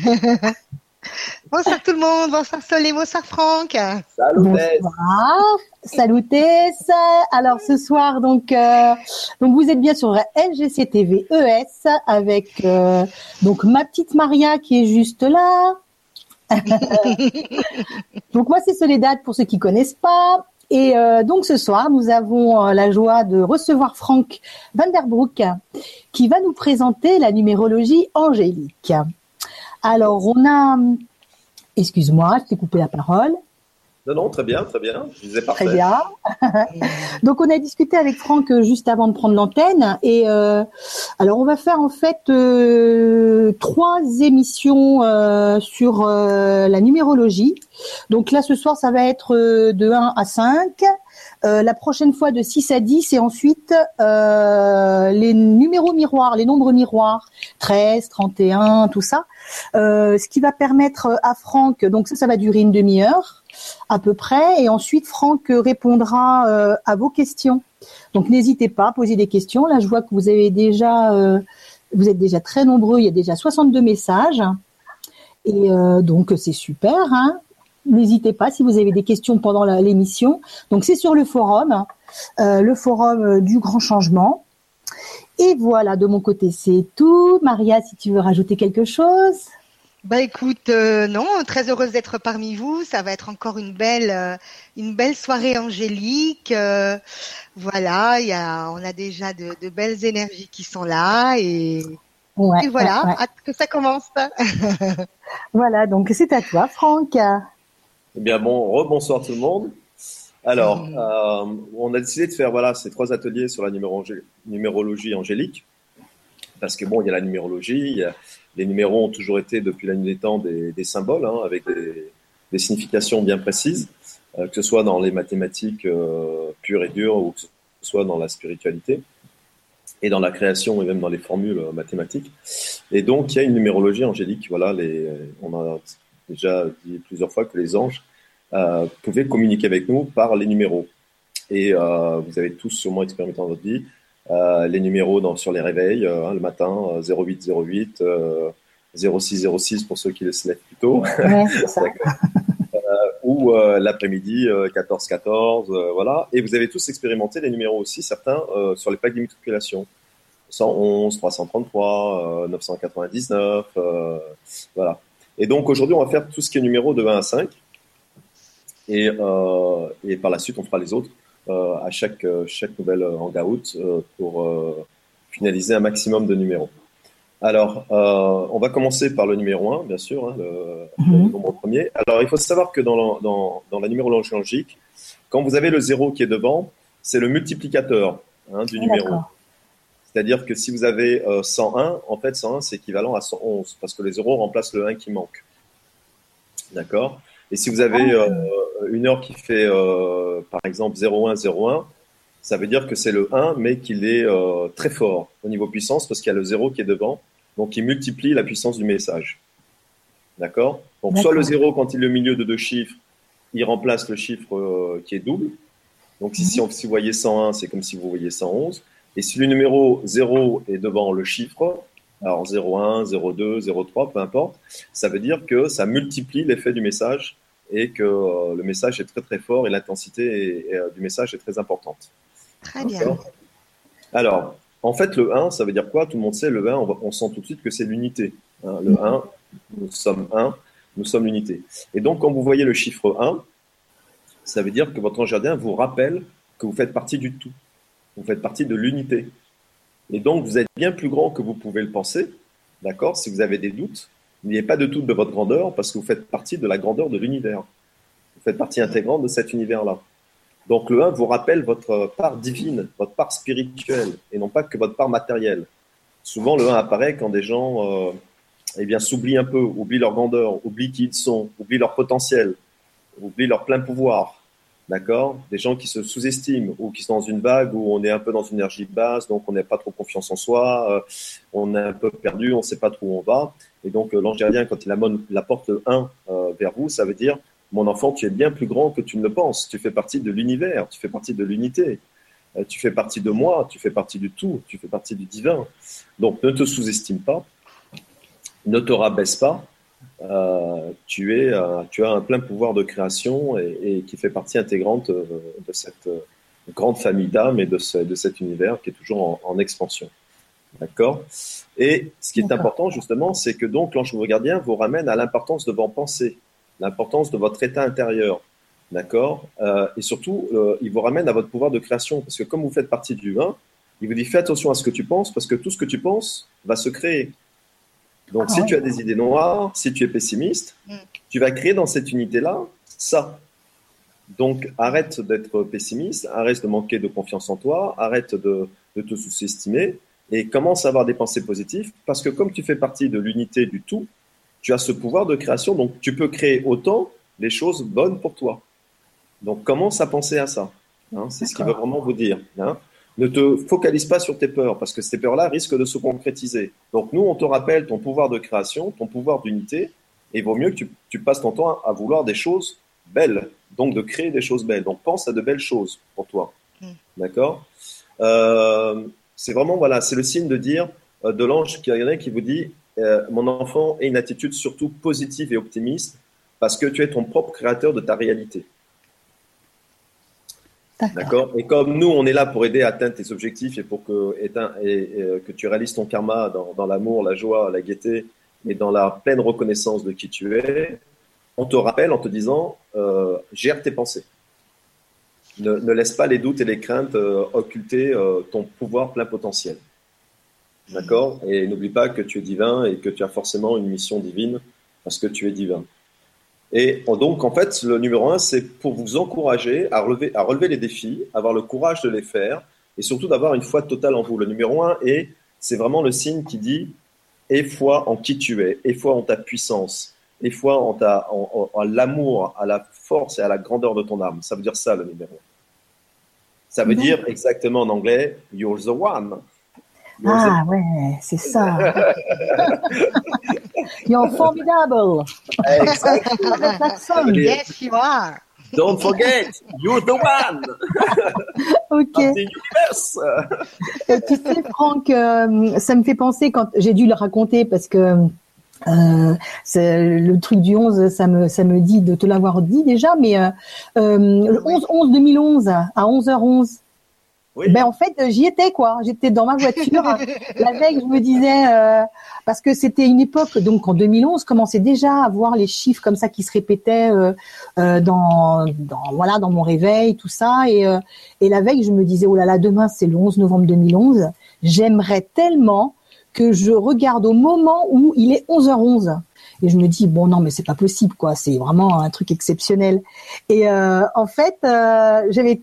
bonsoir tout le monde, bonsoir Solé, bonsoir Franck. Salut Bonsoir, salut Tess. Alors ce soir donc euh, donc vous êtes bien sur LGC TV ES avec euh, donc ma petite Maria qui est juste là. donc moi c'est Soledad pour ceux qui connaissent pas. Et euh, donc ce soir, nous avons euh, la joie de recevoir Franck Vanderbroek qui va nous présenter la numérologie angélique. Alors on a, excuse-moi, je t'ai coupé la parole. Non, non, très bien, très bien. Je disais parfait. Très bien. Donc on a discuté avec Franck euh, juste avant de prendre l'antenne et euh, alors on va faire en fait euh, trois émissions euh, sur euh, la numérologie. Donc là ce soir ça va être de 1 à 5. Euh, la prochaine fois de 6 à 10 et ensuite euh, les numéros miroirs, les nombres miroirs, 13, 31, tout ça. Euh, ce qui va permettre à Franck, donc ça, ça va durer une demi-heure à peu près, et ensuite Franck répondra euh, à vos questions. Donc n'hésitez pas à poser des questions. Là, je vois que vous avez déjà, euh, vous êtes déjà très nombreux. Il y a déjà 62 messages, et donc c'est super. Hein N'hésitez pas si vous avez des questions pendant l'émission. Donc c'est sur le forum, euh, le forum euh, du grand changement. Et voilà, de mon côté, c'est tout. Maria, si tu veux rajouter quelque chose? Bah écoute, euh, non, très heureuse d'être parmi vous. Ça va être encore une belle, euh, une belle soirée angélique. euh, voilà, il y a, on a déjà de, de belles énergies qui sont là et, Ouais, et voilà, ouais, ouais. hâte que ça commence. Voilà, donc c'est à toi, Franck. Eh bien, bon, rebonsoir tout le monde. Alors, Mm. euh, on a décidé de faire voilà, ces trois ateliers sur la numérologie, angélique. Parce que bon, il y a la numérologie, a- les numéros ont toujours été depuis la nuit des temps des, des symboles, hein, avec des, des significations bien précises, euh, que ce soit dans les mathématiques euh, pures et dures ou que ce soit dans la spiritualité et dans la création et même dans les formules euh, mathématiques. Et donc, il y a une numérologie angélique. Voilà, les, on a déjà dit plusieurs fois que les anges euh, pouvaient communiquer avec nous par les numéros. Et euh, vous avez tous sûrement expérimenté dans votre vie euh, les numéros dans, sur les réveils, hein, le matin, euh, 0808, euh, 0606 pour ceux qui se lèvent plus tôt, Ouais, c'est ça. ou l'après-midi, euh, 1414, euh, voilà. Et vous avez tous expérimenté les numéros aussi, certains sur les plaques d'immatriculation. 111, 333, euh, 999, euh, voilà. Et donc aujourd'hui, on va faire tout ce qui est numéro de 1 à 5. Et, euh, et par la suite, on fera les autres euh, à chaque, euh, chaque nouvelle hangout euh, pour finaliser un maximum de numéros. Alors, on va commencer par le numéro 1, bien sûr, hein, le, le nombre premier. Alors, il faut savoir que dans la, dans, dans la numérologie logique, quand vous avez le 0 qui est devant, c'est le multiplicateur hein, du Ah, numéro. C'est-à-dire que si vous avez euh, 101, en fait, 101, c'est équivalent à 111, parce que les 0 remplacent le 1 qui manque. D'accord? Et si vous avez euh, une heure qui fait, euh, par exemple, 0101, ça veut dire que c'est le 1, mais qu'il est euh, très fort au niveau puissance, parce qu'il y a le 0 qui est devant, donc il multiplie la puissance du message. D'accord? Donc, soit le 0, quand il est au milieu de deux chiffres, il remplace le chiffre euh, qui est double. Donc, si, si, on- si vous voyez 101, c'est comme si vous voyez 111. Et si le numéro 0 est devant le chiffre, alors 01, 02, 03, peu importe, ça veut dire que ça multiplie l'effet du message et que euh, le message est très très fort et l'intensité euh, du message est très importante. Très bien. Alors, en fait, le 1, ça veut dire quoi? Tout le monde sait, le 1, on, va- on sent tout de suite que c'est l'unité. hein. le 1, nous sommes 1, nous sommes l'unité. Et donc, quand vous voyez le chiffre 1, ça veut dire que votre ange gardien vous rappelle que vous faites partie du tout. Vous faites partie de l'unité. Et donc, vous êtes bien plus grand que vous pouvez le penser. D'accord Si vous avez des doutes, n'ayez pas de doute de votre grandeur parce que vous faites partie de la grandeur de l'univers. Vous faites partie intégrante de cet univers-là. Donc le 1 vous rappelle votre part divine, votre part spirituelle, et non pas que votre part matérielle. Souvent, le 1 apparaît quand des gens euh, eh bien, s'oublient un peu, oublient leur grandeur, oublient qui ils sont, oublient leur potentiel, oublient leur plein pouvoir. D'accord? Des gens qui se sous-estiment ou qui sont dans une vague où on est un peu dans une énergie basse, donc on n'a pas trop confiance en soi, euh, on est un peu perdu, on ne sait pas trop où on va. Et donc euh, l'ange gardien, quand il amène la porte 1 euh, vers vous, ça veut dire mon enfant, tu es bien plus grand que tu ne le penses. Tu fais partie de l'univers, tu fais partie de l'unité, tu fais partie de moi, tu fais partie du tout, tu fais partie du divin. Donc ne te sous-estime pas, ne te rabaisse pas, tu, es, euh, tu as un plein pouvoir de création et, qui fait partie intégrante de cette grande famille d'âmes et de, de, cet univers qui est toujours en, expansion. D'accord? Et ce qui est important, justement, c'est que donc l'ange gardien vous ramène à l'importance de vos pensées, l'importance de votre état intérieur. D'accord? Et surtout, il vous ramène à votre pouvoir de création. Parce que comme vous faites partie du 1, il vous dit fais attention à ce que tu penses parce que tout ce que tu penses va se créer. Donc, ah si tu as des idées noires, si tu es pessimiste, mm. tu vas créer dans cette unité-là ça. Donc, arrête d'être pessimiste, arrête de manquer de confiance en toi, arrête de, te sous-estimer et commence à avoir des pensées positives parce que comme tu fais partie de l'unité du tout, tu as ce pouvoir de création, donc tu peux créer autant les choses bonnes pour toi. Donc, commence à penser à ça. Hein. C'est ce qu'il veut vraiment vous dire. Hein. Ne te focalise pas sur tes peurs parce que ces peurs-là risquent de se concrétiser. Donc nous, on te rappelle ton pouvoir de création, ton pouvoir d'unité, et il vaut mieux que tu, passes ton temps à vouloir des choses belles, donc de créer des choses belles. Donc pense à de belles choses pour toi. Mm. D'accord? Euh, C'est vraiment, voilà, c'est le signe de dire, euh, de l'ange qui, qui vous dit, euh, mon enfant, ait une attitude surtout positive et optimiste parce que tu es ton propre créateur de ta réalité. D'accord. Et comme nous, on est là pour aider à atteindre tes objectifs et pour que, euh, que tu réalises ton karma dans, l'amour, la joie, la gaieté et dans la pleine reconnaissance de qui tu es, on te rappelle en te disant euh, gère tes pensées. Ne, laisse pas les doutes et les craintes euh, occulter ton pouvoir plein potentiel. D'accord? Et n'oublie pas que tu es divin et que tu as forcément une mission divine parce que tu es divin. Et donc, en fait, le numéro un, c'est pour vous encourager à relever, à relever les défis, avoir le courage de les faire et surtout d'avoir une foi totale en vous. Le numéro un, et c'est vraiment le signe qui dit aie foi en qui tu es, aie foi en ta puissance, aie foi en, ta, en, l'amour, à la force et à la grandeur de ton âme. Ça veut dire ça, le numéro un. Ça veut dire exactement en anglais, you're the one. Ah ouais, c'est ça. You're formidable. Exactly. yes, you are. Don't forget, you're the one. ok. Et tu sais, Franck, euh, ça me fait penser quand j'ai dû le raconter parce que euh, le truc du 11, ça me, ça me dit de te l'avoir dit déjà, mais euh, euh le 11-11 2011 à 11h11, ben en fait, j'y étais quoi. J'étais dans ma voiture la veille. Je me disais euh, parce que c'était une époque donc en 2011 commençait déjà à voir les chiffres comme ça qui se répétaient euh, euh, dans, dans voilà dans mon réveil tout ça et et la veille je me disais oh là là demain c'est le 11 novembre 2011. J'aimerais tellement que je regarde au moment où il est 11h11 et je me dis bon non mais c'est pas possible quoi. C'est vraiment un truc exceptionnel. Et euh, en fait euh, euh,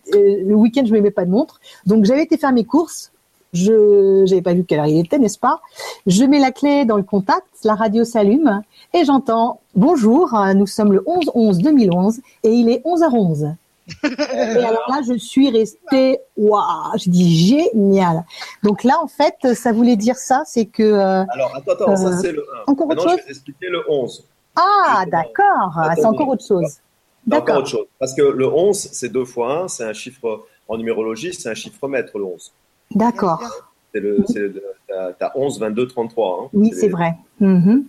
le week-end je m'aimais pas de montre. Donc j'avais été faire mes courses. Je j'avais pas vu quelle heure il était n'est-ce pas? Je mets la clé dans le contact la radio s'allume et j'entends bonjour nous sommes le 11 11 2011 et il est 11h11 et alors là, je suis restée, waouh, je dis génial. Donc là, en fait, ça voulait dire ça, c'est que. Euh, alors, attends, attends, ça euh, c'est le 1. Encore autre chose je vais expliquer le 11. Ah, d'accord, c'est encore autre chose. D'accord. Encore autre chose. Parce que le 11, c'est 2 fois 1, c'est un chiffre, en numérologie, c'est un chiffre maître, le 11. D'accord. C'est le, t'as 11, 22, 33. Hein. Oui, c'est vrai. Mhm.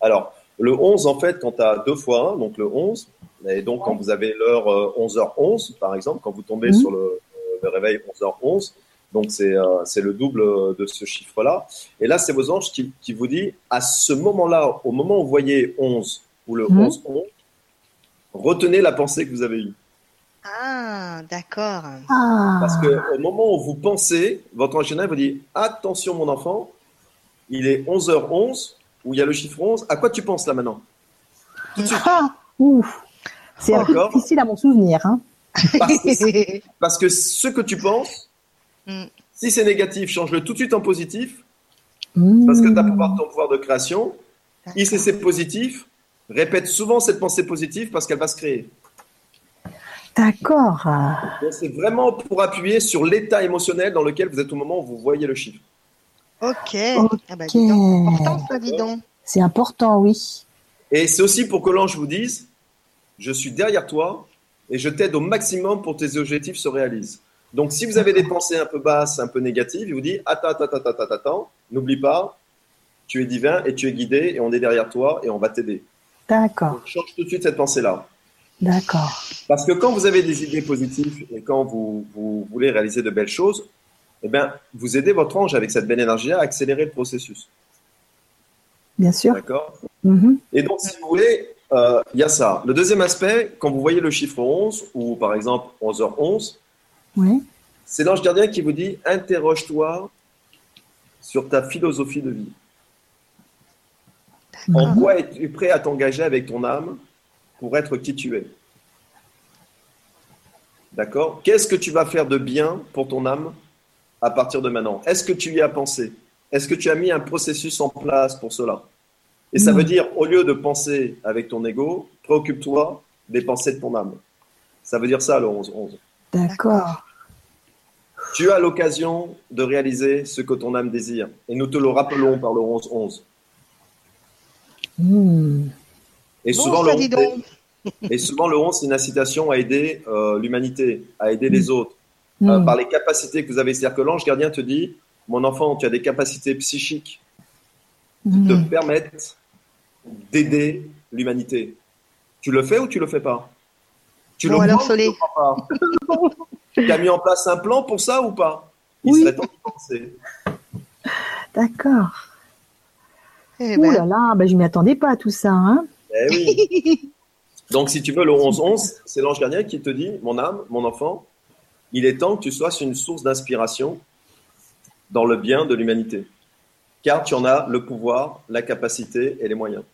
Alors, le 11, en fait, quand tu as 2 fois 1, donc le 11, et donc, quand vous avez l'heure 11h11, euh, par exemple, quand vous tombez mhm. sur le, réveil 11h11, donc euh, c'est le double de ce chiffre-là. Et là, c'est vos anges qui, qui, vous dit, à ce moment-là, au moment où vous voyez 11 ou le 11-11, mhm. retenez la pensée que vous avez eue. Ah, d'accord. Ah. Parce qu'au moment où vous pensez, votre ange vous dit, attention mon enfant, il est 11h11, où il y a le chiffre 11, à quoi tu penses là maintenant? Tout de suite. Ah, ouf. C'est un peu difficile à mon souvenir. Hein. Parce, que, ce que tu penses, mm. si c'est négatif, change-le tout de suite en positif. Mm. Parce que tu as pouvoir, ton pouvoir de création. Et si c'est positif, répète souvent cette pensée positive parce qu'elle va se créer. D'accord. C'est vraiment pour appuyer sur l'état émotionnel dans lequel vous êtes au moment où vous voyez le chiffre. Ok. Ah bah, c'est important, ça, dis donc. C'est important, oui. Et c'est aussi pour que l'ange vous dise je suis derrière toi et je t'aide au maximum pour que tes objectifs se réalisent. Donc, si vous avez des pensées un peu basses, un peu négatives, il vous dit attends, attends, attends, attends, attends, n'oublie pas, tu es divin et tu es guidé et on est derrière toi et on va t'aider. D'accord. Change tout de suite cette pensée-là. D'accord. Parce que quand vous avez des idées positives et quand vous, vous voulez réaliser de belles choses, eh bien, vous aidez votre ange avec cette belle énergie à accélérer le processus. Bien sûr. D'accord? Mhm. Et donc, si vous voulez, euh, il y a ça. Le deuxième aspect, quand vous voyez le chiffre 11, ou par exemple 11h11, Oui. c'est l'ange gardien qui vous dit interroge-toi sur ta philosophie de vie. En quoi es-tu prêt à t'engager avec ton âme pour être qui tu es? D'accord? Qu'est-ce que tu vas faire de bien pour ton âme à partir de maintenant? Est-ce que tu y as pensé? Est-ce que tu as mis un processus en place pour cela? Et ça veut dire, au lieu de penser avec ton ego, préoccupe-toi des pensées de ton âme. Ça veut dire ça, le 11-11. D'accord. Tu as l'occasion de réaliser ce que ton âme désire. Et nous te le rappelons par le 11-11. Hmm. Et Bon, souvent, le dit 11, donc. Et souvent, le 11, c'est une incitation à aider euh, l'humanité, à aider les autres, Hmm. euh, par les capacités que vous avez. C'est-à-dire que l'ange gardien te dit, mon enfant, tu as des capacités psychiques qui te Hmm. permettent d'aider l'humanité. Tu le fais ou tu le fais pas? Tu Bon, le alors, tu Solé. le crois pas? Tu as mis en place un plan pour ça ou pas? Il Oui. serait temps d'y penser. D'accord. Eh Ouh ben, là là, ben, je m'y attendais pas à tout ça. Hein. Eh oui. Donc, si tu veux, le 11-11, c'est l'ange gardien qui te dit, mon âme, mon enfant, il est temps que tu sois une source d'inspiration dans le bien de l'humanité. Car tu en as le pouvoir, la capacité et les moyens.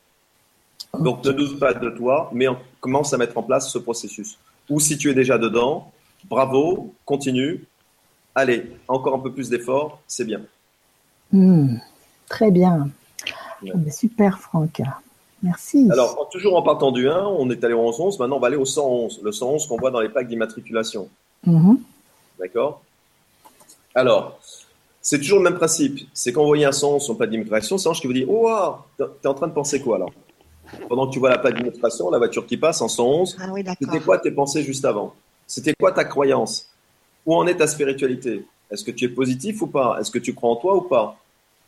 Donc, ne doute pas de toi, mais en- commence à mettre en place ce processus. Ou si tu es déjà dedans, bravo, continue. Allez, encore un peu plus d'efforts, c'est bien. Hmm. Très bien. Ouais. Ah super, Franck. Merci. Alors, toujours en partant du 1, on est allé au 11-11, maintenant on va aller au 111. Le 111 qu'on voit dans les packs d'immatriculation. Mhm. D'accord? Alors, c'est toujours le même principe. C'est quand vous voyez un sens sur le plaque d'immigration, c'est l'ange qui vous dit Oh, wow, t'es en train de penser quoi là? Pendant que tu vois la plaque d'immigration, la voiture qui passe en 111, Ah oui, c'était quoi tes pensées juste avant? C'était quoi ta croyance? Où en est ta spiritualité? Est-ce que tu es positif ou pas? Est-ce que tu crois en toi ou pas?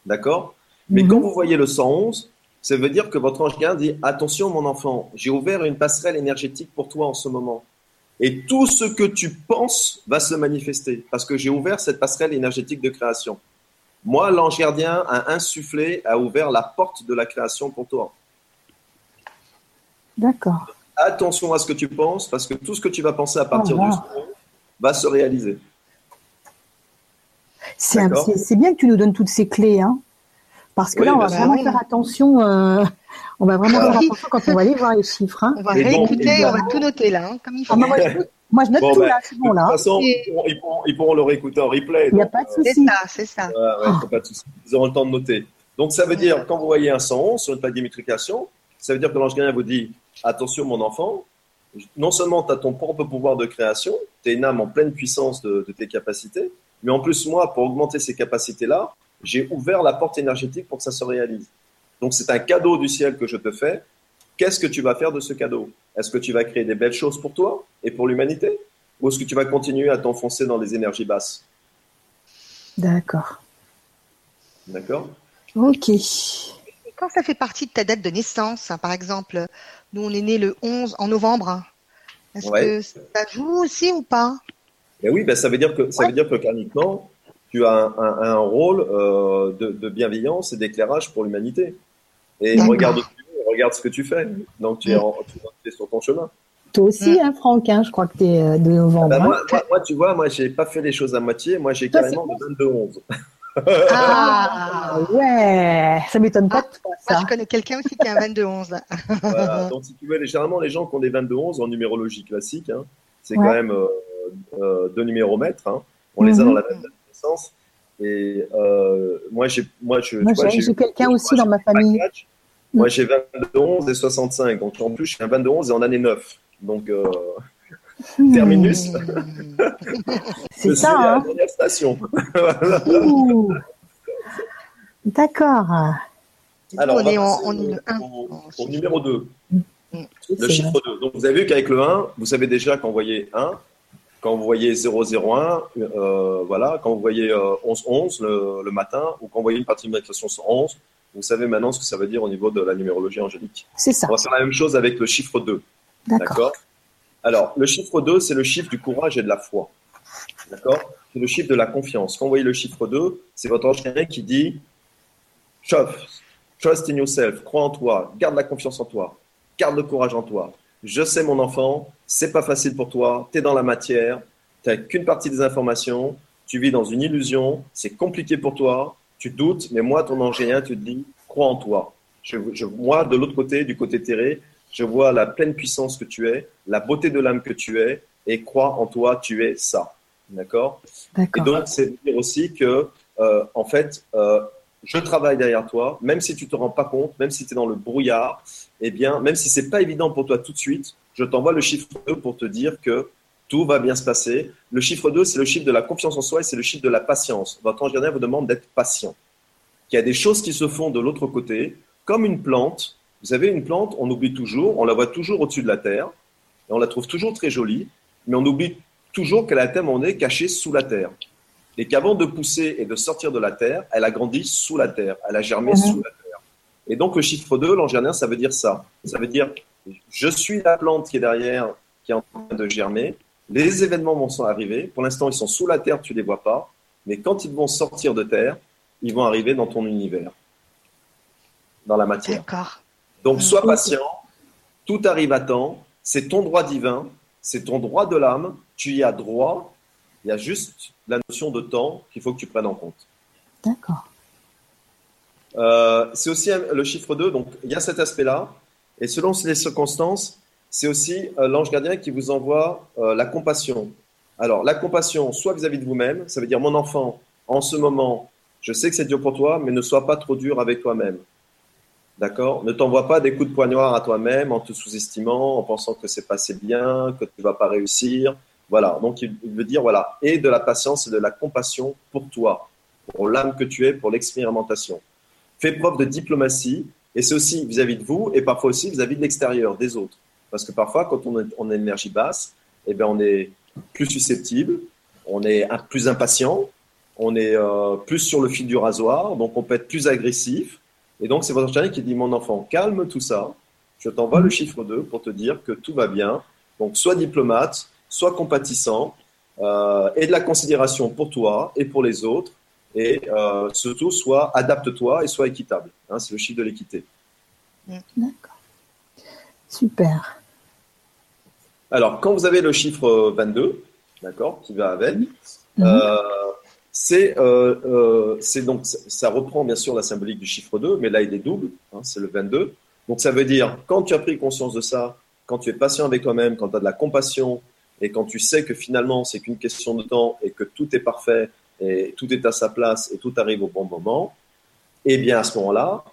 D'accord? Mais Mhm. quand vous voyez le 111, ça veut dire que votre ange garde dit Attention, mon enfant, j'ai ouvert une passerelle énergétique pour toi en ce moment. Et tout ce que tu penses va se manifester parce que j'ai ouvert cette passerelle énergétique de création. Moi, l'ange gardien a insufflé, a ouvert la porte de la création pour toi. D'accord. Attention à ce que tu penses parce que tout ce que tu vas penser à partir Oh, du wow. son va se réaliser. C'est bien que tu nous donnes toutes ces clés. Hein. Parce que Oui, là, on va vraiment faire attention. euh, on va vraiment faire Oui. attention quand on va aller voir les chiffres. Hein. On va Et bon, réécouter, on va tout noter là, hein, comme il faut. Ah, moi, moi, je, moi, je note Bon, tout ben, là, c'est De bon toute là. façon, Et- ils pourront, ils pourront- ils pourront le réécouter en replay. Il n'y a donc, pas de euh, C'est souci. ça, c'est ça. Ouais, ouais, faut pas de souci. Ils auront le temps de noter. Donc, ça veut dire, quand vous voyez un 111 sur une plaque d'immatriculation, ça veut dire que l'ange gardien vous dit Attention, mon enfant, non seulement tu as ton propre pouvoir de création, tu es une âme en pleine puissance de, de tes capacités, mais en plus, moi, pour augmenter ces capacités-là, j'ai ouvert la porte énergétique pour que ça se réalise. Donc, c'est un cadeau du ciel que je te fais. Qu'est-ce que tu vas faire de ce cadeau? Est-ce que tu vas créer des belles choses pour toi et pour l'humanité? Ou est-ce que tu vas continuer à t'enfoncer dans les énergies basses? D'accord. D'accord Ok. Et quand ça fait partie de ta date de naissance, hein, par exemple, nous on est né le 11 en novembre, est-ce Ouais. que ça joue aussi ou pas? Ben oui, ben ça veut dire que ça veut dire que karmiquement, tu as un, un- un rôle euh, de, de bienveillance et d'éclairage pour l'humanité. Et regarde regarde ce que tu fais. Donc tu es, en- tu es sur ton chemin. Toi aussi, hein, Franck, hein, je crois que tu es de novembre. Ben hein. moi, moi, moi, tu vois, moi, j'ai pas fait les choses à moitié. Moi, j'ai carrément de 22-11. Ah, Ah ouais, ça m'étonne pas de toi, Moi, ça. je connais quelqu'un aussi qui a un 22-11. Voilà. Donc, si tu veux, généralement, les gens qui ont des 22-11 en numérologie classique, hein, c'est Ouais. quand même euh, euh, deux numéromètres. Hein. On les a Mhm. dans la même date de naissance. Et euh, moi, j'ai, moi, je, Moi, j'ai- j'ai quelqu'un moi, aussi j'ai dans ma famille. package. Moi, j'ai 22-11 et 65. Donc, en plus, je suis un 22-11 et en année 9. Donc, euh, Hmm. Terminus. C'est ça, à la hein. dernière station. D'accord. Alors, on on est en, on est le 1. au, au numéro 2. Oui, Le c'est chiffre vrai. 2. Donc, vous avez vu qu'avec le 1, vous savez déjà quand vous voyez 1, quand vous voyez 001, euh, voilà, quand vous voyez euh, 11-11 le, le matin, ou quand vous voyez une partie de méditation sur 11, Vous savez maintenant ce que ça veut dire au niveau de la numérologie angélique. C'est ça. On va faire la même chose avec le chiffre 2. D'accord? Alors, le chiffre 2, c'est le chiffre du courage et de la foi. D'accord? C'est le chiffre de la confiance. Quand vous voyez le chiffre 2, c'est votre ange qui dit Trust, trust in yourself, crois en toi, garde la confiance en toi, garde le courage en toi. Je sais, mon enfant, c'est pas facile pour toi, tu es dans la matière, tu n'as qu'une partie des informations, tu vis dans une illusion, c'est compliqué pour toi, tu doutes, mais moi, ton ingénieur, tu te dis, crois en toi. Je, moi, de l'autre côté, du côté terré, je vois la pleine puissance que tu es, la beauté de l'âme que tu es, et crois en toi, tu es ça. D'accord? Et donc, c'est dire aussi que, euh, en fait, euh, je travaille derrière toi, même si tu te rends pas compte, même si tu es dans le brouillard, eh bien, même si c'est pas évident pour toi tout de suite, je t'envoie le chiffre 2 pour te dire que tout va bien se passer. Le chiffre 2, c'est le chiffre de la confiance en soi et c'est le chiffre de la patience. Votre ange gardien vous demande d'être patient. Il y a des choses qui se font de l'autre côté, comme une plante. Vous savez, une plante, on oublie toujours, on la voit toujours au-dessus de la terre, et on la trouve toujours très jolie, mais on oublie toujours qu'elle a on est cachée sous la terre et qu'avant de pousser et de sortir de la terre, elle a grandi sous la terre, elle a germé mhm. sous la terre. Et donc le chiffre 2, l'angérien, ça veut dire ça. Ça veut dire, je suis la plante qui est derrière, qui est en train de germer, les événements vont arriver, pour l'instant ils sont sous la terre, tu ne les vois pas, mais quand ils vont sortir de terre, ils vont arriver dans ton univers, dans la matière. Donc mhm. sois patient, tout arrive à temps, c'est ton droit divin, c'est ton droit de l'âme, tu y as droit, il y a juste la notion de temps qu'il faut que tu prennes en compte. D'accord. Euh, c'est aussi le chiffre 2, donc il y a cet aspect-là. Et selon les circonstances, c'est aussi euh, l'ange gardien qui vous envoie euh, la compassion. Alors, la compassion, soit vis-à-vis de vous-même, ça veut dire mon enfant, en ce moment, je sais que c'est dur pour toi, mais ne sois pas trop dur avec toi-même. D'accord Ne t'envoie pas des coups de poignard à toi-même en te sous-estimant, en pensant que c'est passé bien, que tu vas pas réussir. Voilà, donc il veut dire, voilà, et de la patience et de la compassion pour toi, pour l'âme que tu es, pour l'expérimentation. Fais preuve de diplomatie, et c'est aussi vis-à-vis de vous, et parfois aussi vis-à-vis de l'extérieur, des autres. Parce que parfois, quand on est en énergie basse, eh bien, on est plus susceptible, on est plus impatient, on est euh, plus sur le fil du rasoir, donc on peut être plus agressif. Et donc, c'est votre channel qui dit, mon enfant, calme tout ça, je t'envoie le chiffre 2 pour te dire que tout va bien. Donc, sois diplomate, sois compatissant, euh, et de la considération pour toi et pour les autres, et euh, surtout, sois adapte-toi et sois équitable. Hein, c'est le chiffre de l'équité. D'accord. Super. Alors, quand vous avez le chiffre 22, d'accord, qui va avec, euh, c'est donc ça reprend bien sûr la symbolique du chiffre 2, mais là il est double, hein, c'est le 22. Donc ça veut dire quand tu as pris conscience de ça, quand tu es patient avec toi-même, quand tu as de la compassion et quand tu sais que finalement, c'est qu'une question de temps et que tout est parfait et tout est à sa place et tout arrive au bon moment, eh bien, à ce moment-là,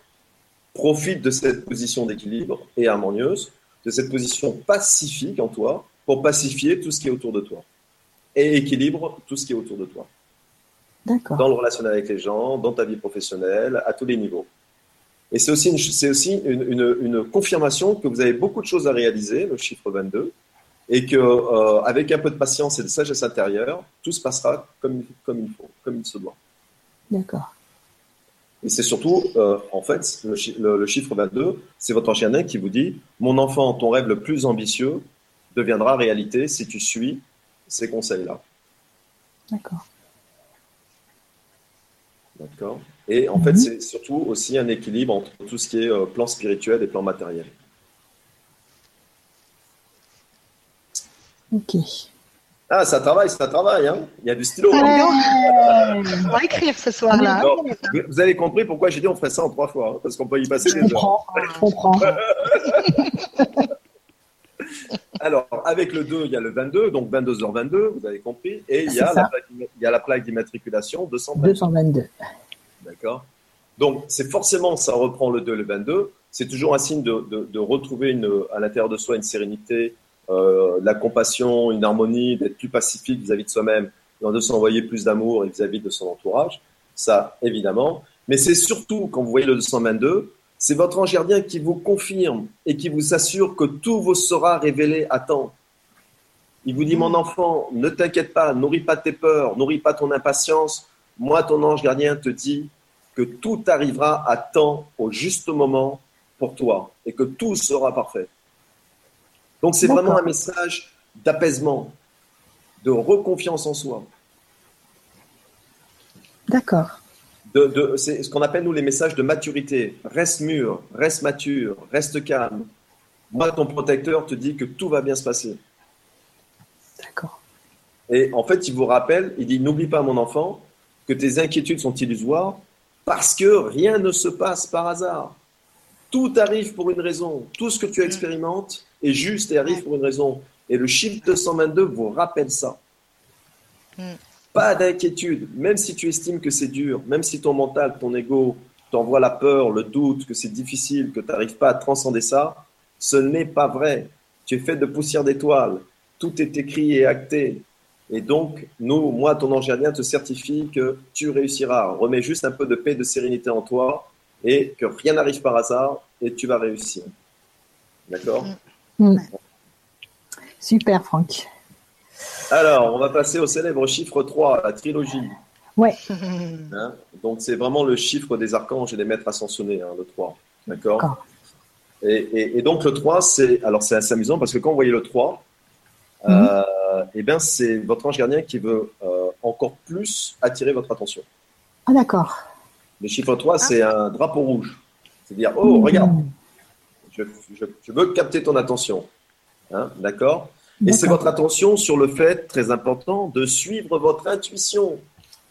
profite de cette position d'équilibre et harmonieuse, de cette position pacifique en toi pour pacifier tout ce qui est autour de toi et équilibre tout ce qui est autour de toi. Dans le relationnel avec les gens, dans ta vie professionnelle, à tous les niveaux. Et c'est aussi, une, aussi une, une, confirmation que vous avez beaucoup de choses à réaliser, le chiffre 22, et que euh, avec un peu de patience et de sagesse intérieure, tout se passera comme, comme il faut, comme il se doit. D'accord. Et c'est surtout, euh, en fait, le, chiffre 22, c'est votre ancien qui vous dit Mon enfant, ton rêve le plus ambitieux deviendra réalité si tu suis ces conseils-là. D'accord. D'accord. Et en fait, c'est surtout aussi un équilibre entre tout ce qui est euh, plan spirituel et plan matériel. Ok. Ah, ça travaille, ça travaille, hein Il y a du stylo. Hein. on va écrire ce soir-là. Vous avez compris pourquoi j'ai dit on ferait ça en trois fois, hein, parce qu'on peut y passer des heures. Je comprends. Alors, avec le 2, il y a le 22, donc 22h22, vous avez compris, et il y, a la, il y a la plaque d'immatriculation 222. 222. D'accord Donc, c'est forcément, ça reprend le 2 le 22. C'est toujours un signe de, de retrouver une, à l'intérieur de soi une sérénité, euh, la compassion, une harmonie, d'être plus pacifique vis-à-vis de soi-même, de s'envoyer plus d'amour vis-à-vis de son entourage. Ça, évidemment. Mais c'est surtout, quand vous voyez le 222, c'est votre ange gardien qui vous confirme et qui vous assure que tout vous sera révélé à temps. Il vous dit, mon enfant, ne t'inquiète pas, nourris pas tes peurs, nourris pas ton impatience. Moi, ton ange gardien te dit que tout arrivera à temps, au juste moment pour toi, et que tout sera parfait. Donc c'est vraiment un message d'apaisement, de reconfiance en soi. D'accord. De, c'est ce qu'on appelle nous les messages de maturité. Reste mûr, reste mature, reste calme. Moi, ton protecteur te dit que tout va bien se passer. D'accord. Et en fait, il vous rappelle, il dit n'oublie pas, mon enfant, que tes inquiétudes sont illusoires parce que rien ne se passe par hasard. Tout arrive pour une raison. Tout ce que tu expérimentes est juste et arrive pour une raison. Et le chiffre 222 vous rappelle ça. Mm. Pas d'inquiétude, même si tu estimes que c'est dur, même si ton mental, ton ego t'envoie la peur, le doute, que c'est difficile, que tu n'arrives pas à transcender ça, ce n'est pas vrai. Tu es fait de poussière d'étoiles. Tout est écrit et acté. Et donc, nous, moi, ton ange gardien te certifie que tu réussiras. Remets juste un peu de paix, de sérénité en toi et que rien n'arrive par hasard et tu vas réussir. D'accord? Mm. Super, Franck. Alors, on va passer au célèbre chiffre 3, la trilogie. Ouais. Hein Donc, c'est vraiment le chiffre des archanges et des maîtres ascensionnés, hein, le 3. D'accord et, donc, le 3, c'est. Alors, c'est assez amusant parce que quand vous voyez le 3, mm. euh, eh bien, c'est votre ange gardien qui veut euh, encore plus attirer votre attention. Ah, d'accord. Le chiffre 3, c'est un drapeau rouge. C'est-à-dire, oh, regarde, je, veux capter ton attention. Hein, d'accord Et c'est votre attention sur le fait, très important, de suivre votre intuition.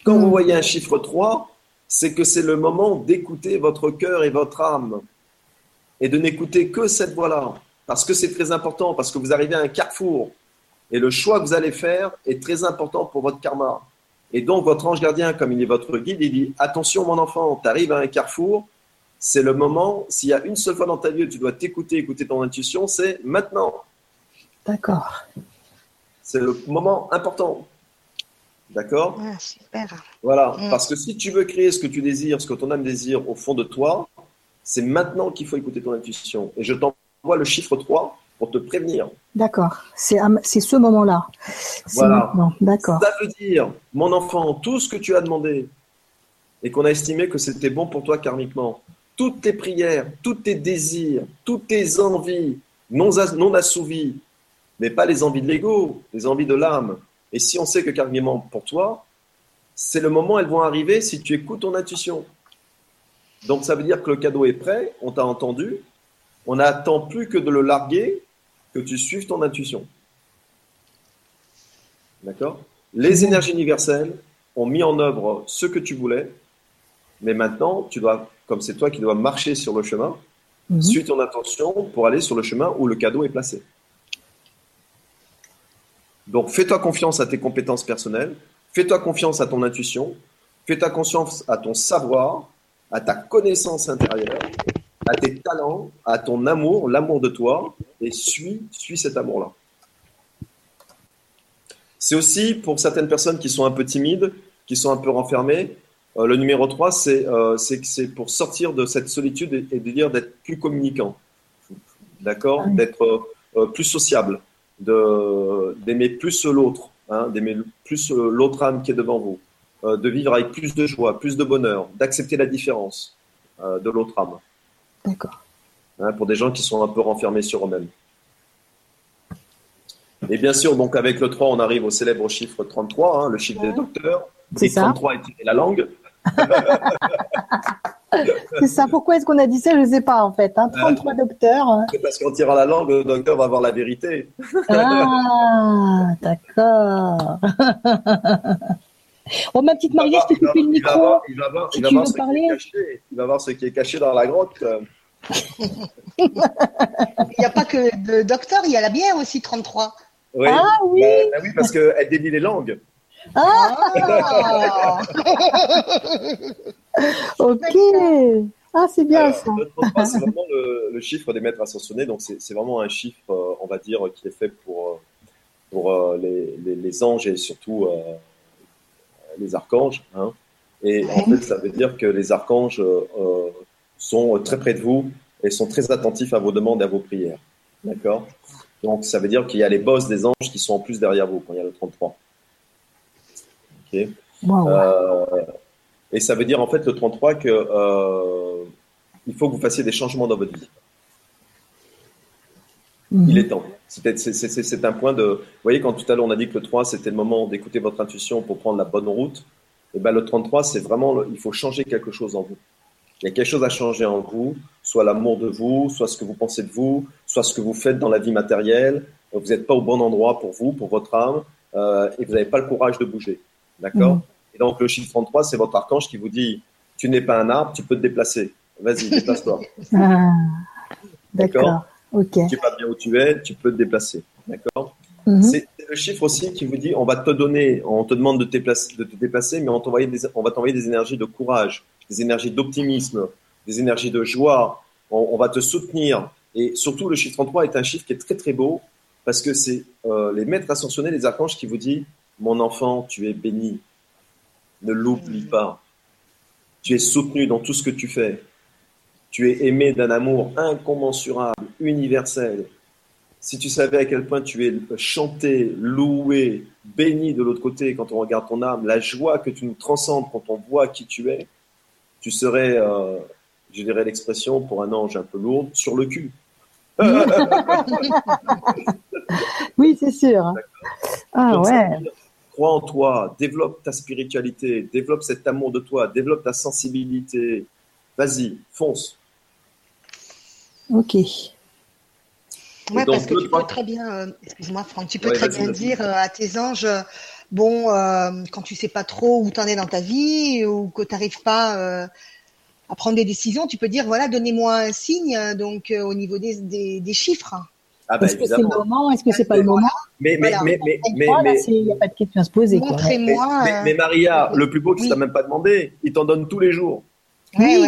Quand vous hmm. voyez un chiffre 3, c'est que c'est le moment d'écouter votre cœur et votre âme. Et de n'écouter que cette voix-là. Parce que c'est très important, parce que vous arrivez à un carrefour. Et le choix que vous allez faire est très important pour votre karma. Et donc, votre ange gardien, comme il est votre guide, il dit Attention, mon enfant, tu arrives à un carrefour, c'est le moment, s'il y a une seule fois dans ta vie où tu dois t'écouter, écouter ton intuition, c'est maintenant. D'accord. C'est le moment important. D'accord ah, Super. Voilà, mm. parce que si tu veux créer ce que tu désires, ce que ton âme désire au fond de toi, c'est maintenant qu'il faut écouter ton intuition. Et je t'envoie le chiffre 3 pour te prévenir. D'accord, c'est ce moment-là. Voilà. D'accord. Ça veut dire, mon enfant, tout ce que tu as demandé et qu'on a estimé que c'était bon pour toi karmiquement, toutes tes prières, tous tes désirs, toutes tes envies non, non assouvies, mais pas les envies de l'ego, les envies de l'âme. Et si on sait que karmiquement pour toi, c'est le moment où elles vont arriver si tu écoutes ton intuition. Donc ça veut dire que le cadeau est prêt, on t'a entendu, on n'attend plus que de le larguer que tu suives ton intuition. D'accord? Les énergies universelles ont mis en œuvre ce que tu voulais, mais maintenant, tu dois, comme c'est toi qui dois marcher sur le chemin, mhm. suis ton intention pour aller sur le chemin où le cadeau est placé. Donc, fais-toi confiance à tes compétences personnelles, fais-toi confiance à ton intuition, fais-toi confiance à ton savoir, à ta connaissance intérieure, à tes talents, à ton amour, l'amour de toi, et suis, suis cet amour-là. C'est aussi pour certaines personnes qui sont un peu timides, qui sont un peu renfermées, euh, le numéro 3, euh, c'est pour sortir de cette solitude et, de dire d'être plus communicant, d'accord? D'être euh, plus sociable, d'aimer plus l'autre, hein, d'aimer plus l'autre âme qui est devant vous, de vivre avec plus de joie, plus de bonheur, d'accepter la différence de l'autre âme. D'accord. Hein, pour des gens qui sont un peu renfermés sur eux-mêmes. Et bien sûr, donc avec le 3, on arrive au célèbre chiffre 33, hein, le chiffre des docteurs. C'est ça. 33 est la langue. c'est ça. Pourquoi est-ce qu'on a dit ça? Je ne sais pas en fait. 33 hein. docteurs. C'est parce qu'en tirant la langue, le docteur va avoir la vérité. ah, d'accord. Oh, ma petite Marie, je te coupe le micro. Il va voir, il va voir, ce qui est caché. Il va voir ce qui est caché dans la grotte. il n'y a pas que de docteur, il y a la bière aussi, 33. Oui. Ah oui. Bah, bah oui, parce qu'elle délie les langues. Ah Ok. Ah, c'est bien ça. c'est vraiment le, chiffre des maîtres ascensionnés. Donc, c'est vraiment un chiffre, euh, on va dire, qui est fait pour, euh, pour euh, les, les, anges et surtout les archanges. Hein. Et en fait, ça veut dire que les archanges sont très près de vous et sont très attentifs à vos demandes et à vos prières. D'accord? Donc, ça veut dire qu'il y a les boss des anges qui sont en plus derrière vous quand il y a le 33. Ok? Euh, Et ça veut dire en fait le 33 que euh, il faut que vous fassiez des changements dans votre vie. Il mhm. est temps. C'est un point de. Vous voyez, quand tout à l'heure on a dit que le 3 c'était le moment d'écouter votre intuition pour prendre la bonne route, et eh ben le 33 c'est vraiment il faut changer quelque chose en vous. Il y a quelque chose à changer en vous, soit l'amour de vous, soit ce que vous pensez de vous, soit ce que vous faites dans la vie matérielle. Vous n'êtes pas au bon endroit pour vous, pour votre âme, euh, et vous n'avez pas le courage de bouger. D'accord? Mhm. Et donc le chiffre 33, c'est votre archange qui vous dit tu n'es pas un arbre, tu peux te déplacer. Vas-y, déplace-toi. Ah, d'accord. Ok. Tu sais pas bien où tu es, tu peux te déplacer. D'accord mhm. C'est le chiffre aussi qui vous dit on va te donner, on te demande de te déplacer, de te déplacer mais on, des, on va t'envoyer des énergies de courage, des énergies d'optimisme, des énergies de joie. On, va te soutenir. Et surtout, le chiffre 33 est un chiffre qui est très très beau parce que c'est euh, les maîtres ascensionnés, les archanges qui vous disent Mon enfant, tu es béni. Ne l'oublie mhm. pas. Tu es soutenu dans tout ce que tu fais. Tu es aimé d'un amour incommensurable, universel. Si tu savais à quel point tu es chanté, loué, béni de l'autre côté quand on regarde ton âme, la joie que tu nous transcendes quand on voit qui tu es, tu serais, euh, je dirais l'expression pour un ange un peu lourd, sur le cul. oui, c'est sûr. Ah ouais. Crois en toi, développe ta spiritualité, développe cet amour de toi, développe ta sensibilité. Vas-y, fonce. Ok. Ouais, parce que tu peux très bien, euh, excuse-moi Franck, tu peux très bien dire euh, à tes anges, bon, euh, quand tu sais pas trop où tu en es dans ta vie ou que tu n'arrives pas à prendre des décisions, tu peux dire, voilà, donnez-moi un signe donc au niveau des, des, chiffres. Ah bah, Est-ce que c'est le moment? Est-ce que c'est pas le moment? Mais mais mais mais mais il n'y a pas de question à se poser. Montrez-moi. Mais, mais, Maria, le plus beau, tu oui. t'as même pas demandé. Il t'en donne tous les jours. Oui.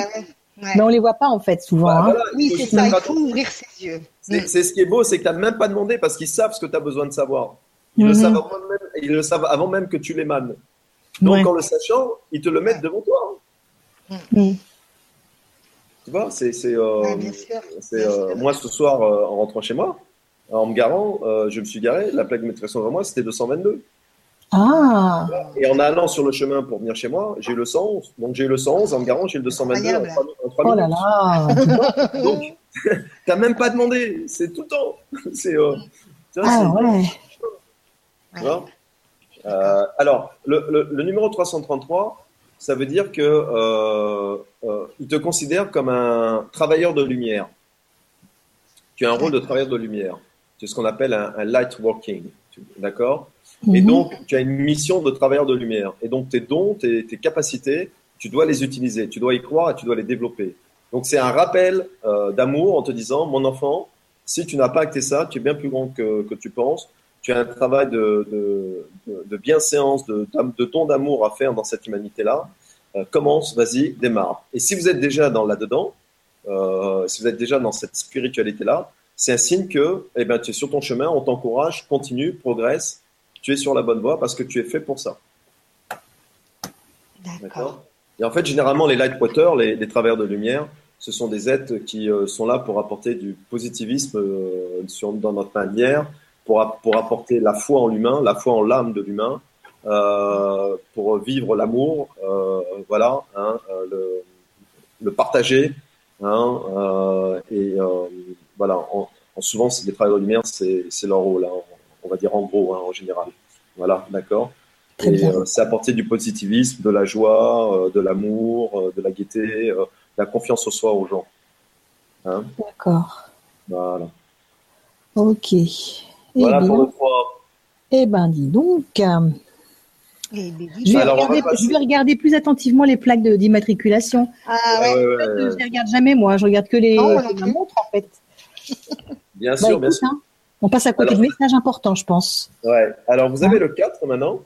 Mais on les voit pas en fait souvent. Bah, hein. oui, c'est ça. Il faut ouvrir ses yeux. C'est ce qui est beau, c'est que tu n'as même pas demandé parce qu'ils savent ce que tu as besoin de savoir. Ils, le mhm. savent avant même, ils le savent avant même que tu l'émanes. Donc en le sachant, ils te le mettent devant toi. Mhm. Tu vois, c'est euh, euh, moi ce soir euh, en rentrant chez moi, en me garant, je me suis garé, la plaque de maîtrise devant moi c'était 222. Ah. Et en allant sur le chemin pour venir chez moi, j'ai eu le 111. Donc j'ai eu le 111, en me garant, j'ai eu le 222 en 3, en 3 oh là là Donc, t'as même pas demandé, c'est tout le temps. C'est, euh, ah ouais. Euh, alors, le, le, numéro 333, ça veut dire que euh, euh, il te considère comme un travailleur de lumière. Tu as un rôle de travailleur de lumière. C'est ce qu'on appelle un, un light working. D'accord? Et mhm. donc, tu as une mission de travailleur de lumière. Et donc, tes dons, tes, tes capacités, tu dois les utiliser, tu dois y croire et tu dois les développer. Donc c'est un rappel euh, d'amour en te disant, mon enfant, si tu n'as pas acté ça, tu es bien plus grand que, que tu penses. Tu as un travail de, de, de, de bienséance, de, de ton d'amour à faire dans cette humanité-là. Euh, commence, vas-y, démarre. Et si vous êtes déjà dans là-dedans, euh, si vous êtes déjà dans cette spiritualité-là, c'est un signe que eh ben, tu es sur ton chemin, on t'encourage, continue, progresse, tu es sur la bonne voie parce que tu es fait pour ça. D'accord. Et en fait, généralement, les light les, les travailleurs de lumière, ce sont des êtres qui euh, sont là pour apporter du positivisme euh, sur, dans notre manière, pour, pour apporter la foi en l'humain, la foi en l'âme de l'humain, euh, pour vivre l'amour, voilà, hein, le, le, partager, hein, et voilà. En, en souvent, les travailleurs de lumière, c'est leur rôle, hein, on va dire en gros, hein, en général. Voilà, d'accord. Euh, c'est apporter du positivisme, de la joie, euh, de l'amour, euh, de la gaieté, de la confiance au soi aux gens. Hein D'accord. Voilà. Ok. Voilà pour le 3. Eh ben, dis donc. Eh je, vais regarder, je, vais regarder, plus attentivement les plaques d'immatriculation. Ah ouais. En fait, je les regarde jamais moi, je regarde que les, montres en fait. Bien bah, sûr, bien sûr. Hein, on passe à côté de messages importants, je pense. Ouais. Alors vous avez le 4 maintenant.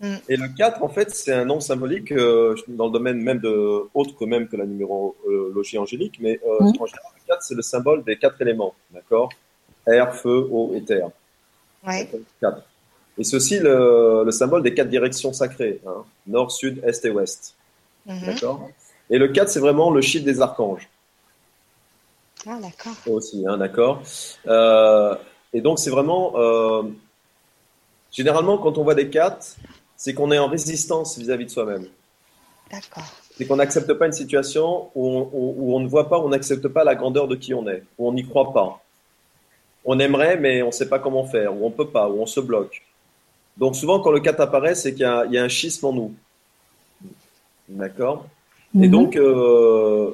Mm. Et le 4, en fait, c'est un nom symbolique euh, dans le domaine même de autre que même que la numérologie angélique, mais euh, mm. en général, le 4, c'est le symbole des quatre éléments, d'accord? Air, feu, eau et terre. Ouais. 4. Et c'est aussi le, le, symbole des quatre directions sacrées, hein, nord, sud, est et ouest. Mm-hmm. D'accord? Et le 4, c'est vraiment le chiffre des archanges. Ah, d'accord. Aussi, hein, d'accord. Euh, et donc, c'est vraiment. Euh, généralement, quand on voit des 4, c'est qu'on est en résistance vis-à-vis de soi-même. D'accord. C'est qu'on n'accepte pas une situation où on, où on ne voit pas, on n'accepte pas la grandeur de qui on est, où on n'y croit pas. On aimerait, mais on ne sait pas comment faire, ou on ne peut pas, ou on se bloque. Donc souvent, quand le 4 apparaît, c'est qu'il y, y, a un schisme en nous. D'accord? Et mhm. donc, euh,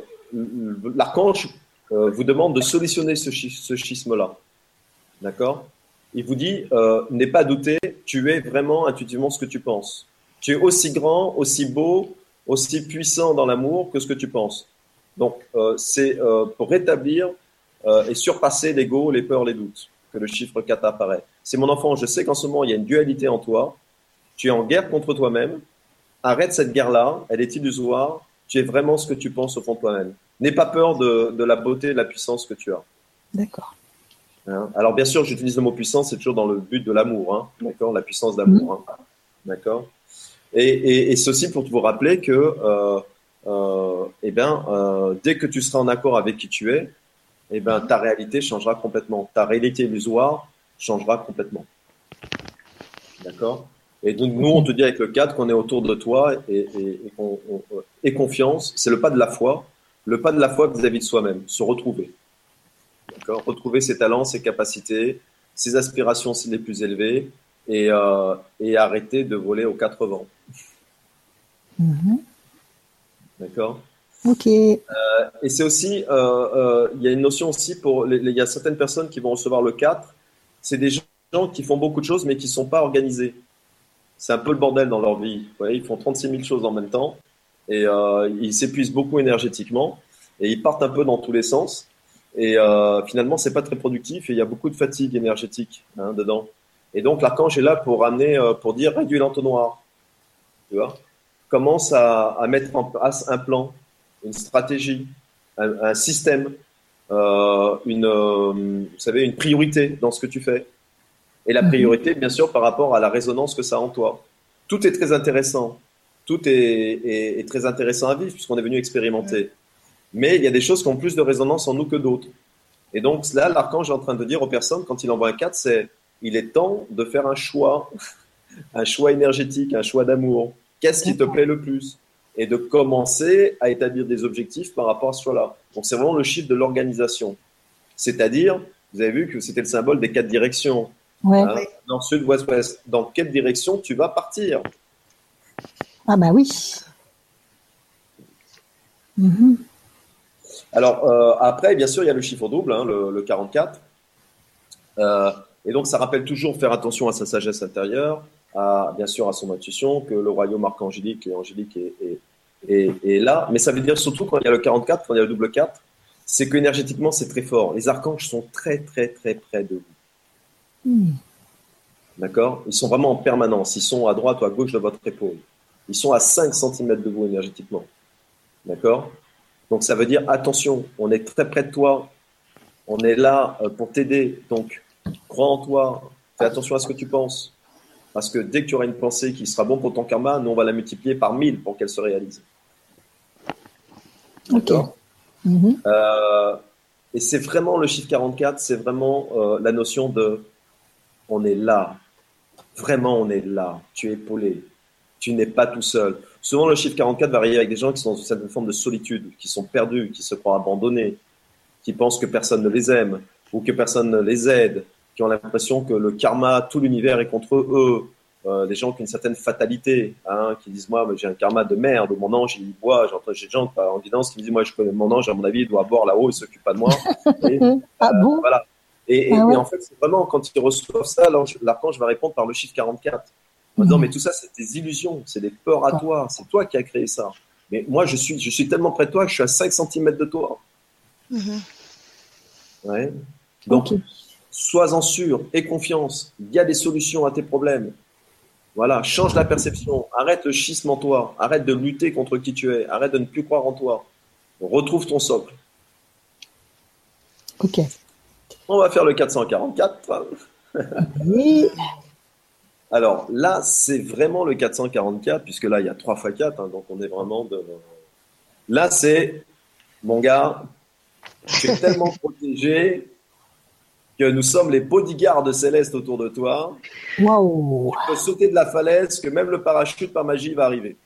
l'archange euh, vous demande de solutionner ce, schisme-là. D'accord? Il vous dit, euh, n'aie pas douté, tu es vraiment intuitivement ce que tu penses. Tu es aussi grand, aussi beau, aussi puissant dans l'amour que ce que tu penses. Donc, euh, c'est euh, pour rétablir et surpasser l'ego, les peurs, les doutes que le chiffre 4 apparaît. C'est mon enfant, je sais qu'en ce moment, il y a une dualité en toi. Tu es en guerre contre toi-même. Arrête cette guerre-là, elle est illusoire. Tu es vraiment ce que tu penses au fond de toi-même. N'aie pas peur de, de, la beauté, de la puissance que tu as. D'accord. Hein? Alors, bien sûr, j'utilise le mot puissance, c'est toujours dans le but de l'amour. Hein D'accord? La puissance d'amour. Hein D'accord? Et, et, et, ceci pour vous rappeler que euh, euh, eh ben, euh, dès que tu seras en accord avec qui tu es, eh ben, ta réalité changera complètement. Ta réalité illusoire changera complètement. D'accord? Et donc, nous, on te dit avec le cadre qu'on est autour de toi et, et, et confiance. C'est le pas de la foi. Le pas de la foi vis-à-vis de soi-même. Se retrouver. D'accord? Retrouver ses talents, ses capacités, ses aspirations les plus élevées et, euh, et arrêter de voler aux quatre vents. Mhm. D'accord? Ok. Euh, et c'est aussi, euh, il y a une notion aussi pour, il y a certaines personnes qui vont recevoir le 4, c'est des gens qui font beaucoup de choses mais qui ne sont pas organisés. C'est un peu le bordel dans leur vie. Vous voyez, ils font 36 000 choses en même temps et euh, ils s'épuisent beaucoup énergétiquement et ils partent un peu dans tous les sens. Et euh, finalement, c'est pas très productif et il y a beaucoup de fatigue énergétique hein, dedans. Et donc l'archange est là pour amener, euh, pour dire réduis l'entonnoir. Tu vois? Commence à, à, mettre en place un plan, une stratégie, un, un système, euh, une, vous savez, une priorité dans ce que tu fais. Et la mhm. priorité, bien sûr, par rapport à la résonance que ça a en toi. Tout est très intéressant. Tout est, est, est très intéressant à vivre puisqu'on est venu expérimenter. Mais il y a des choses qui ont plus de résonance en nous que d'autres. Et donc là, l'archange est en train de dire aux personnes, quand il envoie un 4, c'est il est temps de faire un choix, un choix énergétique, un choix d'amour. Qu'est-ce qui te plaît le plus? Et de commencer à établir des objectifs par rapport à cela. Donc c'est vraiment le chiffre de l'organisation. C'est-à-dire, vous avez vu que c'était le symbole des quatre directions. Ouais. Hein, nord, sud, ouest, ouest. Dans quelle direction tu vas partir? Ah bah oui. Mm-hmm. Alors euh, après, bien sûr, il y a le chiffre double, hein, le, le, 44. Euh, et donc, ça rappelle toujours faire attention à sa sagesse intérieure, à, bien sûr à son intuition, que le royaume archangélique et angélique est, est, est, là. Mais ça veut dire surtout quand il y a le 44, quand il y a le double 4, c'est qu'énergétiquement, c'est très fort. Les archanges sont très, très, très près de vous. Mm. D'accord? Ils sont vraiment en permanence. Ils sont à droite ou à gauche de votre épaule. Ils sont à 5 cm de vous énergétiquement. D'accord? Donc ça veut dire attention, on est très près de toi. On est là euh, pour t'aider. Donc Crois en toi. Fais attention à ce que tu penses. Parce que dès que tu auras une pensée qui sera bon pour ton karma, nous, on va la multiplier par 1000 pour qu'elle se réalise. D'accord? Mm-hmm. euh, Et c'est vraiment le chiffre 44, c'est vraiment euh, la notion de on est là. Vraiment, on est là. Tu es épaulé. Tu n'es pas tout seul. Souvent, le chiffre 44 va arriver avec des gens qui sont dans une certaine forme de solitude, qui sont perdus, qui se croient abandonnés, qui pensent que personne ne les aime ou que personne ne les aide, qui ont l'impression que le karma, tout l'univers est contre eux, euh, des gens qui ont une certaine fatalité, hein, qui disent moi j'ai un karma de merde, mon ange il boit, j'entends j'ai des gens en guidance qui me disent moi je connais mon ange, à mon avis il doit boire là-haut, il s'occupe pas de moi. Et, ah euh, bon? Voilà. Et, ah ouais? et, en fait c'est vraiment quand ils reçoivent ça, l'archange va répondre par le chiffre 44, en disant mmh. mais tout ça c'est des illusions, c'est des peurs à toi, c'est toi qui as créé ça. Mais moi je suis je suis tellement près de toi que je suis à 5 cm de toi. Mmh. Ouais. Donc, okay. sois-en sûr, aie confiance. Il y a des solutions à tes problèmes. Voilà, change la perception. Arrête le schisme en toi. Arrête de lutter contre qui tu es. Arrête de ne plus croire en toi. Retrouve ton socle. Ok. On va faire le 444. Oui. Alors là, c'est vraiment le 444, puisque là, il y a 3 x 4, hein, donc on est vraiment de. Là, c'est, mon gars, tu es tellement protégé que nous sommes les bodyguards célestes autour de toi. Waouh Tu peux sauter de la falaise, que même le parachute par magie va arriver.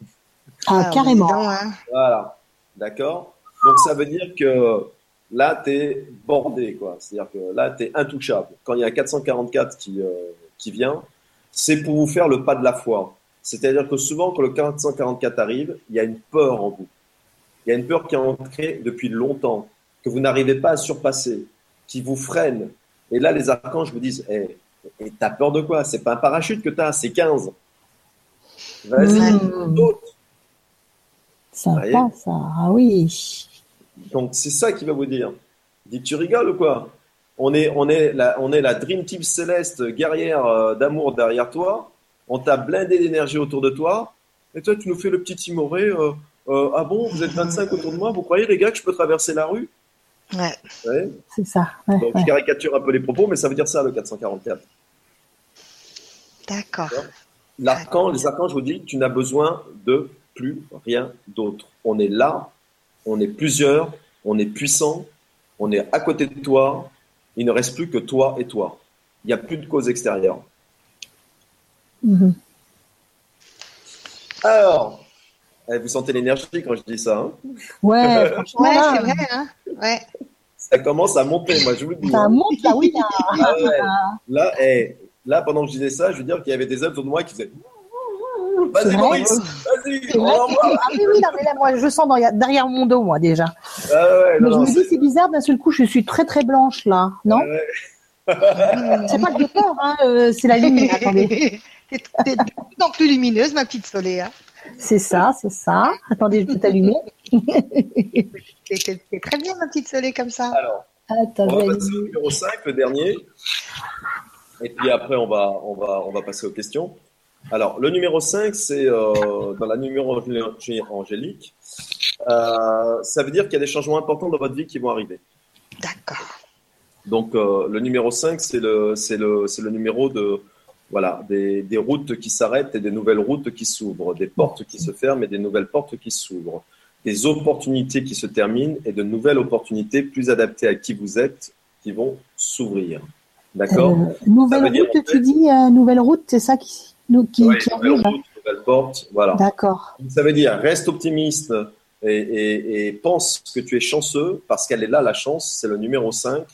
Ah, carrément. Hein. Voilà, d'accord Donc ça veut dire que là, tu es bordé, quoi. C'est-à-dire que là, tu es intouchable. Quand il y a 444 qui, euh, qui vient, c'est pour vous faire le pas de la foi. C'est-à-dire que souvent, quand le 444 arrive, il y a une peur en vous. Il y a une peur qui est ancrée depuis longtemps, que vous n'arrivez pas à surpasser, qui vous freine. Et là, les archanges vous disent hey, eh, et t'as peur de quoi? C'est pas un parachute que tu as, c'est 15. Vas-y, mmh. Sympa, ça. Ah oui. Donc, c'est ça qui va vous dire. Dis tu rigoles ou quoi? On est, on, est la, on est la Dream Team céleste guerrière euh, d'amour derrière toi. On t'a blindé d'énergie autour de toi. Et toi, tu nous fais le petit timoré. Euh, euh, ah bon, vous êtes 25 autour de moi, vous croyez les gars que je peux traverser la rue? Ouais. C'est ça. Donc je caricature un peu les propos, mais ça veut dire ça le 444. D'accord. L'archange, les archanges, je vous dis, tu n'as besoin de plus rien d'autre. On est là, on est plusieurs, on est puissant, on est à côté de toi. Il ne reste plus que toi et toi. Il n'y a plus de cause extérieure. Mm-hmm. Alors, eh, vous sentez l'énergie quand je dis ça hein Ouais, franchement, ouais, c'est vrai. Hein ouais. Ça commence à monter, moi je vous le dis. Ça hein. monte là, oui. Là, ah là, eh, là, pendant que je disais ça, je veux dire qu'il y avait des hommes autour de moi qui faisaient. Vas-y, Maurice, vas-y. Ah oui, oui, mais là, moi, je sens derrière mon dos, moi, déjà. Ah ouais, mais je me dis, c'est bizarre, d'un seul coup, je suis très, très blanche, là, non C'est pas le peur, hein, euh, c'est la lumière, attendez. T'es de plus en plus lumineuse, ma petite Soleil. Hein. C'est ça, c'est ça. Attendez, je vais t'allumer. c'est très bien, ma petite Soleil, comme ça. Alors, on va passer au numéro 5, le dernier. Et puis après, on va, on va, on va passer aux questions. Alors, le numéro 5, c'est euh, dans la numérologie angélique. Euh, ça veut dire qu'il y a des changements importants dans votre vie qui vont arriver. D'accord. Donc, euh, le numéro 5, c'est le, le, le numéro de, voilà, des, des routes qui s'arrêtent et des nouvelles routes qui s'ouvrent, des portes qui se ferment et des nouvelles portes qui s'ouvrent, des opportunités qui se terminent et de nouvelles opportunités plus adaptées à qui vous êtes qui vont s'ouvrir. D'accord? Euh, Nouvelle route, tu dis euh, nouvelle route, c'est ça qui, qui, qui arrive route, Nouvelle porte, voilà. D'accord. Ça veut dire reste optimiste et, et, et pense que tu es chanceux parce qu'elle est là, la chance, c'est le numéro 5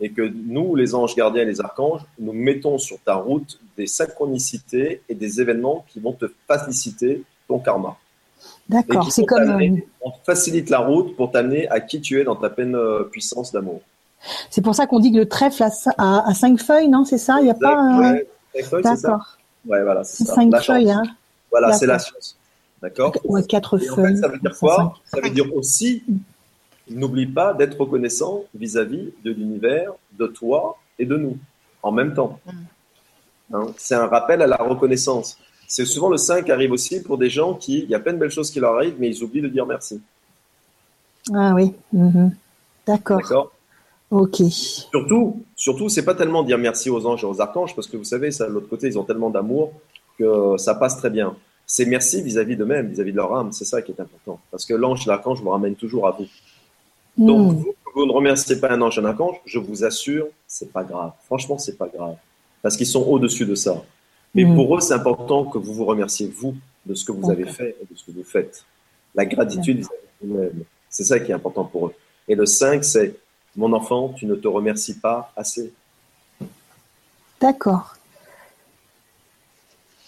et que nous, les anges gardiens et les archanges, nous mettons sur ta route des synchronicités et des événements qui vont te faciliter ton karma. D'accord, c'est comme. Euh, on facilite la route pour t'amener à qui tu es dans ta pleine euh, puissance d'amour. C'est pour ça qu'on dit que le trèfle a, cinq feuilles, non C'est ça? Il n'y a pas. D'accord. Ouais, voilà, c'est Cinq feuilles, hein Voilà, c'est la science. D'accord Ouais, quatre feuilles. ça veut dire quoi? Ça veut dire aussi n'oublie pas d'être reconnaissant vis-à-vis de l'univers, de toi et de nous, en même temps. Mm. Hein, c'est un rappel à la reconnaissance. C'est souvent le 5 arrive aussi pour des gens qui, il y a plein de belles choses qui leur arrivent, mais ils oublient de dire merci. Ah oui, mm-hmm. d'accord. D'accord? Ok. Surtout, surtout, c'est pas tellement dire merci aux anges et aux archanges, parce que vous savez, ça, de l'autre côté, ils ont tellement d'amour que ça passe très bien. C'est merci vis-à-vis d'eux-mêmes, vis-à-vis de leur âme, c'est ça qui est important. Parce que l'ange et l'archange vous ramènent toujours à vous. Donc, hmm. vous, ne remerciez pas un ange et un archange, je vous assure, c'est pas grave. Franchement, c'est pas grave. Parce qu'ils sont au-dessus de ça. Mais hmm. pour eux, c'est important que vous vous remerciez, vous, de ce que vous avez fait et de ce que vous faites. La gratitude vous-même. C'est ça qui est important pour eux. Et le 5, c'est mon enfant, tu ne te remercies pas assez. D'accord.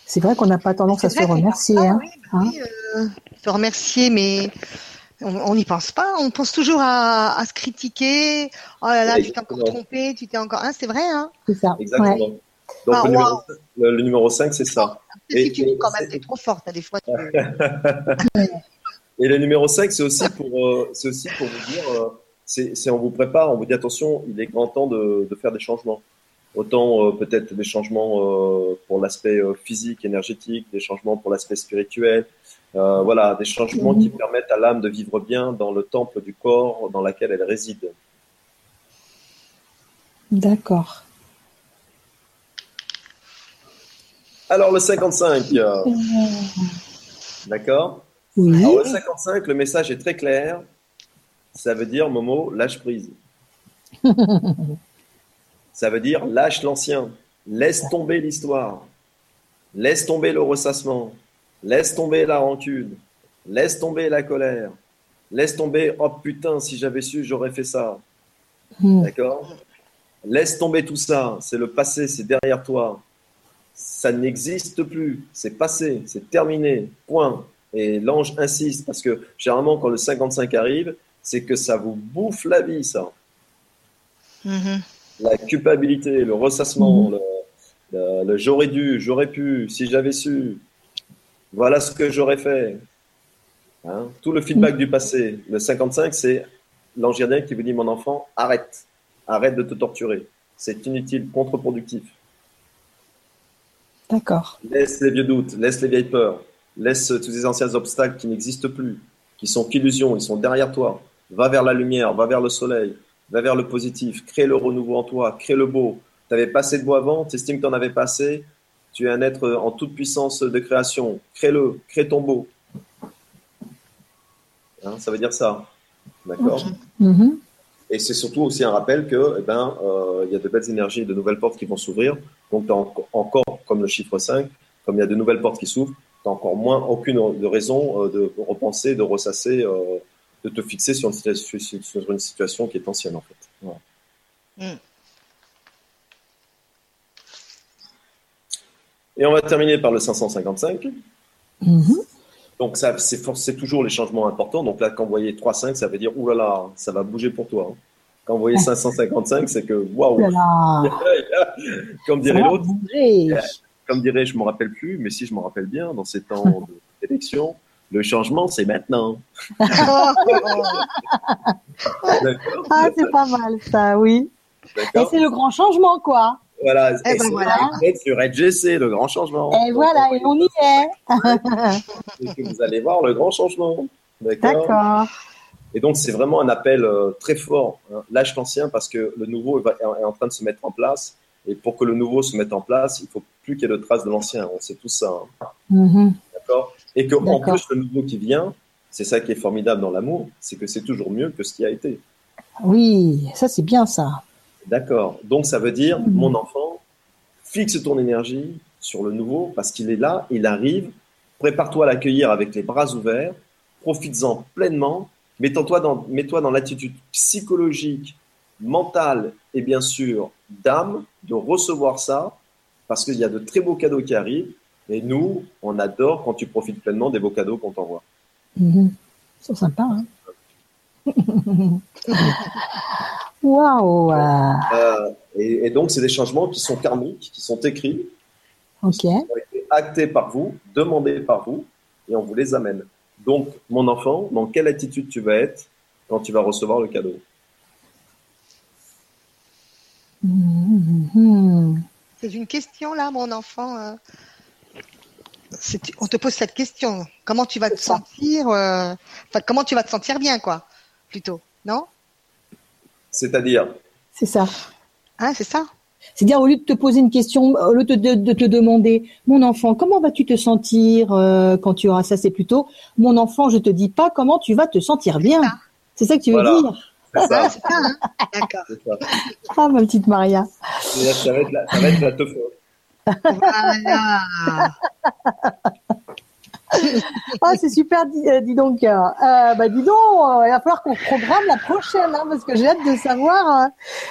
C'est vrai qu'on n'a pas tendance à se remercier. hein, bah oui, euh, se remercier, mais on n'y pense pas. On pense toujours à, se critiquer. Oh là là, tu t'es encore trompé, tu t'es encore. Hein, c'est vrai, hein C'est ça. Exactement. Donc ah, le, numéro, 5, c'est ça. Et, tu dis quand même, t'es trop forte, hein, des fois. et le numéro 5, c'est aussi pour, euh, c'est aussi pour vous dire, euh, c'est, on vous prépare, on vous dit attention, il est grand temps de, faire des changements. Autant euh, peut-être des changements pour l'aspect physique, énergétique, des changements pour l'aspect spirituel, euh, voilà, des changements qui permettent à l'âme de vivre bien dans le temple du corps dans lequel elle réside. D'accord. Alors le 55. D'accord? Oui. Alors le 55, le message est très clair. Ça veut dire, Momo, lâche prise. Ça veut dire lâche l'ancien. Laisse tomber l'histoire. Laisse tomber le ressassement. Laisse tomber la rancune. Laisse tomber la colère. Laisse tomber, oh putain, si j'avais su, j'aurais fait ça. Hmm. D'accord? Laisse tomber tout ça. C'est le passé, c'est derrière toi. Ça n'existe plus. C'est passé, c'est terminé. Point. Et l'ange insiste parce que généralement, quand le 55 arrive, c'est que ça vous bouffe la vie, ça. Mhm. La culpabilité, le ressassement, le, le- le j'aurais dû, j'aurais pu, si j'avais su. Voilà ce que j'aurais fait. Hein? Tout le feedback du passé. Le 55, c'est l'ange gardien qui vous dit, mon enfant, arrête. Arrête de te torturer. C'est inutile, contre-productif. D'accord. Laisse les vieux doutes, laisse les vieilles peurs, laisse tous ces anciens obstacles qui n'existent plus, qui sont qu'illusions, ils sont derrière toi. Va vers la lumière, va vers le soleil, va vers le positif, crée le renouveau en toi, crée le beau. Tu n'avais pas assez de beau avant, tu estimes que tu n'en avais pas assez, tu es un être en toute puissance de création. Crée-le, crée ton beau. Hein, ça veut dire ça. D'accord Mhm. et c'est surtout aussi un rappel que, eh ben, euh, il y a de belles énergies, de nouvelles portes qui vont s'ouvrir. Donc, en- encore, comme le chiffre 5, comme il y a de nouvelles portes qui s'ouvrent, tu n'as encore moins aucune de raison euh, de repenser, de ressasser, euh, de te fixer sur une, situation, sur une situation qui est ancienne, en fait. Voilà. Mm. Et on va terminer par le 555. Mhm. Donc, ça, c'est, toujours les changements importants. Donc là, quand vous voyez 3-5, ça veut dire, oulala, ça va bouger pour toi. hein. Quand vous voyez 555, c'est que, waouh, Oh là là. comme dirait l'autre, comme dirait, je me rappelle plus, mais si je me rappelle bien, dans ces temps d'élection, le changement, c'est maintenant. Ah, c'est pas mal ça, oui. Et c'est le grand changement, quoi. Voilà. Eh Et ben voilà. sur EdGC, le grand changement. Et voilà, et on y est. Et que vous allez voir le grand changement. D'accord. Et donc, c'est vraiment un appel euh, très fort. hein. Lâche l'ancien parce que le nouveau est en train de se mettre en place. Et pour que le nouveau se mette en place, il faut plus qu'il y ait de traces de l'ancien. On sait tout ça. hein. Mhm. D'accord Et que, en D'accord. plus, le nouveau qui vient, c'est ça qui est formidable dans l'amour, c'est que c'est toujours mieux que ce qui a été. Oui, ça c'est bien ça. D'accord. Donc ça veut dire, Mhm. mon enfant, fixe ton énergie sur le nouveau parce qu'il est là, il arrive. Prépare-toi à l'accueillir avec les bras ouverts. Profites-en pleinement. Mets-toi dans, mets-toi dans l'attitude psychologique, mentale et bien sûr d'âme de recevoir ça parce qu'il y a de très beaux cadeaux qui arrivent. Et nous, on adore quand tu profites pleinement des beaux cadeaux qu'on t'envoie. Mhm. Ils sont sympas, hein. Waouh. euh, et, et donc, c'est des changements qui sont karmiques, qui sont écrits, Ok. qui ont été actés par vous, demandés par vous, et on vous les amène. Donc, mon enfant, dans quelle attitude tu vas être quand tu vas recevoir le cadeau? Mhm. C'est une question là, mon enfant. euh. On te pose cette question. Comment tu vas te ça. sentir euh, Enfin, comment tu vas te sentir bien, quoi Plutôt, non? C'est-à-dire, C'est ça. Hein, c'est ça C'est-à-dire, au lieu de te poser une question, au lieu de, de- de te demander, mon enfant, comment vas-tu te sentir euh, quand tu auras ça? C'est plutôt, mon enfant, je te dis pas comment tu vas te sentir bien. C'est ça que tu veux Voilà. dire c'est ça, Ah, c'est ça, hein D'accord. c'est ça. Ah, ma petite Maria. C'est-à-dire que Ça va être la, ça va être la teuf. Voilà. Ah, c'est super, dis, euh, dis donc. Euh, euh, bah, dis donc, euh, il va falloir qu'on programme la prochaine, hein, parce que j'ai hâte de savoir euh,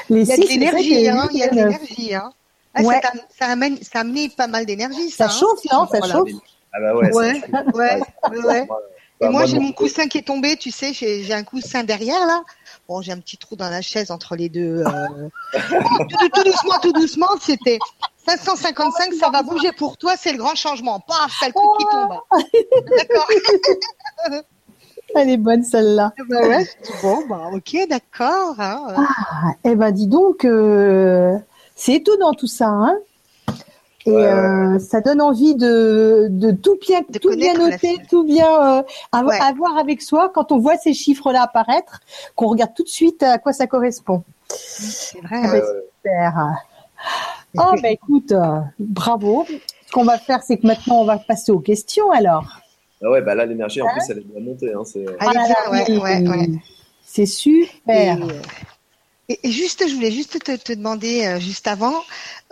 les Il y a de l'énergie, hein Il y a de l'énergie, hein Ah, Ouais. ça, ça amène, ça a amené pas mal d'énergie, Ça ça. hein chauffe, non Ça Voilà. chauffe Ah bah ouais. Ouais, ça- ouais, ouais, ouais. Voilà. Et Bah, moi, j'ai mon coussin qui est tombé, tu sais, j'ai j'ai un coussin derrière là. Bon, j'ai un petit trou dans la chaise entre les deux. euh. tout, tout doucement, tout doucement, c'était 555, ça va bouger pour toi, c'est le grand changement. Paf, t'as le truc qui tombe. D'accord. Elle est bonne, celle-là. Bah ouais. Bon, bah ok, d'accord. hein. Ah, eh ben, dis donc, euh, c'est étonnant tout ça, hein et Ouais, ouais, euh, ça donne envie de, de tout bien, De tout bien noter, tout bien euh, avo- Ouais. avoir avec soi quand on voit ces chiffres-là apparaître, qu'on regarde tout de suite à quoi ça correspond. C'est vrai. Ah ben, super. Oh, ben écoute, euh, bravo. Ce qu'on va faire, c'est que maintenant, on va passer aux questions alors. Ah ouais, bah là, l'énergie, en plus, elle est bien montée. Hein, c'est... Allez, Ah là bien, là, ouais, ouais, ouais. C'est super. Et, euh, et- juste, je voulais juste te, te demander euh, juste avant,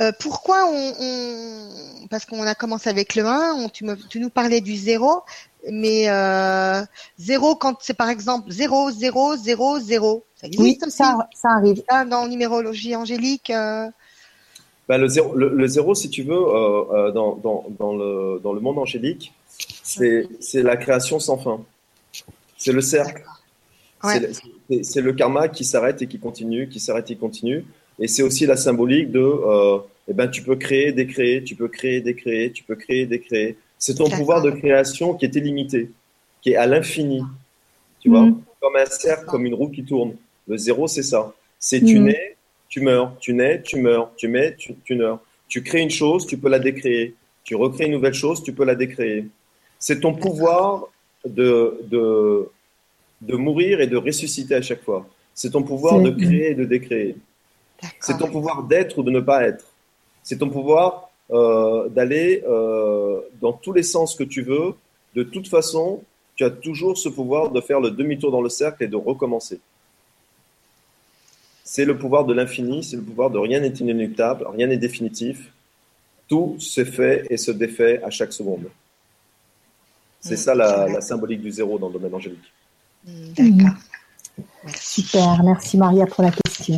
euh, pourquoi on, on- parce qu'on a commencé avec le 1, on- tu, me, tu nous parlais du 0, mais euh, zéro quand c'est par exemple 0, 0, 0, 0. Ça existe oui, ça, ça arrive. Ah, dans numérologie angélique. Euh... Ben, le, zéro, le, le, zéro, si tu veux, euh, euh, dans, dans, dans, le, dans le monde angélique, c'est la création sans fin. C'est le cercle. Ouais. C'est le karma qui s'arrête et qui continue, qui s'arrête et qui continue. Et c'est aussi la symbolique de, euh, eh ben, tu peux créer, décréer, tu peux créer, décréer, tu peux créer, décréer. C'est ton pouvoir de création qui est illimité, qui est à l'infini. Tu vois, mmh. comme un cercle, comme une roue qui tourne. Le zéro, c'est ça. C'est tu mmh. nais, tu meurs, tu nais, tu meurs, tu mets, tu, tu meurs. Tu crées une chose, tu peux la décréer. Tu recrées une nouvelle chose, tu peux la décréer. C'est ton pouvoir de, de, de mourir et de ressusciter à chaque fois. C'est ton pouvoir de créer et de décréer. C'est ton pouvoir d'être ou de ne pas être. C'est ton pouvoir euh, d'aller euh, dans tous les sens que tu veux. De toute façon, tu as toujours ce pouvoir de faire le demi-tour dans le cercle et de recommencer. C'est le pouvoir de l'infini, c'est le pouvoir de rien n'est inéluctable, rien n'est définitif. Tout se fait et se défait à chaque seconde. C'est mm. ça la, la, symbolique du zéro dans le domaine angélique. Mm. D'accord. Super, merci Maria pour la question.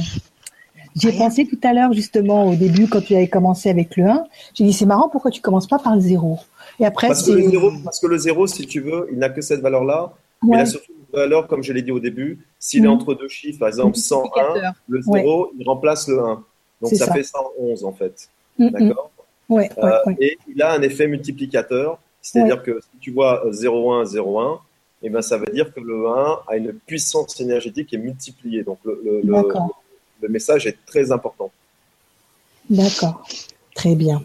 J'ai pensé tout à l'heure justement au début quand tu avais commencé avec le 1, j'ai dit c'est marrant pourquoi tu commences pas par le 0 Et après parce que, le 0, parce que le 0 si tu veux, il n'a que cette valeur là, ouais. il a surtout valeur comme je l'ai dit au début, s'il mmh. est entre deux chiffres, par exemple 101, le 0 ouais. il remplace le 1. Donc ça, ça, fait 111 en fait. Mmh, D'accord ouais, euh, Et il a un effet multiplicateur, c'est-à-dire que si tu vois 01 01 eh ben, ça veut dire que le 1 a une puissance énergétique qui est multipliée. Donc le, le, le, le message est très important. D'accord, très bien.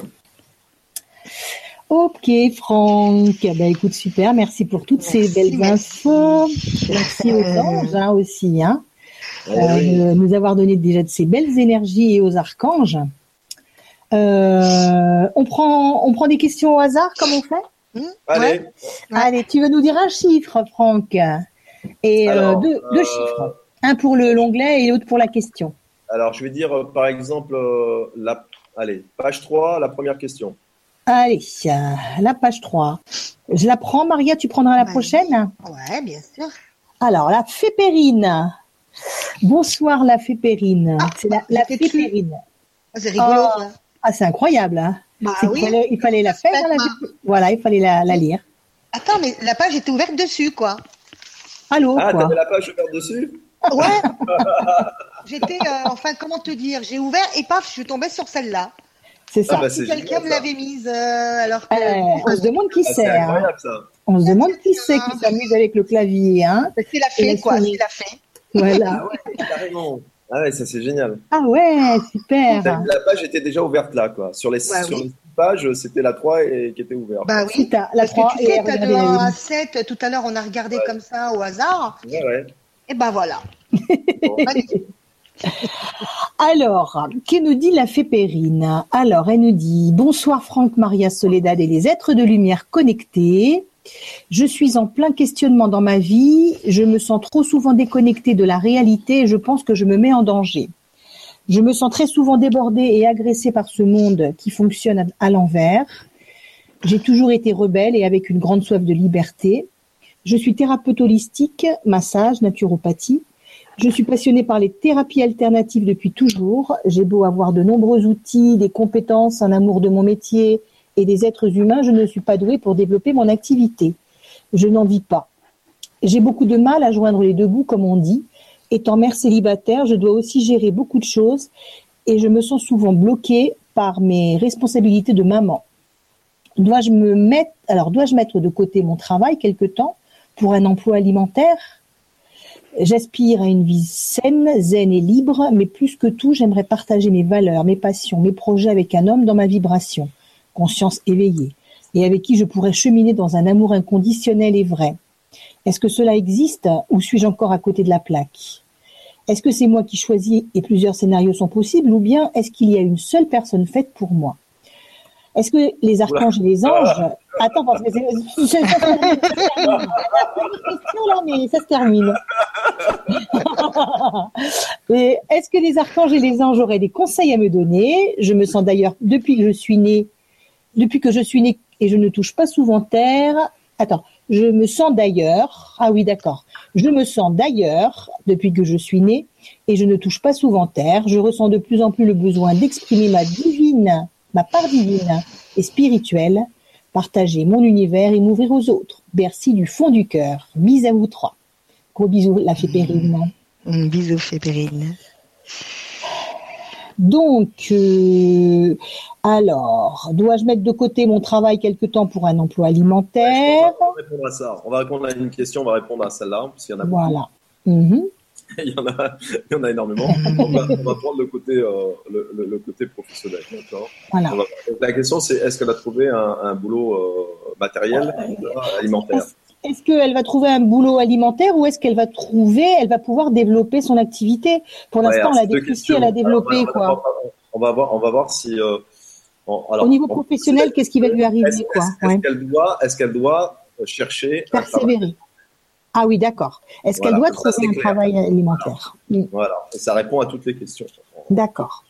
Ok, Franck. Ben, écoute, super. Merci pour toutes merci, ces belles merci. infos. Merci aux anges hein, aussi, hein, euh, de nous avoir donné déjà de ces belles énergies et aux archanges. Euh, on prend, on prend des questions au hasard, comme on fait? Mmh, Allez. Ouais. Allez, tu veux nous dire un chiffre, Franck? Et Alors, euh, deux, deux chiffres. Un pour l'onglet et l'autre pour la question. Alors, je vais dire, par exemple, euh, la, allez, page 3, la première question. Allez, euh, la page 3. Je la prends, Maria, tu prendras la Ouais. prochaine Ouais, bien sûr. Alors, la fépérine. Bonsoir, la fépérine. Ah, c'est la, fépérine. Ah, C'est rigolo. Ah. ça. Ah, c'est incroyable. Hein Bah oui. fallait, il fallait la faire. Hein, la-. Voilà, il fallait la, la lire. Attends, mais la page était ouverte dessus, quoi. Allô, Ah, t'avais la page ouverte dessus Ouais. J'étais, euh, enfin, comment te dire, j'ai ouvert et paf, je suis tombée sur celle-là. C'est ça. Ah, bah, Si c'est quelqu'un me ça. l'avait mise, euh, alors que Euh, on se demande qui Ah, c'est. hein. ça. On se demande qui c'est qui s'amuse avec le clavier. Hein c'est la fée, quoi. C'est la fée. voilà. Ah ouais, carrément. Ah ouais, ça c'est génial. Ah ouais, super. La page était déjà ouverte là, quoi. Sur les, Ouais, sur oui. les six pages, c'était la 3 et, qui était ouverte. Bah Si oui. t'as la Parce 3 que tu et sais, t'as de la 1 à une. 7, tout à l'heure on a regardé Ouais. comme ça au hasard, Ouais, ouais. et ben voilà. Bon. Alors, que nous dit la Fépérine? Alors, elle nous dit Bonsoir Franck, Maria Soledad et les êtres de lumière connectés. Je suis en plein questionnement dans ma vie. Je me sens trop souvent déconnectée de la réalité et je pense que je me mets en danger. Je me sens très souvent débordée et agressée par ce monde qui fonctionne à l'envers. J'ai toujours été rebelle et avec une grande soif de liberté. Je suis thérapeute holistique, massage, naturopathie. Je suis passionnée par les thérapies alternatives depuis toujours. J'ai beau avoir de nombreux outils, des compétences, un amour de mon métier et des êtres humains, je ne suis pas douée pour développer mon activité. Je n'en vis pas. J'ai beaucoup de mal à joindre les deux bouts, comme on dit. Étant mère célibataire, je dois aussi gérer beaucoup de choses et je me sens souvent bloquée par mes responsabilités de maman. Dois-je me mettre, alors dois-je mettre de côté mon travail quelque temps pour un emploi alimentaire? J'aspire à une vie saine, zen et libre, mais plus que tout, j'aimerais partager mes valeurs, mes passions, mes projets avec un homme dans ma vibration, conscience éveillée, et avec qui je pourrais cheminer dans un amour inconditionnel et vrai. Est-ce que cela existe ou suis-je encore à côté de la plaque? Est-ce que c'est moi qui choisis et plusieurs scénarios sont possibles ou bien est-ce qu'il y a une seule personne faite pour moi? Est-ce que les archanges et les anges... Attends, parce que c'est... se termine. La question, là, mais ça se termine. Est-ce que les archanges et les anges auraient des conseils à me donner? Je me sens d'ailleurs depuis que je suis née, depuis que je suis née et je ne touche pas souvent terre. Attends, Je me sens d'ailleurs. Ah oui, d'accord. Je me sens d'ailleurs depuis que je suis née et je ne touche pas souvent terre. Je ressens de plus en plus le besoin d'exprimer ma divine, ma part divine et spirituelle, partager mon univers et m'ouvrir aux autres. Bercy du fond du cœur. Bis à vous trois. Gros bisous, la Fépérine. Mmh, bisous, Fépérine. Donc, euh, alors, dois-je mettre de côté mon travail quelque temps pour un emploi alimentaire? On va répondre à ça. On va répondre à une question, on va répondre à celle-là, parce qu'il y en a Voilà. Mhm. il, y en a, il y en a énormément. on, va, on va prendre le côté, euh, le, le, le, côté professionnel. Voilà. Va, la question, c'est est-ce qu'elle a trouvé un, un boulot euh, matériel, euh, alimentaire? Est-ce qu'elle va trouver un boulot alimentaire ou est-ce qu'elle va trouver, elle va pouvoir développer son activité? Pour l'instant, ouais, elle a des elle a développé alors, quoi. On va voir, on va voir si. Euh, alors, Au niveau professionnel, qu'est-ce qui va lui arriver est-ce, quoi Est-ce, ouais. qu'elle doit, est-ce qu'elle doit chercher persévérer Ah oui, d'accord. Est-ce voilà, qu'elle doit trouver ça, un clair. travail alimentaire? Voilà. voilà. Et ça répond à toutes les questions. D'accord.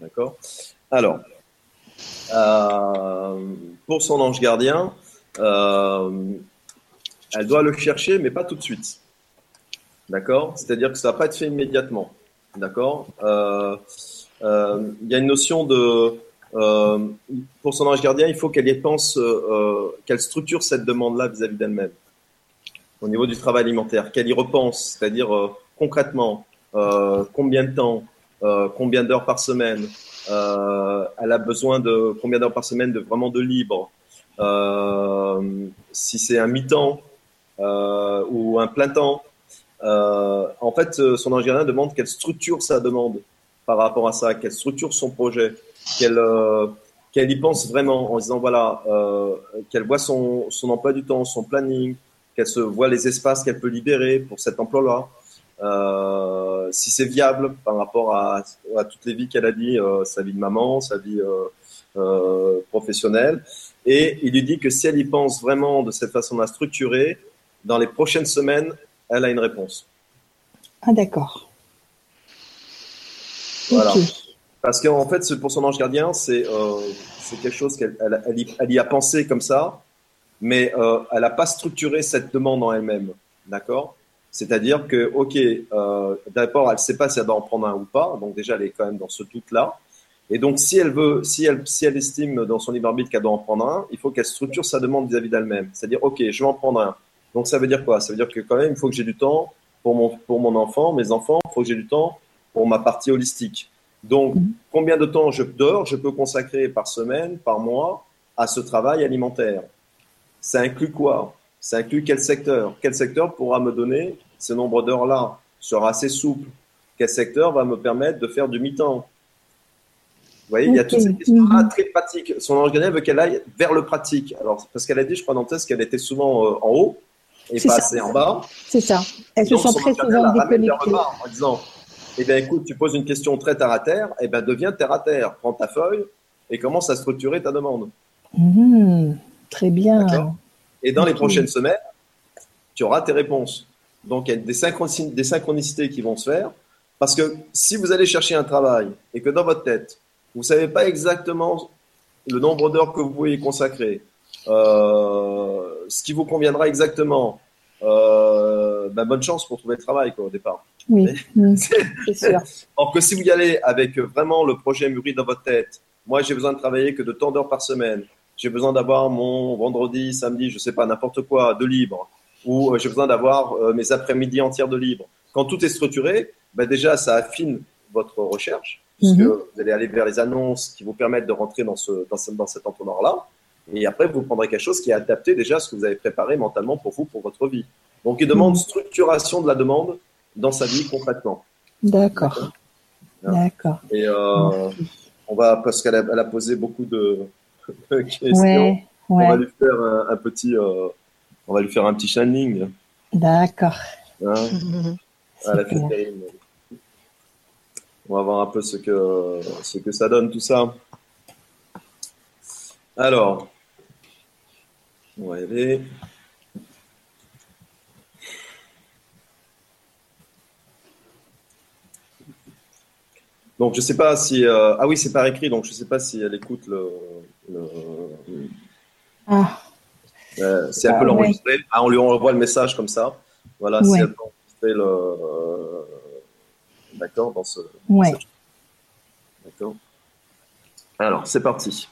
D'accord. Alors, euh, pour son ange gardien. Euh, elle doit le chercher, mais pas tout de suite. D'accord? C'est-à-dire que ça va pas être fait immédiatement. D'accord? Euh, euh, Il y a une notion de... Pour son ange gardien, il faut qu'elle y pense, qu'elle structure cette demande-là vis-à-vis d'elle-même. Au niveau du travail alimentaire, qu'elle y repense, c'est-à-dire euh, concrètement, euh, combien de temps, combien d'heures par semaine, elle a besoin de combien d'heures par semaine de vraiment de libre, si c'est un mi-temps, euh, ou un plein temps. Euh, en fait, son ingénieur demande qu'elle structure sa demande par rapport à ça, qu'elle structure son projet, qu'elle euh, qu'elle y pense vraiment en disant voilà, euh, qu'elle voit son, son emploi du temps, son planning, qu'elle se voit les espaces qu'elle peut libérer pour cet emploi-là, euh, si c'est viable par rapport à, à toutes les vies qu'elle a dit, euh, sa vie de maman, sa vie professionnelle. Et il lui dit que si elle y pense vraiment de cette façon-là structurée, dans les prochaines semaines, elle a une réponse. Ah d'accord. Voilà. Okay. Parce qu'en fait, pour son ange gardien, c'est euh, quelque chose qu'elle elle, elle, y, elle, y, a pensé comme ça, mais euh, elle n'a pas structuré cette demande en elle-même. D'accord? C'est-à-dire que, OK, euh, d'abord, elle ne sait pas si elle doit en prendre un ou pas, donc déjà, elle est quand même dans ce doute-là. Et donc, si elle veut, si elle, si elle estime dans son libre arbitre qu'elle doit en prendre un, il faut qu'elle structure sa demande vis-à-vis -vis d'elle-même. C'est-à-dire, OK, je vais en prendre un. Donc ça veut dire quoi? Ça veut dire que quand même, il faut que j'ai du temps pour mon, pour mon enfant, mes enfants, il faut que j'ai du temps pour ma partie holistique. Donc, combien de temps je dors, je peux consacrer par semaine, par mois à ce travail alimentaire? Ça inclut quoi? Ça inclut quel secteur? Quel secteur pourra me donner ce nombre d'heures-là? Sera assez souple Quel secteur va me permettre de faire du mi-temps? Vous voyez, il y a toutes ces questions-là très pratiques. Son gardien veut qu'elle aille vers le pratique. Alors, parce qu'elle a dit, je crois, dans le test, qu'elle était souvent euh, en haut et pas assez en bas. C'est ça. Elles se sont très souvent déconnectées. En disant, eh bien, écoute, tu poses une question très terre à terre, eh bien, deviens terre à terre. Prends ta feuille et commence à structurer ta demande. Mmh, très bien. Et dans okay. les prochaines semaines, tu auras tes réponses. Donc, il y a des, synchronicités, des synchronicités qui vont se faire. Parce que si vous allez chercher un travail et que dans votre tête, vous ne savez pas exactement le nombre d'heures que vous pouvez y consacrer, euh, ce qui vous conviendra exactement. Euh, ben bonne chance pour trouver le travail quoi, au départ. Oui, c'est sûr. Or que si vous y allez avec vraiment le projet mûri dans votre tête, moi j'ai besoin de travailler que de tant d'heures par semaine, j'ai besoin d'avoir mon vendredi, samedi, je sais pas, n'importe quoi, de libre, ou euh, j'ai besoin d'avoir euh, mes après-midi entières de libre. Quand tout est structuré, ben déjà ça affine votre recherche, puisque mm -hmm. vous allez aller vers les annonces qui vous permettent de rentrer dans, ce, dans, ce, dans cet entonnoir-là. Et après, vous prendrez quelque chose qui est adapté déjà à ce que vous avez préparé mentalement pour vous, pour votre vie. Donc, il demande structuration de la demande dans sa vie concrètement. D'accord. D'accord. Et euh, on va, parce qu'elle a, elle a, posé beaucoup de, questions, ouais, ouais. on va lui faire un, un petit, euh, on va lui faire un petit shining. D'accord. Hein à la On va voir un peu ce que, ce que ça donne tout ça. Alors, on va y aller. Donc, je ne sais pas si. Euh, ah oui, c'est par écrit, donc je ne sais pas si elle écoute le. Le... Ah. Euh, si elle peut ah, l'enregistrer, ah, on lui envoie le message comme ça. Voilà, si elle peut enregistrer le. Euh, d'accord, dans ce. Ouais. D'accord. Alors, c'est parti.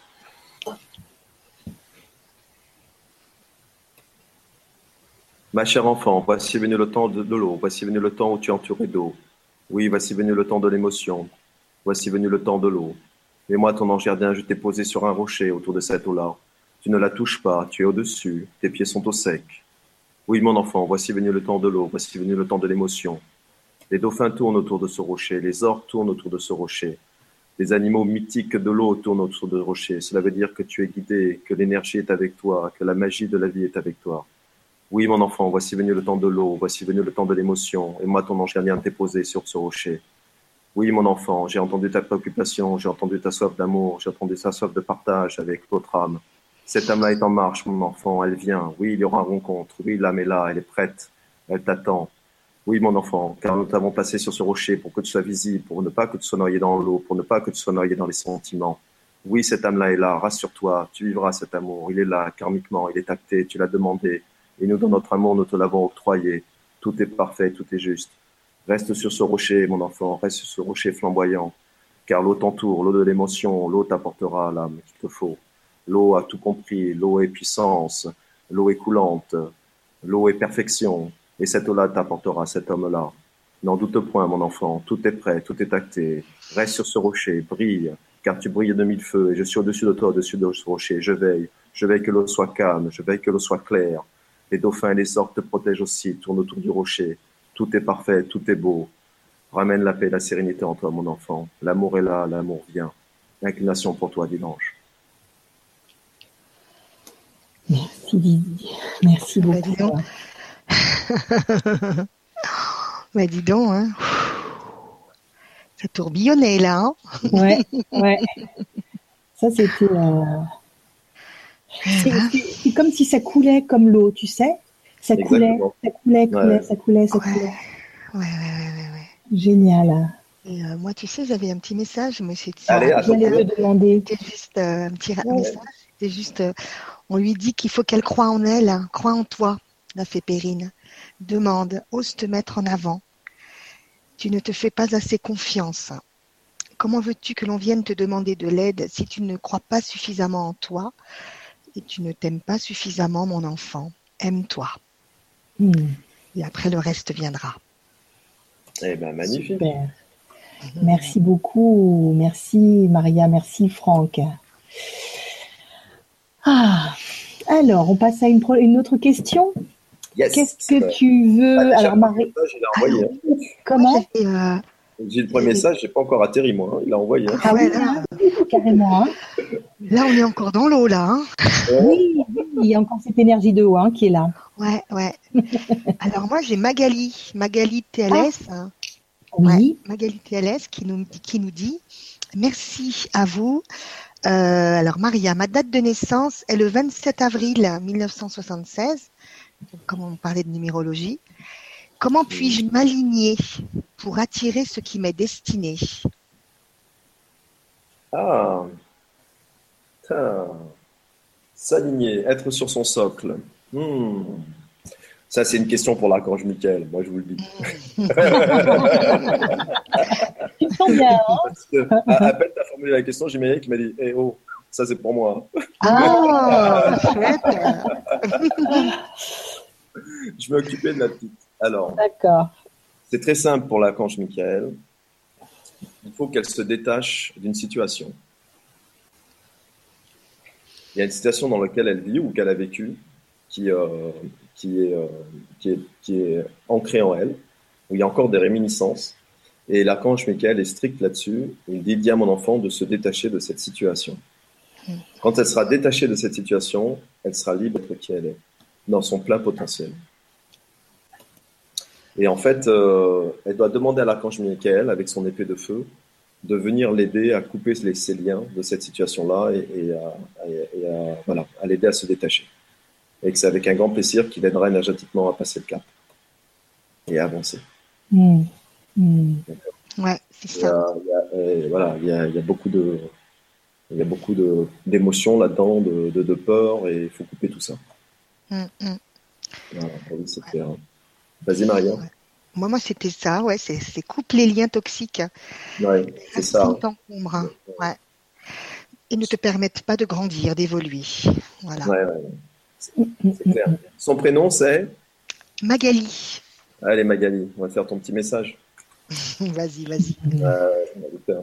Ma chère enfant, voici venu le temps de, de l'eau, voici venu le temps où tu es entouré d'eau. Oui, voici venu le temps de l'émotion, voici venu le temps de l'eau. Et moi, ton ange gardien, je t'ai posé sur un rocher autour de cette eau-là. Tu ne la touches pas, tu es au-dessus, tes pieds sont au sec. Oui, mon enfant, voici venu le temps de l'eau, voici venu le temps de l'émotion. Les dauphins tournent autour de ce rocher, les ors tournent autour de ce rocher. Les animaux mythiques de l'eau tournent autour de ce rocher. Cela veut dire que tu es guidé, que l'énergie est avec toi, que la magie de la vie est avec toi. Oui, mon enfant, voici venu le temps de l'eau, voici venu le temps de l'émotion, et moi, ton ange gardien, t'ai posé sur ce rocher. Oui, mon enfant, j'ai entendu ta préoccupation, j'ai entendu ta soif d'amour, j'ai entendu ta soif de partage avec votre âme. Cette âme-là est en marche, mon enfant, elle vient. Oui, il y aura rencontre. Oui, l'âme est là, elle est prête, elle t'attend. Oui, mon enfant, car nous t'avons placé sur ce rocher pour que tu sois visible, pour ne pas que tu sois noyé dans l'eau, pour ne pas que tu sois noyé dans les sentiments. Oui, cette âme-là est là, rassure-toi, tu vivras cet amour. Il est là, karmiquement, il est acté, tu l'as demandé. Et nous, dans notre amour, nous te l'avons octroyé. Tout est parfait, tout est juste. Reste sur ce rocher, mon enfant, reste sur ce rocher flamboyant, car l'eau t'entoure, l'eau de l'émotion, l'eau t'apportera l'âme qu'il te faut. L'eau a tout compris, l'eau est puissance, l'eau est coulante, l'eau est perfection, et cette eau-là t'apportera cet homme-là. N'en doute point, mon enfant, tout est prêt, tout est acté. Reste sur ce rocher, brille, car tu brilles de mille feux, et je suis au-dessus de toi, au-dessus de ce rocher. Je veille, je veille que l'eau soit calme, je veille que l'eau soit claire. Les dauphins et les orques te protègent aussi, tourne autour du rocher. Tout est parfait, tout est beau. Ramène la paix et la sérénité en toi, mon enfant. L'amour est là, l'amour vient. Inclination pour toi, dit l'ange. Merci Didi. Merci bah, beaucoup. bah, dis donc, hein. Ça tourbillonnait là. Hein ouais, ouais. Ça c'était. Euh, c'est comme si ça coulait comme l'eau, tu sais. Ça coulait, ça coulait, coulait, ça coulait, ça coulait. Ouais, ouais, ouais, ouais. Génial. Et euh, moi, tu sais, j'avais un petit message, mais c'était J'allais te demander. C'était juste euh, un petit message. C'était juste, euh, on lui dit qu'il faut qu'elle croie en elle, hein. croit en toi, la fée Périne. Demande, ose te mettre en avant. Tu ne te fais pas assez confiance. Comment veux-tu que l'on vienne te demander de l'aide si tu ne crois pas suffisamment en toi et tu ne t'aimes pas suffisamment, mon enfant? Aime-toi. Hmm. Et après, le reste viendra. Eh bien, magnifique. Merci beaucoup. Merci, Maria. Merci, Franck. Ah, alors, on passe à une, une autre question. Qu'est-ce que tu veux bah, Alors, Marie. Envoyé, hein. Comment euh, J'ai le premier message, j'ai pas encore atterri moi. Hein. Il a envoyé. Hein. Ah oui, là, carrément. Là, on est encore dans l'eau là. Oui, il y a encore cette énergie de haut qui est là. Ouais, ouais. Alors moi, j'ai Magali, Magali TLS. Ah. Oui. Magali TLS qui nous, qui nous dit Merci à vous. Euh, alors Maria, ma date de naissance est le 27 avril 1976, comme on parlait de numérologie. Comment puis-je m'aligner pour attirer ce qui m'est destiné? Ah, s'aligner, être sur son socle. Hmm. Ça, c'est une question pour l'archange Michael, moi je vous le dis. Tu sens bien. Hein à, peine tu as formulé la question, j'ai qui m'a dit Eh oh, ça c'est pour moi. Ah, chouette Je m'occupais de la petite. Alors, D'accord. c'est très simple pour l'archange Michael. Il faut qu'elle se détache d'une situation. Il y a une situation dans laquelle elle vit ou qu'elle a vécu qui, euh, qui, est, euh, qui, est, qui est ancrée en elle, où il y a encore des réminiscences. Et l'archange Michael est strict là-dessus. Il dit, à mon enfant de se détacher de cette situation. Hmm. Quand elle sera détachée de cette situation, elle sera libre d'être qui elle est, dans son plein potentiel. Et en fait, euh, elle doit demander à l'archange Michael, avec son épée de feu, de venir l'aider à couper les, ses liens de cette situation-là et, à, voilà, à l'aider à se détacher et que c'est avec un grand plaisir qu'il aidera énergétiquement à passer le cap et à avancer. Mmh. Mmh. Ouais, c'est ça. Il y a, voilà, il y, a, il y a, beaucoup de, il y a beaucoup de d'émotions là-dedans, de, de, de, peur, et il faut couper tout ça. Mm, mm. Voilà, oui, c'est clair. Vas-y, Maria. Moi, moi, c'était ça, ouais, c'est c'est coupe les liens toxiques Ouais, c'est ça. qui t'encombrent, hein. ouais. Et ne te permettent pas de grandir, d'évoluer. Voilà. Ouais, ouais. C'est clair. Son prénom, c'est? Magali. Allez, Magali, on va faire ton petit message. Vas-y, vas-y. Euh.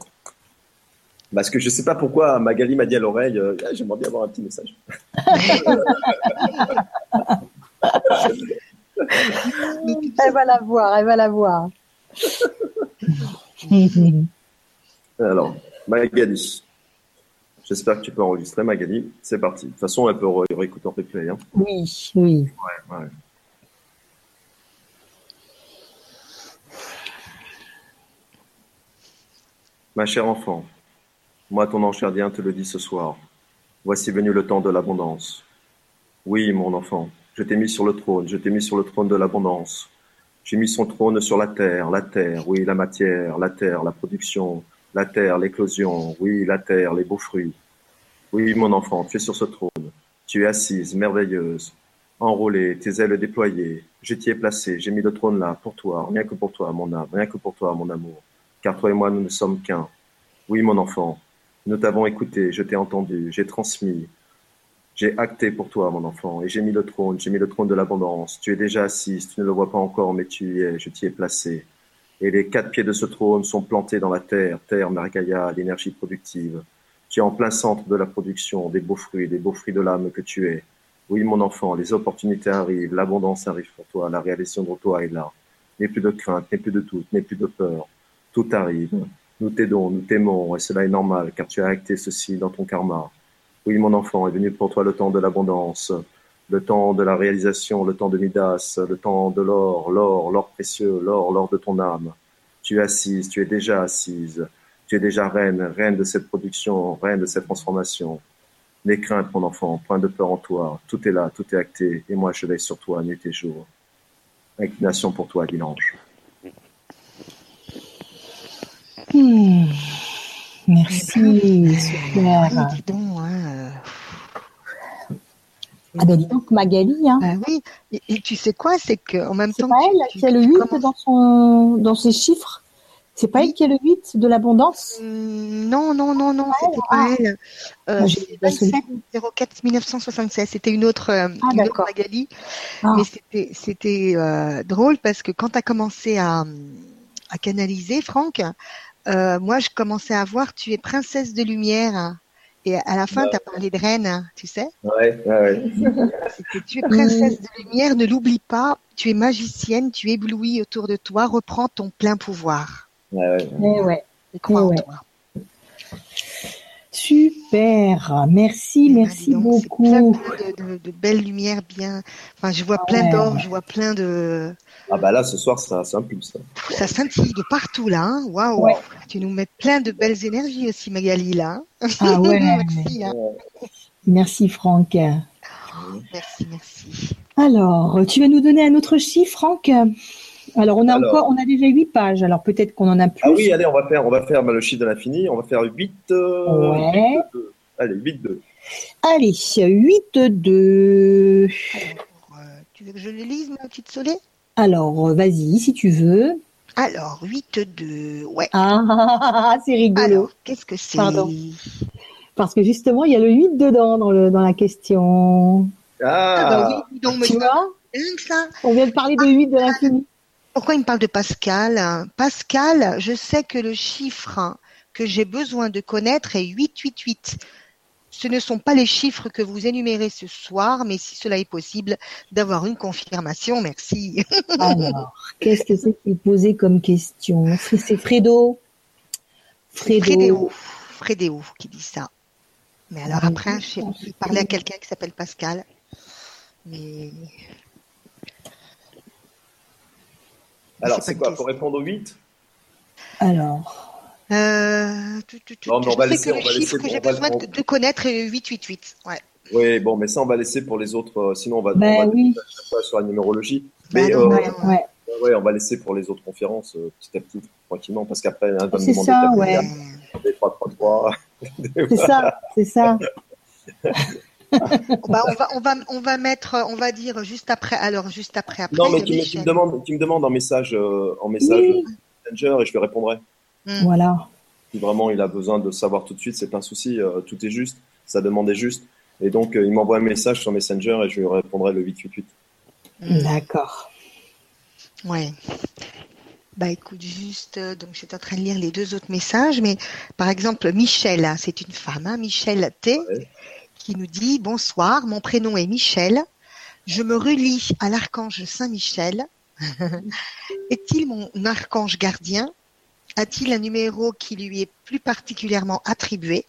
Parce que je sais pas pourquoi Magali m'a dit à l'oreille, euh, j'aimerais bien avoir un petit message. Elle va la voir, elle va la voir. Alors, Magali. J'espère que tu peux enregistrer, Magali. C'est parti. De toute façon, elle peut ré- réécouter en replay. Hein. oui, oui. Ouais, ouais. Ma chère enfant, moi, ton ange gardien, te le dis ce soir. Voici venu le temps de l'abondance. Oui, mon enfant, je t'ai mis sur le trône, je t'ai mis sur le trône de l'abondance. J'ai mis son trône sur la terre, la terre, oui, la matière, la terre, la production, la terre, l'éclosion, oui, la terre, les beaux fruits. Oui, mon enfant, tu es sur ce trône. Tu es assise, merveilleuse, enrôlée, tes ailes déployées. Je t'y ai placée, j'ai mis le trône là, pour toi, rien que pour toi, mon âme, rien que pour toi, mon amour. Car toi et moi, nous ne sommes qu'un. Oui, mon enfant, nous t'avons écouté, je t'ai entendu, j'ai transmis, j'ai acté pour toi, mon enfant, et j'ai mis le trône, j'ai mis le trône de l'abondance. Tu es déjà assise, tu ne le vois pas encore, mais tu y es, je t'y ai placé. Et les quatre pieds de ce trône sont plantés dans la terre, terre Margaya, l'énergie productive. Tu es en plein centre de la production, des beaux fruits, des beaux fruits de l'âme que tu es. Oui, mon enfant, les opportunités arrivent, l'abondance arrive pour toi, la réalisation de toi est là. N'aie plus de crainte, n'aie plus de doute, n'aie plus de peur. Tout arrive. Nous t'aidons, nous t'aimons, et cela est normal, car tu as acté ceci dans ton karma. Oui, mon enfant, est venu pour toi le temps de l'abondance, le temps de la réalisation, le temps de Midas, le temps de l'or, l'or, l'or précieux, l'or, l'or de ton âme. Tu es assise, tu es déjà assise, tu es déjà reine, reine de cette production, reine de cette transformation. N'aie crainte, mon enfant, point de peur en toi, tout est là, tout est acté, et moi je veille sur toi nuit et jour. Inclination pour toi, dit l'ange. Hmm. Merci, super. Oui, dis donc, hein, euh, Ah ben dis donc Magali, hein. bah oui. Et, et tu sais quoi, c'est qu'en même C'est temps, pas que elle tu- qui a le tu 8 commences- dans son dans ses chiffres? C'est pas elle qui a le 8 de l'abondance? Hum, Non, non, non, non, c'était pas elle. Euh, Moi, j'ai c'est pas celui- 27 04 1976. C'était une autre, euh, Ah, une autre d'accord. Magali. Ah. Mais c'était, c'était euh, drôle parce que quand tu as commencé à, à canaliser, Franck, euh, moi, je commençais à voir tu es princesse de lumière. Et à la fin, tu as parlé de reine, tu sais. Ouais, ouais, ouais. Tu es princesse de lumière, ne l'oublie pas. Tu es magicienne, tu éblouis autour de toi, reprends ton plein pouvoir. ouais, ouais. Eh ouais. Et crois Eh en ouais. toi. Super, merci, Eh ben, merci donc, beaucoup. plein de, de, de belles lumières bien. Enfin, je vois plein Ouais. d'or, je vois plein de. Ah bah là, ce soir, ça, ça impulse. ça. Ça scintille de partout là. hein. Waouh. Ouais. Tu nous mets plein de belles énergies aussi, Magali là. hein. Ah ouais, merci. hein. merci Franck. Merci, merci. Alors, tu vas nous donner un autre chiffre, Franck? Alors, on a Alors. encore, on a déjà 8 pages, alors peut-être qu'on en a plus. Ah oui, allez, on va faire, on va faire bah, le chiffre de l'infini. On va faire 8. euh, Ouais. 2. Allez, 8, 2. Allez, 8, 2. Alors, euh, tu veux que je le lise, ma petite Solé Alors, vas-y, si tu veux. Alors, 8, 2. Ouais. Ah, c'est rigolo. Alors, qu'est-ce que c'est? Pardon. Parce que justement, il y a le 8 dedans dans, le, dans la question. Ah Ah, bah oui, donc, Tu vois? ça. On vient de parler de 8 de l'infini. Pourquoi il me parle de Pascal? Pascal, je sais que le chiffre que j'ai besoin de connaître est 888. Ce ne sont pas les chiffres que vous énumérez ce soir, mais si cela est possible, d'avoir une confirmation, merci. Alors, qu'est-ce que c'est qu'il posait comme question? C'est Fredo? Fredo. Frédéo, Frédéo qui dit ça. Mais alors Ah, après, je j'ai parlé à quelqu'un qui s'appelle Pascal. Mais Alors, c'est quoi Pour répondre au 8 Alors, euh, tu- tu- tu- Non, mais on va laisser- que on le va chiffre laisser- que j'ai besoin de, de connaître est 888. Ouais. Oui, bon, mais ça, on va laisser pour les autres. euh, sinon, on va, Ben on va oui. à chaque fois sur la numérologie. Bah Mais non, euh, bah ouais, non. ouais. ouais, on va laisser pour les autres conférences euh, petit à petit, tranquillement, parce qu'après, un va me C'est demander ça, ouais. faire des 3, 3, 3. C'est ça, c'est ça. Bah, on, va, on, va, on va mettre, on va dire juste après. Alors, juste après. après non, mais tu, me, demandes, tu me demandes en message, euh, en message Messenger et je lui répondrai. Hmm. Voilà. Si vraiment il a besoin de savoir tout de suite, c'est pas un souci. Euh, tout est juste. Sa demande est juste. Et donc, euh, il m'envoie un message sur Messenger et je lui répondrai le 888. Hmm. D'accord. Ouais. Bah écoute, juste, euh, donc j'étais en train de lire les deux autres messages, mais par exemple, Michel, hein, c'est une femme, hein, Michel T, qui nous dit Bonsoir, mon prénom est Michel, je me relie à l'archange Saint-Michel. Est-il mon archange gardien? A-t-il un numéro qui lui est plus particulièrement attribué?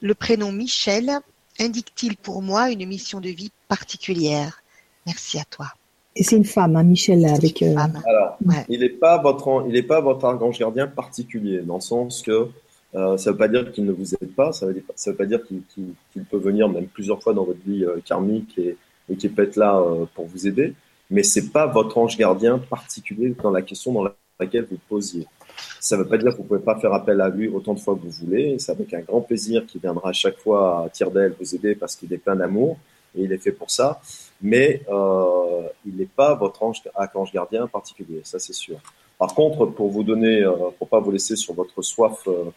Le prénom Michel indique-t-il pour moi une mission de vie particulière? Merci à toi. Et c'est une femme, hein, Michel, avec. Euh, Alors, il n'est pas votre, il est pas votre archange gardien particulier, dans le sens que euh, ça ne veut pas dire qu'il ne vous aide pas, ça ne veut, pas dire qu'il peut venir même plusieurs fois dans votre vie euh, karmique et, et qu'il peut être là pour vous aider, mais c'est pas votre ange gardien particulier dans la question dans laquelle vous posiez. Ça ne veut pas dire que vous pouvez pas faire appel à lui autant de fois que vous voulez. C'est avec un grand plaisir qu'il viendra à chaque fois à tire d'aile vous aider parce qu'il est plein d'amour et il est fait pour ça mais euh, il n'est pas votre ange, archange gardien particulier, ça c'est sûr. Par contre, pour vous donner, euh, pour pas vous laisser sur votre soif euh,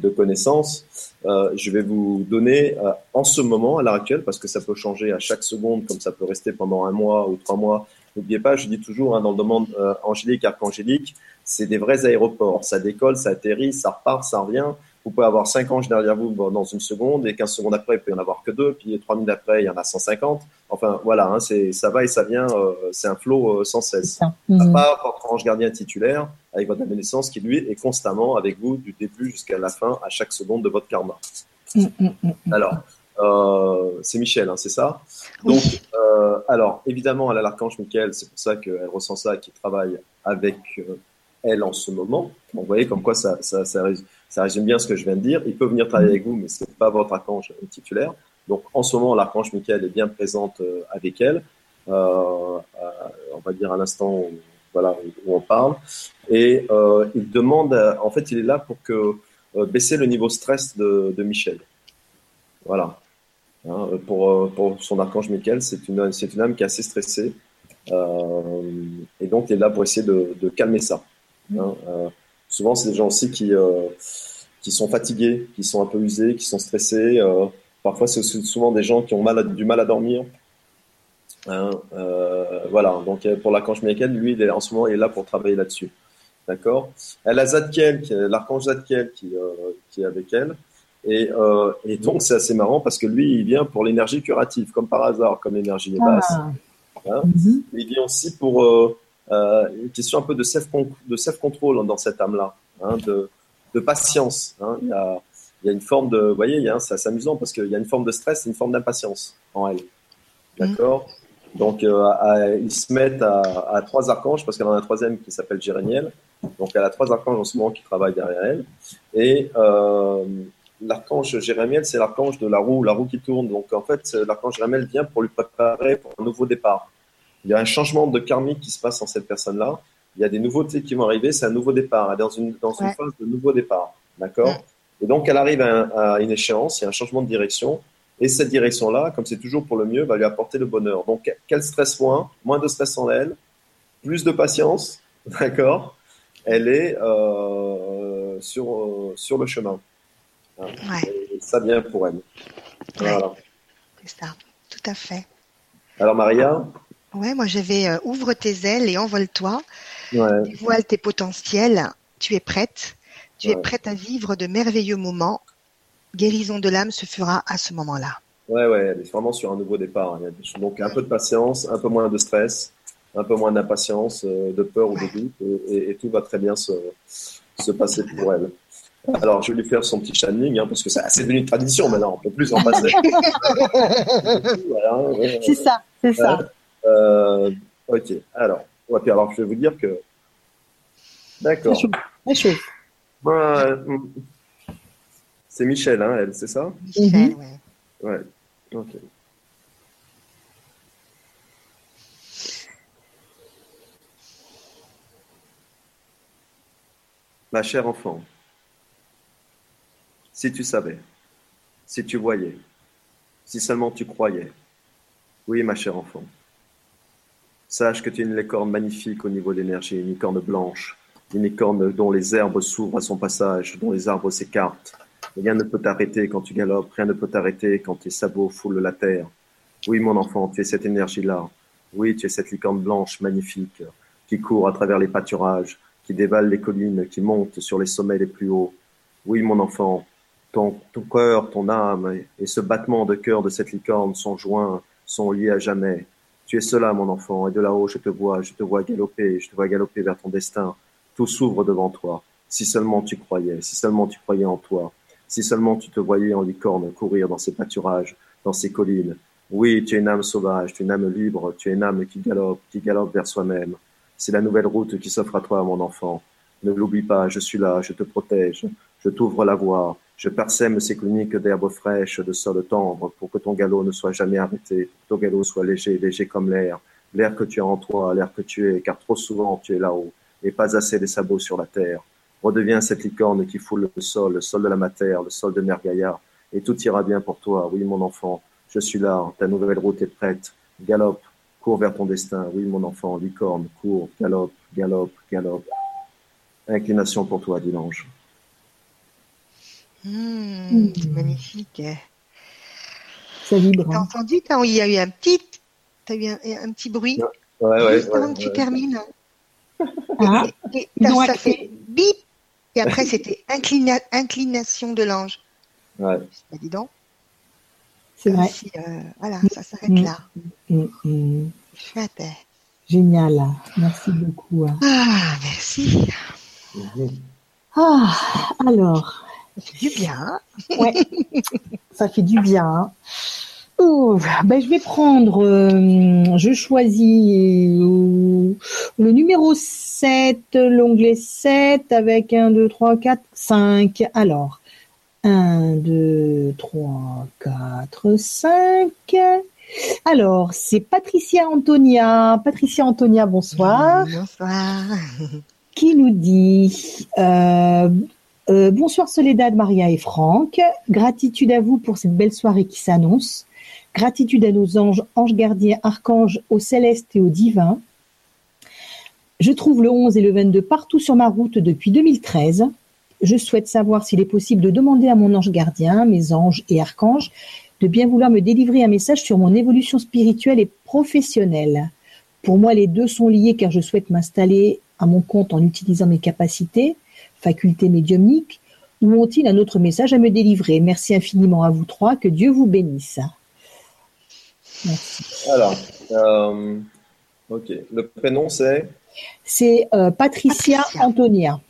de connaissances, euh, je vais vous donner euh, en ce moment, à l'heure actuelle, parce que ça peut changer à chaque seconde, comme ça peut rester pendant un mois ou trois mois. N'oubliez pas, je dis toujours hein, dans le domaine angélique, archangélique, c'est des vrais aéroports. Ça décolle, ça atterrit, ça repart, ça revient. Vous pouvez avoir cinq anges derrière vous dans une seconde et 15 secondes après, il peut y en avoir que deux, puis trois minutes après, il y en a 150. Enfin, voilà, hein, c'est, ça va et ça vient, euh, c'est un flot euh, sans cesse. À mhm. part votre ange gardien titulaire, avec votre naissance, qui lui est constamment avec vous du début jusqu'à la fin, à chaque seconde de votre karma. Mm, mm, mm, alors, euh, c'est Michel, hein, c'est ça? Donc, euh, alors, évidemment, elle a l'archange Michael, c'est pour ça qu'elle ressent ça, qu'il travaille avec euh, elle en ce moment. vous voyez comme quoi ça, ça, ça, ça, résume bien ce que je viens de dire. Il peut venir travailler avec vous, mais ce n'est pas votre archange titulaire. Donc en ce moment, l'archange Michael est bien présente euh, avec elle. Euh, euh, on va dire à l'instant où, voilà, où on parle. Et euh, il demande, en fait, il est là pour que baisser le niveau stress de, Michel. Voilà. Hein, pour, pour son archange Michael, c'est une, c'est une âme qui est assez stressée. et donc, il est là pour essayer de, calmer ça. Hein, euh, souvent, c'est des gens aussi qui, euh, qui sont fatigués, qui sont un peu usés, qui sont stressés. Euh, parfois, c'est souvent des gens qui ont mal du mal à dormir. Hein, voilà, donc pour l'archange Michael, lui, il est, en ce moment, il est là pour travailler là-dessus. D'accord? Elle a Zadkiel, l'archange Zadkiel qui, qui est avec elle. Et, euh, et donc, c'est assez marrant parce que lui, il vient pour l'énergie curative, comme par hasard, comme l'énergie est basse. Ah. Hein? Mm-hmm. Il vient aussi pour, euh, euh, une question un peu de self de self control dans cette âme-là, hein, de, de, patience. Hein. Il, y a, il, y a, une forme de, vous voyez, c'est assez amusant parce qu'il y a une forme de stress et une forme d'impatience en elle. D'accord? Donc euh, ils se mettent à, à trois archanges parce qu'elle en a un troisième qui s'appelle Jérémiel. Donc elle a trois archanges en ce moment qui travaillent derrière elle. Et euh, l'archange Jérémiel, c'est l'archange de la roue, la roue qui tourne. Donc en fait, l'archange Jérémiel vient pour lui préparer pour un nouveau départ il y a un changement de karmique qui se passe en cette personne-là. Il y a des nouveautés qui vont arriver, c'est un nouveau départ, elle est dans une, dans une phase de nouveau départ. D'accord? Et donc, elle arrive à, une échéance, il y a un changement de direction. Et cette direction-là, comme c'est toujours pour le mieux, va lui apporter le bonheur. Donc, qu'elle stresse moins, moins de stress en elle, plus de patience, d'accord Elle est euh, sur, euh, sur le chemin. Hein ça vient pour elle. Voilà. C'est ça, tout à fait. Alors, Maria? Ouais, moi j'avais euh, ouvre tes ailes et envole-toi. Ouais. Dévoile tes potentiels. Tu es prête. Tu es prête à vivre de merveilleux moments. Guérison de l'âme se fera à ce moment-là. Ouais, ouais, elle est vraiment sur un nouveau départ. Donc un peu de patience, un peu moins de stress, un peu moins d'impatience, euh, de peur ou de doute, et, tout va très bien se, se passer pour elle. Alors, je vais lui faire son petit channeling, hein, parce que c'est assez devenu une tradition maintenant, on peut plus en passer. c'est ça, c'est ça. Euh, ok, alors, ouais, puis alors je vais vous dire que. D'accord. C'est c'est Michel, hein, elle, c'est ça? Michel, ouais. Ouais, ok. Ma chère enfant, si tu savais, si tu voyais, Si seulement tu croyais. Oui, ma chère enfant. Sache que tu es une licorne magnifique au niveau de l'énergie, une licorne blanche, une licorne dont les herbes s'ouvrent à son passage, dont les arbres s'écartent. Rien ne peut t'arrêter quand tu galopes, rien ne peut t'arrêter quand tes sabots foulent la terre. Oui, mon enfant, tu es cette énergie-là. Oui, tu es cette licorne blanche magnifique qui court à travers les pâturages, qui dévale les collines, qui monte sur les sommets les plus hauts. Oui, mon enfant, ton, ton cœur, ton âme et ce battement de cœur de cette licorne sont joints, sont liés à jamais. Tu es cela, mon enfant, et de là-haut, je te vois, je te vois galoper, je te vois galoper vers ton destin. Tout s'ouvre devant toi. Si seulement tu croyais, si seulement tu croyais en toi, si seulement tu te voyais en licorne courir dans ces pâturages, dans ces collines. Oui, tu es une âme sauvage, tu es une âme libre, tu es une âme qui galope, qui galope vers soi-même. C'est la nouvelle route qui s'offre à toi, mon enfant. Ne l'oublie pas, je suis là, je te protège, je t'ouvre la voie, je parsème ces cliniques d'herbes fraîches, de sol tendre, pour que ton galop ne soit jamais arrêté, ton galop soit léger, léger comme l'air, l'air que tu as en toi, l'air que tu es, car trop souvent tu es là-haut, et pas assez des sabots sur la terre. Redeviens cette licorne qui foule le sol, le sol de la matière, le sol de Mergaïa, et tout ira bien pour toi, oui mon enfant, je suis là, ta nouvelle route est prête, galope, Cours vers ton destin. Oui, mon enfant, licorne, cours, galope, galope, galope. Inclination pour toi, dit l'ange. Mmh, magnifique. Ça vibre. T'as entendu quand il y a eu un petit, as eu un, petit bruit? Ouais, ouais, juste avant que tu termines. Ah, et, ça fait bip. Et après, c'était inclination de l'ange. Ouais. Bah, dis donc. C'est vrai. Euh, voilà, ça s'arrête mm. là. Mm, mm. Chouette. Génial. Merci beaucoup. Hein. Ah, merci. Ah, alors. Ça fait du bien. Hein. ouais, ça fait du bien. Hein. Ben je vais prendre, euh, je choisis euh, le numéro 7, l'onglet 7 avec 1, 2, 3, 4, 5. Alors, 1, 2, 3, 4, 5. Alors, c'est Patricia Antonia. Patricia Antonia, bonsoir. Bonsoir. Qui nous dit euh, euh, Bonsoir Soledad, Maria et Franck. Gratitude à vous pour cette belle soirée qui s'annonce. Gratitude à nos anges, anges gardiens, archanges, au céleste et au divin. Je trouve le 11 et le 22 partout sur ma route depuis 2013. Je souhaite savoir s'il est possible de demander à mon ange gardien, mes anges et archanges, de bien vouloir me délivrer un message sur mon évolution spirituelle et professionnelle. Pour moi, les deux sont liés car je souhaite m'installer à mon compte en utilisant mes capacités, facultés médiumniques, ou ont-ils un autre message à me délivrer? Merci infiniment à vous trois, que Dieu vous bénisse. Merci. Alors, euh, ok, le prénom c'est? C'est euh, Patricia Antonia.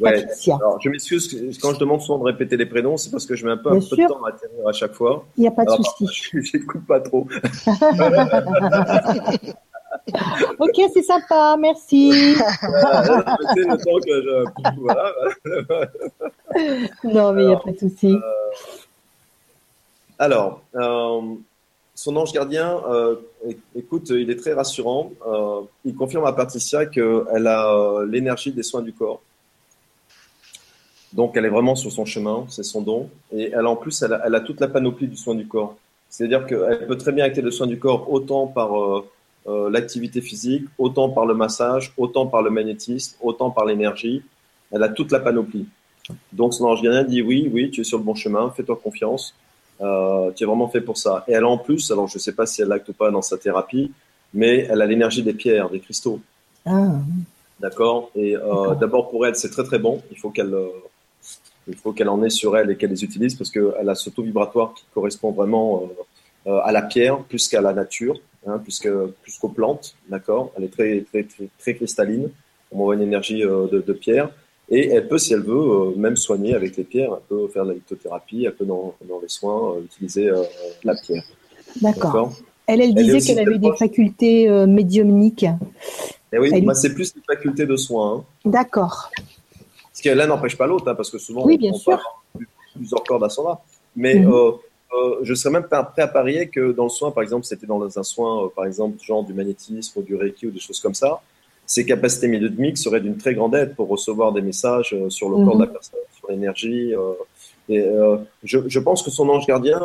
Ouais. Alors, je m'excuse quand je demande souvent de répéter les prénoms, c'est parce que je mets un peu, un peu de temps à atterrir à chaque fois. Il n'y a pas de souci. Je n'écoute pas trop. ok, c'est sympa, merci. non, mais il n'y a pas de souci. Euh, alors, euh, son ange gardien, euh, écoute, il est très rassurant. il confirme à Patricia qu'elle a l'énergie des soins du corps. Donc, elle est vraiment sur son chemin, c'est son don. Et elle, en plus, elle a, toute la panoplie du soin du corps. C'est-à-dire qu'elle peut très bien acter le soin du corps autant par euh, euh, l'activité physique, autant par le massage, autant par le magnétisme, autant par l'énergie. Elle a toute la panoplie. Donc, son ange gardien dit oui, oui, tu es sur le bon chemin, fais-toi confiance. Euh, tu es vraiment fait pour ça. Et elle a en plus, alors je ne sais pas si elle l'acte ou pas dans sa thérapie, mais elle a l'énergie des pierres, des cristaux. Ah. D'accord? Et d'abord pour elle, c'est très très bon. Il faut qu'elle il faut qu'elle en ait sur elle et qu'elle les utilise parce qu'elle a ce taux vibratoire qui correspond vraiment euh, à la pierre plus qu'à la nature, hein, plus qu'aux plantes, d'accord? Elle est très, très, très, cristalline. On voit une énergie euh, de, pierre. Et elle peut, si elle veut, euh, même soigner avec les pierres. Elle peut faire de la lithothérapie, elle peut, dans, dans les soins, utiliser la pierre. D'accord. Elle, elle disait qu'elle avait des facultés médiumniques. Eh oui, c'est plus des facultés de soins. Hein. D'accord. Ce qui l'un n'empêche pas l'autre, hein, parce que souvent, oui, bien on sûr. plusieurs cordes à son art. Mais mhm. euh, euh, je serais même prêt à parier que dans le soin, par exemple, c'était dans un soin, euh, par exemple, genre du magnétisme ou du reiki ou des choses comme ça, ces capacités médiumniques seraient d'une très grande aide pour recevoir des messages euh, sur le corps de la mhm. personne, sur l'énergie. Euh, et euh, je, je, pense que son ange gardien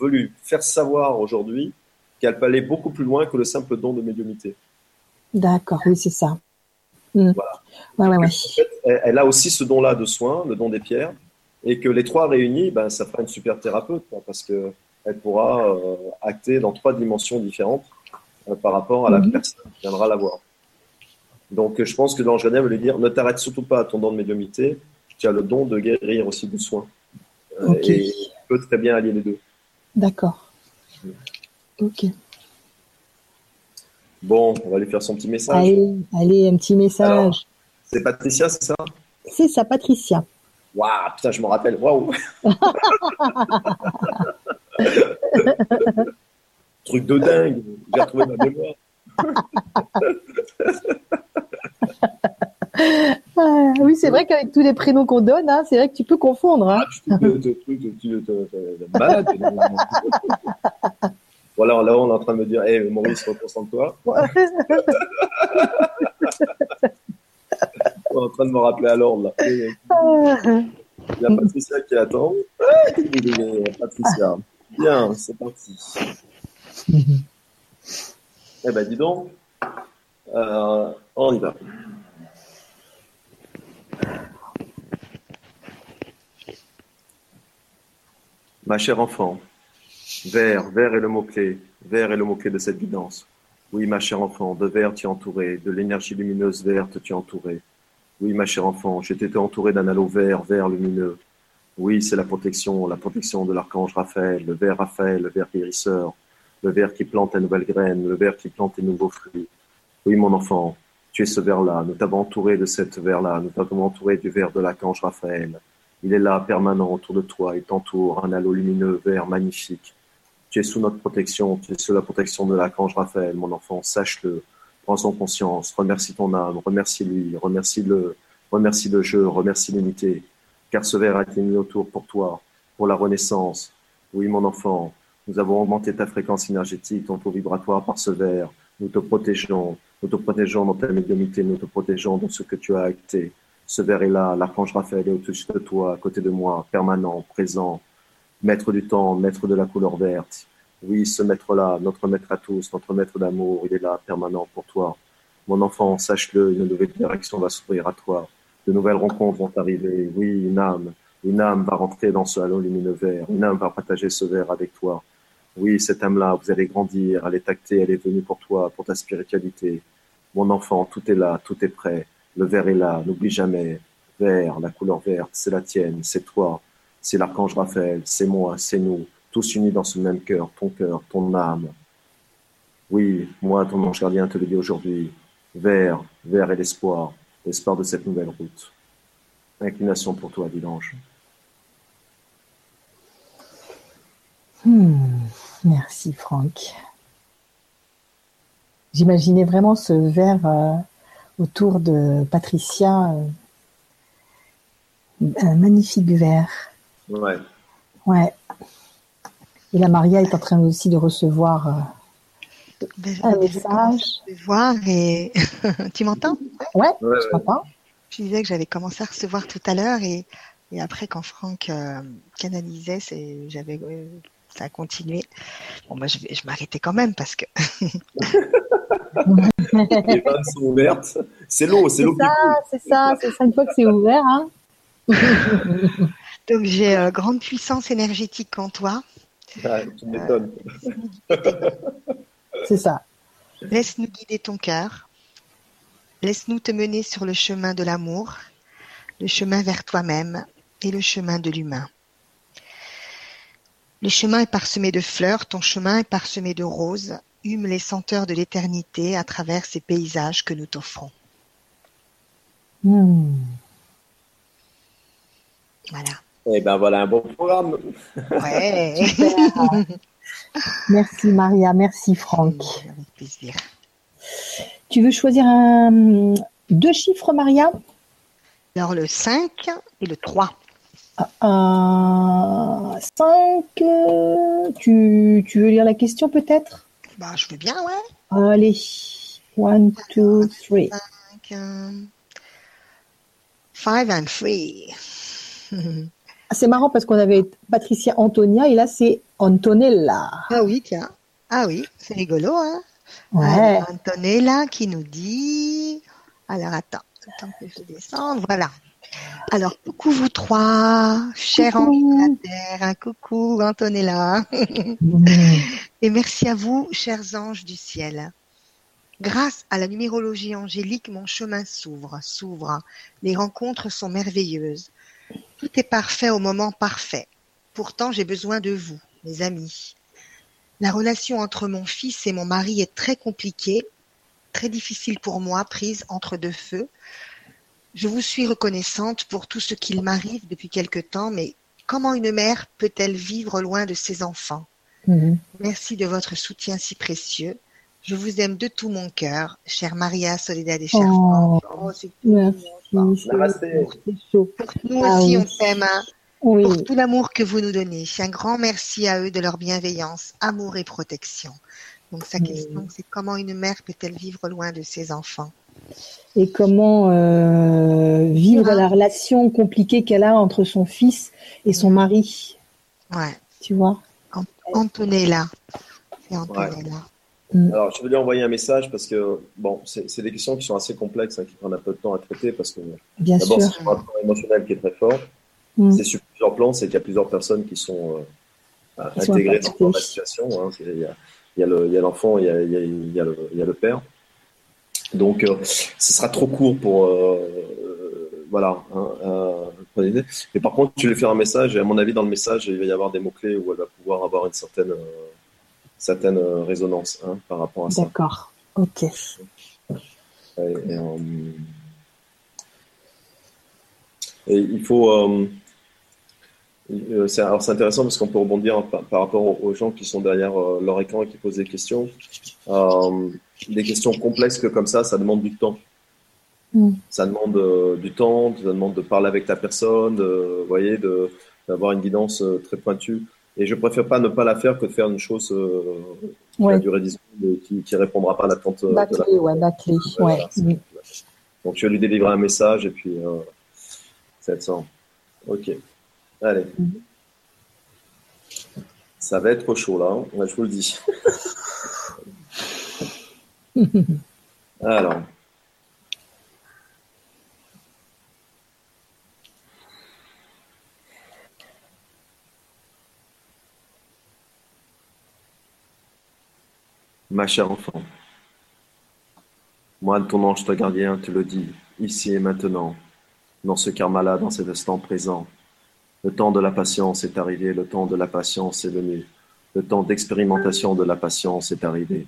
veut lui faire savoir aujourd'hui qu'elle peut aller beaucoup plus loin que le simple don de médiumnité. D'accord, oui, c'est ça. Mm. Voilà. Ouais, ouais, elle, a aussi ce don-là de soins, le don des pierres, et que les trois réunis, ben, ça fera une super thérapeute, parce qu'elle pourra acter dans trois dimensions différentes par rapport à la mhm. personne qui viendra la voir. Donc, je pense que l'ange gardien veut lui dire ne t'arrête surtout pas à ton don de médiumité, tu as le don de guérir aussi du soin. Euh, et tu peux très bien allier les deux. D'accord. Ok. Bon, on va lui faire son petit message. Allez, allez un petit message. C'est Patricia, c'est ça? C'est ça, Patricia. Waouh, putain, je me rappelle. Waouh Truc de dingue. J'ai retrouvé ma mémoire. Ah, oui, c'est vrai qu'avec tous les prénoms qu'on donne, hein, c'est vrai que tu peux confondre. Hein. voilà, là, on est en train de me dire, hé, hey, Maurice, reconcentre-toi. on est en train de me rappeler à l'ordre, là. Il y a Patricia qui attend. Patricia. Bien, c'est parti. eh ben, dis donc. Euh, on y va. Ma chère enfant, vert, vert est le mot-clé, vert est le mot-clé de cette guidance. Oui, ma chère enfant, de vert tu es entouré, de l'énergie lumineuse verte tu es entouré. Oui, ma chère enfant, j'ai été entouré d'un halo vert, vert lumineux. Oui, c'est la protection, la protection de l'archange Raphaël, le vert Raphaël, le vert guérisseur, le vert qui plante les nouvelles graines, le vert qui plante les nouveaux fruits. Oui, mon enfant, tu es ce vert-là, nous t'avons entouré de cette vert-là, nous t'avons entouré du vert de l'archange Raphaël. Il est là, permanent, autour de toi, il t'entoure, un halo lumineux vert magnifique. Tu es sous notre protection, tu es sous la protection de l'archange Raphaël, mon enfant, sache-le, prends-en conscience, remercie ton âme, remercie-lui, remercie-le, remercie le jeu, remercie l'unité, car ce verre a été mis autour pour toi, pour la renaissance. Oui, mon enfant, nous avons augmenté ta fréquence énergétique, ton taux vibratoire par ce verre. Nous te protégeons, nous te protégeons dans ta médiumité, nous te protégeons dans ce que tu as acté. Ce verre est là, l'archange Raphaël est au-dessus de toi, à côté de moi, permanent, présent, maître du temps, maître de la couleur verte. Oui, ce maître-là, notre maître à tous, notre maître d'amour, il est là, permanent pour toi. Mon enfant, sache-le, une nouvelle direction va s'ouvrir à toi. De nouvelles rencontres vont arriver. Oui, une âme, une âme va rentrer dans ce halo lumineux vert. Une âme va partager ce verre avec toi. Oui, cette âme-là, vous allez grandir, elle est actée, elle est venue pour toi, pour ta spiritualité. Mon enfant, tout est là, tout est prêt. Le vert est là, n'oublie jamais. Vert, la couleur verte, c'est la tienne, c'est toi, c'est l'archange Raphaël, c'est moi, c'est nous, tous unis dans ce même cœur, ton cœur, ton âme. Oui, moi, ton ange gardien te le dit aujourd'hui. Vert, vert est l'espoir, l'espoir de cette nouvelle route. Inclination pour toi, dit l'ange. Hmm. Merci Franck. J'imaginais vraiment ce verre euh, autour de Patricia. Euh, un magnifique verre. Ouais. Ouais. Et la Maria est en train aussi de recevoir euh, ben, un message. voir et tu m'entends? Ouais, je t'entends. Je disais que j'avais commencé à recevoir tout à l'heure et, après quand Franck canalisait, c'est j'avais ça a continué. Bon, moi, je, vais, je m'arrêtais quand même parce que. Les vannes sont ouvertes. C'est l'eau, c'est l'eau. C'est ça, c'est ça, une fois que c'est ouvert. Hein. Donc, j'ai euh, grande puissance énergétique en toi. Ah, tu m'étonnes. c'est ça. Laisse-nous guider ton cœur. Laisse-nous te mener sur le chemin de l'amour, le chemin vers toi-même et le chemin de l'humain. Le chemin est parsemé de fleurs, ton chemin est parsemé de roses, hume les senteurs de l'éternité à travers ces paysages que nous t'offrons. Hmm. Voilà. Eh ben voilà un bon programme. Ouais. merci Maria, merci Franck. Avec plaisir. Tu veux choisir un, deux chiffres Maria? Alors le 5 et le 3. 5, tu, tu veux lire la question peut-être? Bah, je veux bien, ouais. Allez. One, two, three. Five and three. Ah, c'est marrant parce qu'on avait Patricia Antonia et là c'est Antonella. Ah oui, tiens. Ah oui, c'est rigolo, hein Ouais. Antonella qui nous dit. Alors attends, attends que je descende. Voilà. Alors, coucou vous trois, chers Coucou. anges de la terre, un coucou Antonella. Et merci à vous, chers anges du ciel. Grâce à la numérologie angélique, mon chemin s'ouvre, s'ouvre. Les rencontres sont merveilleuses. Tout est parfait au moment parfait. Pourtant, j'ai besoin de vous, mes amis. La relation entre mon fils et mon mari est très compliquée, très difficile pour moi, prise entre deux feux. Je vous suis reconnaissante pour tout ce qu'il m'arrive depuis quelque temps, mais comment une mère peut-elle vivre loin de ses enfants? Mhm. Merci de votre soutien si précieux. Je vous aime de tout mon cœur, chère Maria Soledad et chère Oh, France. Oh, c'est merci. Namasté. c'est chaud. ça. Nous Ah aussi, oui. on t'aime, hein, Oui. pour tout l'amour que vous nous donnez. Un grand merci à eux de leur bienveillance, amour et protection. Donc, sa Oui. question, c'est comment une mère peut-elle vivre loin de ses enfants? Et comment euh, vivre la relation compliquée qu'elle a entre son fils et son mari, Ouais, tu vois? Antonella. C'est Antonella. Alors, je vais lui envoyer un message parce que, bon, c'est des questions qui sont assez complexes, hein, qui prennent un peu de temps à traiter parce que, Bien d'abord, c'est un rapport émotionnel qui est très fort. Mm. C'est sur plusieurs plans, c'est qu'il y a plusieurs personnes qui sont euh, sont intégrées dans, la situation. hein. Il y a, il y a le- il y a l'enfant, il il y a le père. Donc, euh, ce sera trop court pour. euh, voilà. hein, euh, mais par contre, vais lui faire un message et à mon avis, dans le message, il va y avoir des mots-clés où elle va pouvoir avoir une certaine, certaine résonance hein, par rapport à ça. D'accord. Ok. Et, et, et il faut. c'est alors c'est intéressant parce qu'on peut rebondir par, par rapport aux, aux gens qui sont derrière leur écran et qui posent des questions. Euh, des questions complexes que comme ça, ça demande du temps. Mm. Ça demande euh, du temps, ça demande de parler avec ta personne, de, vous voyez, de d'avoir une guidance euh, très pointue. Et je préfère pas ne pas la faire que de faire une chose euh, qui va durer 10 secondes et qui, qui répondra pas à l'attente de la ouais, bâclé. Ouais. Mm. Donc je vais lui délivrer un message et puis euh, ça va être ça. Ok. Allez. Mhm. Ça va être chaud là, hein. Je vous le dis. Alors. Ma chère enfant, moi, ton ange, toi gardien, te le dis, ici et maintenant, dans ce karma-là, dans cet instant présent. Le temps de la patience est arrivé, le temps de la patience est venu, le temps d'expérimentation de la patience est arrivé.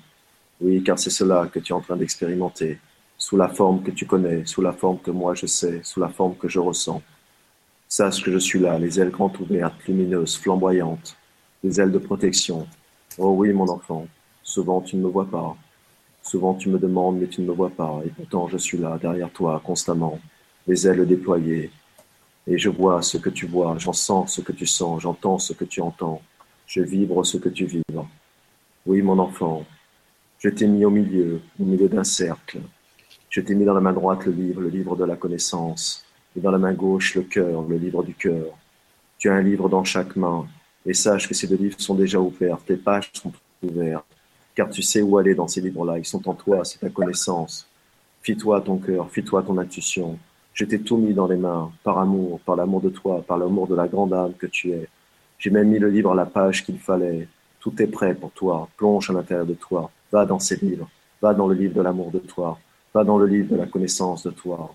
Oui, car c'est cela que tu es en train d'expérimenter, sous la forme que tu connais, sous la forme que moi je sais, sous la forme que je ressens. Sache que je suis là, les ailes grandes ouvertes, lumineuses, flamboyantes, les ailes de protection. Oh oui, mon enfant, souvent tu ne me vois pas, Souvent tu me demandes, mais tu ne me vois pas, et pourtant je suis là, derrière toi, constamment, les ailes déployées. Et je vois ce que tu vois, j'en sens ce que tu sens, j'entends ce que tu entends, je vibre ce que tu vibres. Oui, mon enfant, je t'ai mis au milieu, au milieu d'un cercle. Je t'ai mis dans la main droite le livre, le livre de la connaissance, et dans la main gauche le cœur, le livre du cœur. Tu as un livre dans chaque main, et sache que ces deux livres sont déjà ouverts, tes pages sont ouvertes car tu sais où aller dans ces livres-là. Ils sont en toi, c'est ta connaissance. Fie-toi ton cœur, fie-toi ton intuition. Je t'ai tout mis dans les mains, par amour, par l'amour de toi, par l'amour de la grande âme que tu es. J'ai même mis le livre à la page qu'il fallait. Tout est prêt pour toi. Plonge à l'intérieur de toi. Va dans ces livres. Va dans le livre de l'amour de toi. Va dans le livre de la connaissance de toi.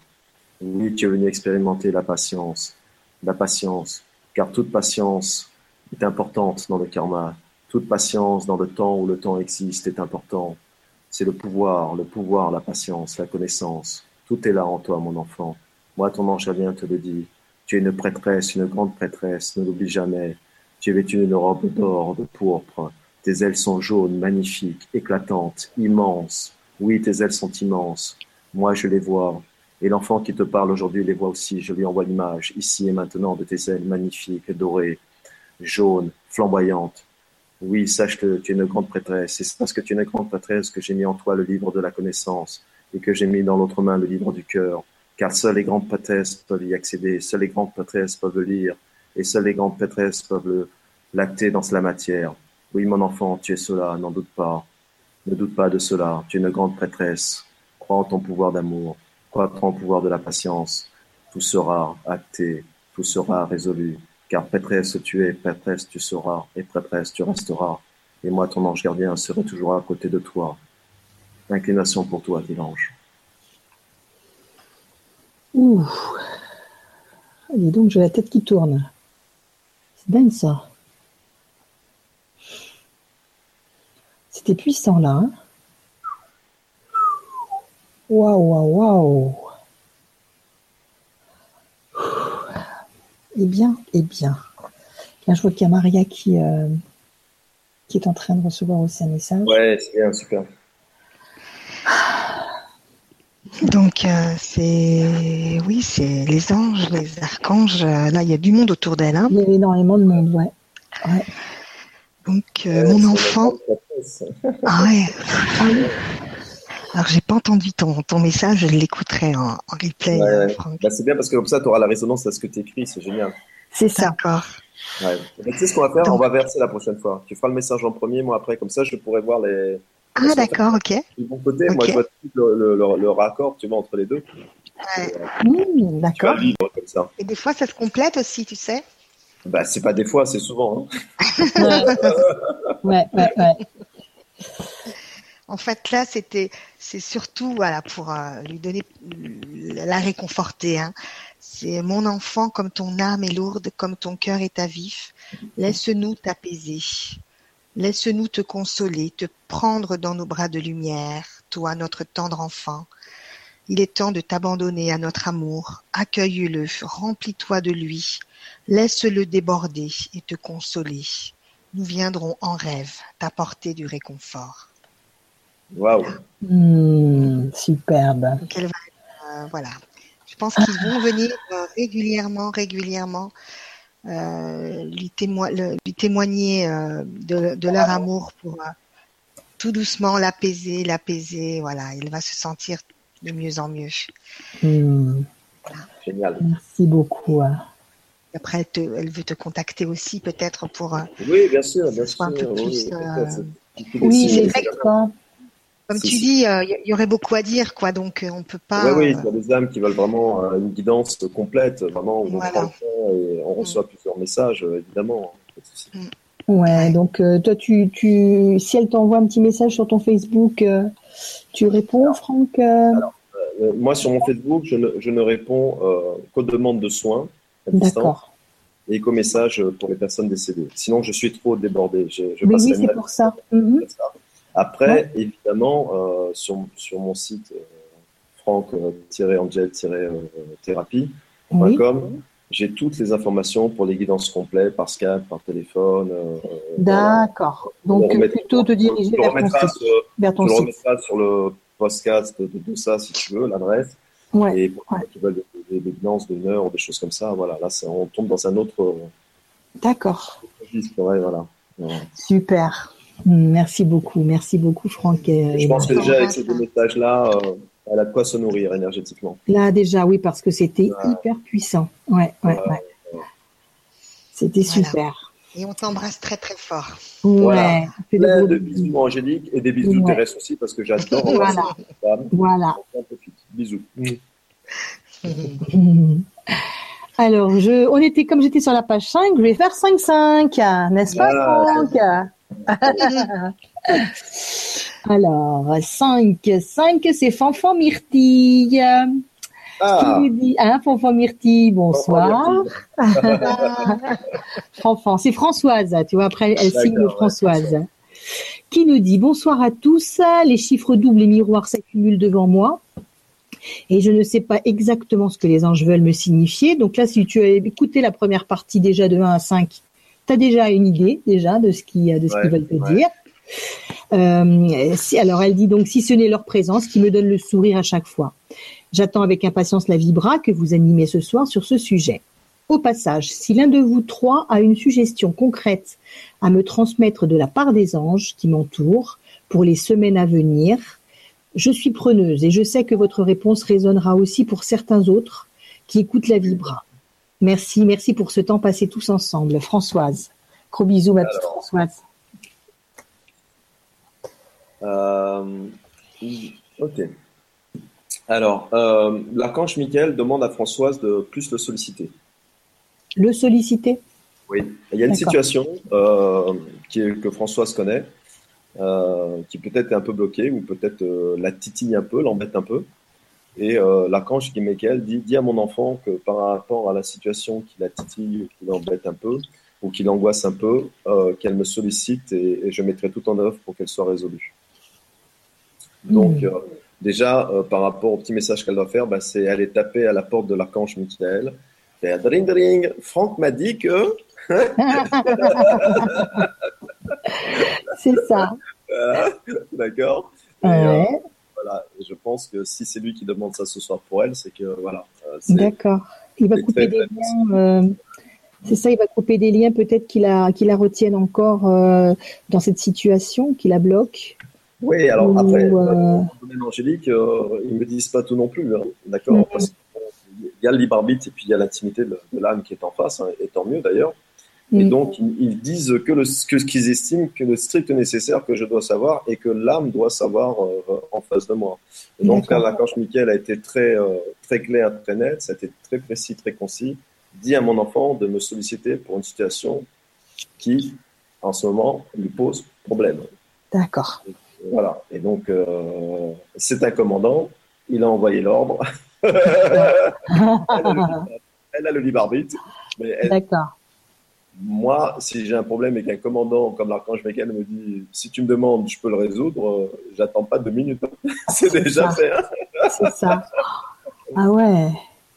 Oui, tu es venu expérimenter la patience. La patience. Car toute patience est importante dans le karma. Toute patience dans le temps où le temps existe est important. C'est le pouvoir, le pouvoir, la patience, la connaissance. Tout est là en toi, mon enfant. Moi, ton ange gardien te le dit. Tu es une prêtresse, une grande prêtresse, ne l'oublie jamais. Tu es vêtue d'une robe d'or, de pourpre. Tes ailes sont jaunes, magnifiques, éclatantes, immenses. Oui, tes ailes sont immenses. Moi, je les vois. Et l'enfant qui te parle aujourd'hui les voit aussi. Je lui envoie l'image, ici et maintenant, de tes ailes magnifiques, dorées, jaunes, flamboyantes. Oui, sache que tu es une grande prêtresse. C'est parce que tu es une grande prêtresse que j'ai mis en toi le livre de la connaissance et que j'ai mis dans l'autre main le livre du cœur. Car seules les grandes prêtresses peuvent y accéder, seules les grandes prêtresses peuvent lire et seules les grandes prêtresses peuvent lacter dans la matière. Oui, mon enfant, tu es cela, n'en doute pas. Ne doute pas de cela, tu es une grande prêtresse. Crois en ton pouvoir d'amour, crois en ton pouvoir de la patience. Tout sera acté, tout sera résolu. Car prêtresse tu es, prêtresse tu seras, et prêtresse tu resteras. Et moi, ton ange gardien, serai toujours à côté de toi. Inclination pour toi, dit l'ange. Ouh. Dis donc, j'ai la tête qui tourne. C'est dingue ça. C'était puissant là. Hein waouh, waouh, waouh. Eh bien, eh bien. Là, je vois qu'il y a Maria qui, euh, qui est en train de recevoir aussi un message. Ouais, c'est bien, super. Donc euh, c'est oui, c'est les anges, les archanges. Là, il y a du monde autour d'elle. Hein. Il y a énormément de monde, ouais. ouais. Donc euh, mon enfant. Ah ouais. Alors j'ai pas entendu ton, ton message, je l'écouterai en, en, replay. Ouais, bah, c'est bien parce que comme ça tu auras la résonance à ce que tu écris, c'est génial. C'est ça. D'accord. Ouais. tu sais ce qu'on va faire? On va verser la prochaine fois. Tu feras le message en premier, moi après, comme ça je pourrai voir les. Ah d'accord, ok. De mon côté, okay. moi je vois le, le, le, le, raccord, tu vois, entre les deux. Ouais. Euh, mmh, d'accord. comme ça. Et des fois ça se complète aussi, tu sais. Bah c'est pas des fois, c'est souvent. Hein. ouais, ouais, ouais. En fait, là, c'était, c'est surtout, voilà, pour euh, lui donner, la réconforter. Hein. C'est mon enfant, comme ton âme est lourde, comme ton cœur est à vif. Laisse-nous t'apaiser. Laisse-nous te consoler, te prendre dans nos bras de lumière, toi, notre tendre enfant. Il est temps de t'abandonner à notre amour. Accueille-le, remplis-toi de lui. Laisse-le déborder et te consoler. Nous viendrons en rêve t'apporter du réconfort. Waouh. Mmh, superbe. Donc elle va, euh, voilà. Je pense qu'ils vont venir euh, régulièrement, régulièrement euh, lui, témo le, lui, témoigner euh, de, de, leur amour pour tout doucement l'apaiser, l'apaiser. Voilà, il va se sentir de mieux en mieux. Mmh. Voilà. Génial. Merci beaucoup. Après, elle, te, elle, veut te contacter aussi peut-être pour. Oui, bien sûr, bien sûr. Un peu plus, oui, oui c'est vrai que comme tu dis, il euh, y, aurait beaucoup à dire, quoi. Donc, euh, on peut pas. Oui, oui, il y a des âmes qui veulent vraiment euh, une guidance complète, vraiment où Voilà. on prend le temps et on reçoit plusieurs messages, évidemment. souci. Ouais, donc euh, toi, tu, tu, si elle t'envoie un petit message sur ton Facebook, euh, tu réponds, Franck euh? Alors, euh, moi, sur mon Facebook, je ne, je ne réponds qu'aux demandes de soins à distance et qu'aux messages pour les personnes décédées. Sinon, je suis trop débordé. Je, je Mais passerai oui, c'est pour ça. Après, évidemment, euh, sur, sur mon site euh, franck-angel-thérapie.com, Oui. j'ai toutes les informations pour les guidances complètes par Skype, par téléphone. euh, D'accord. On Donc, plutôt te diriger vers ton site. sur- Vers ton site. remettras sur le podcast de, de, de ça si tu veux, l'adresse. Ouais. Et pour ouais. qui veulent des, guidances d'une heure ou des choses comme ça, voilà, là, on tombe dans un autre euh, D'accord. Voilà. Super. Mm, Merci beaucoup. Merci beaucoup, Franck. et- Je pense que déjà, avec ces deux messages-là, euh, elle a de quoi se nourrir énergétiquement. Là, déjà, oui, parce que c'était Ouais. hyper puissant. Ouais, ouais, ouais. C'était Voilà. super. Et on t'embrasse très très fort. Ouais. Voilà. Plein de bisous. bisous angéliques et des bisous Ouais. terrestres aussi parce que j'adore Voilà. femmes. Voilà. On en profite. Bisous. Alors, je, on était, comme j'étais sur la page 5, je vais faire 5-5, n'est-ce pas, Franck? Alors, 5, 5, c'est Fanfan Myrtille. Ah, Qui nous dit, hein, Fanfan Myrtille, bonsoir. Fanfan, c'est Françoise, tu vois, après, elle signe ouais, Françoise. Qui nous dit, bonsoir à tous, les chiffres doubles et miroirs s'accumulent devant moi. Et je ne sais pas exactement ce que les anges veulent me signifier. Donc là, si tu as écouté la première partie déjà de 1 à 5, tu as déjà une idée déjà de ce qui de ce Ouais, qu'ils veulent te ouais. dire. Euh, si, alors elle dit donc si ce n'est leur présence qui me donne le sourire à chaque fois. J'attends avec impatience la vibra que vous animez ce soir sur ce sujet. Au passage, si l'un de vous trois a une suggestion concrète à me transmettre de la part des anges qui m'entourent pour les semaines à venir, je suis preneuse et je sais que votre réponse résonnera aussi pour certains autres qui écoutent la Vibra. Merci, merci pour ce temps passé tous ensemble. Françoise. Gros bisous, ma petite Françoise. Euh, ok. Alors, euh, l'archange Michael demande à Françoise de plus le solliciter. Le solliciter? Oui. Il y a une situation euh, qui que Françoise connaît, qui peut-être est un peu bloquée ou peut-être la titille un peu, l'embête un peu. Et l'archange Michael dit, dit à mon enfant que par rapport à la situation qui la titille, qui l'embête un peu, ou qui l'angoisse un peu, qu'elle me sollicite et, et, je mettrai tout en œuvre pour qu'elle soit résolue. Donc, hmm. euh, déjà, euh, par rapport au petit message qu'elle doit faire, bah, c'est aller taper à la porte de l'archange Michael, faire dring dring. Franck m'a dit que. c'est ça. D'accord. Euh, voilà, je pense que si c'est lui qui demande ça ce soir pour elle, c'est que voilà. D'accord. Il va couper des liens. c'est ça, il va couper des liens peut-être qui la, qui la retiennent encore dans cette situation, qui la bloque. Oui, alors après, domaine angélique, euh, ils ne me disent pas tout non plus, hein, d'accord mm. Il y a le libre arbitre et puis il y a l'intimité de, l'âme qui est en face, hein, et tant mieux d'ailleurs. Et mm. donc, ils, disent que, le, que ce qu'ils estiment que le strict nécessaire que je dois savoir et que l'âme doit savoir euh, en face de moi. Et donc, là, l'accorche Michael a été très, euh, très clair, très net, ça a été très précis, très concis. Dit à mon enfant de me solliciter pour une situation qui, en ce moment, lui pose problème. D'accord. Voilà. Et donc, euh, c'est un commandant. Il a envoyé l'ordre. elle, a le libre arbitre. D'accord. Moi, si j'ai un problème et qu'un commandant comme l'archange Michael me dit si tu me demandes, je peux le résoudre, euh, j'attends pas deux minutes. c'est déjà fait. Hein. c'est ça. Ah ouais.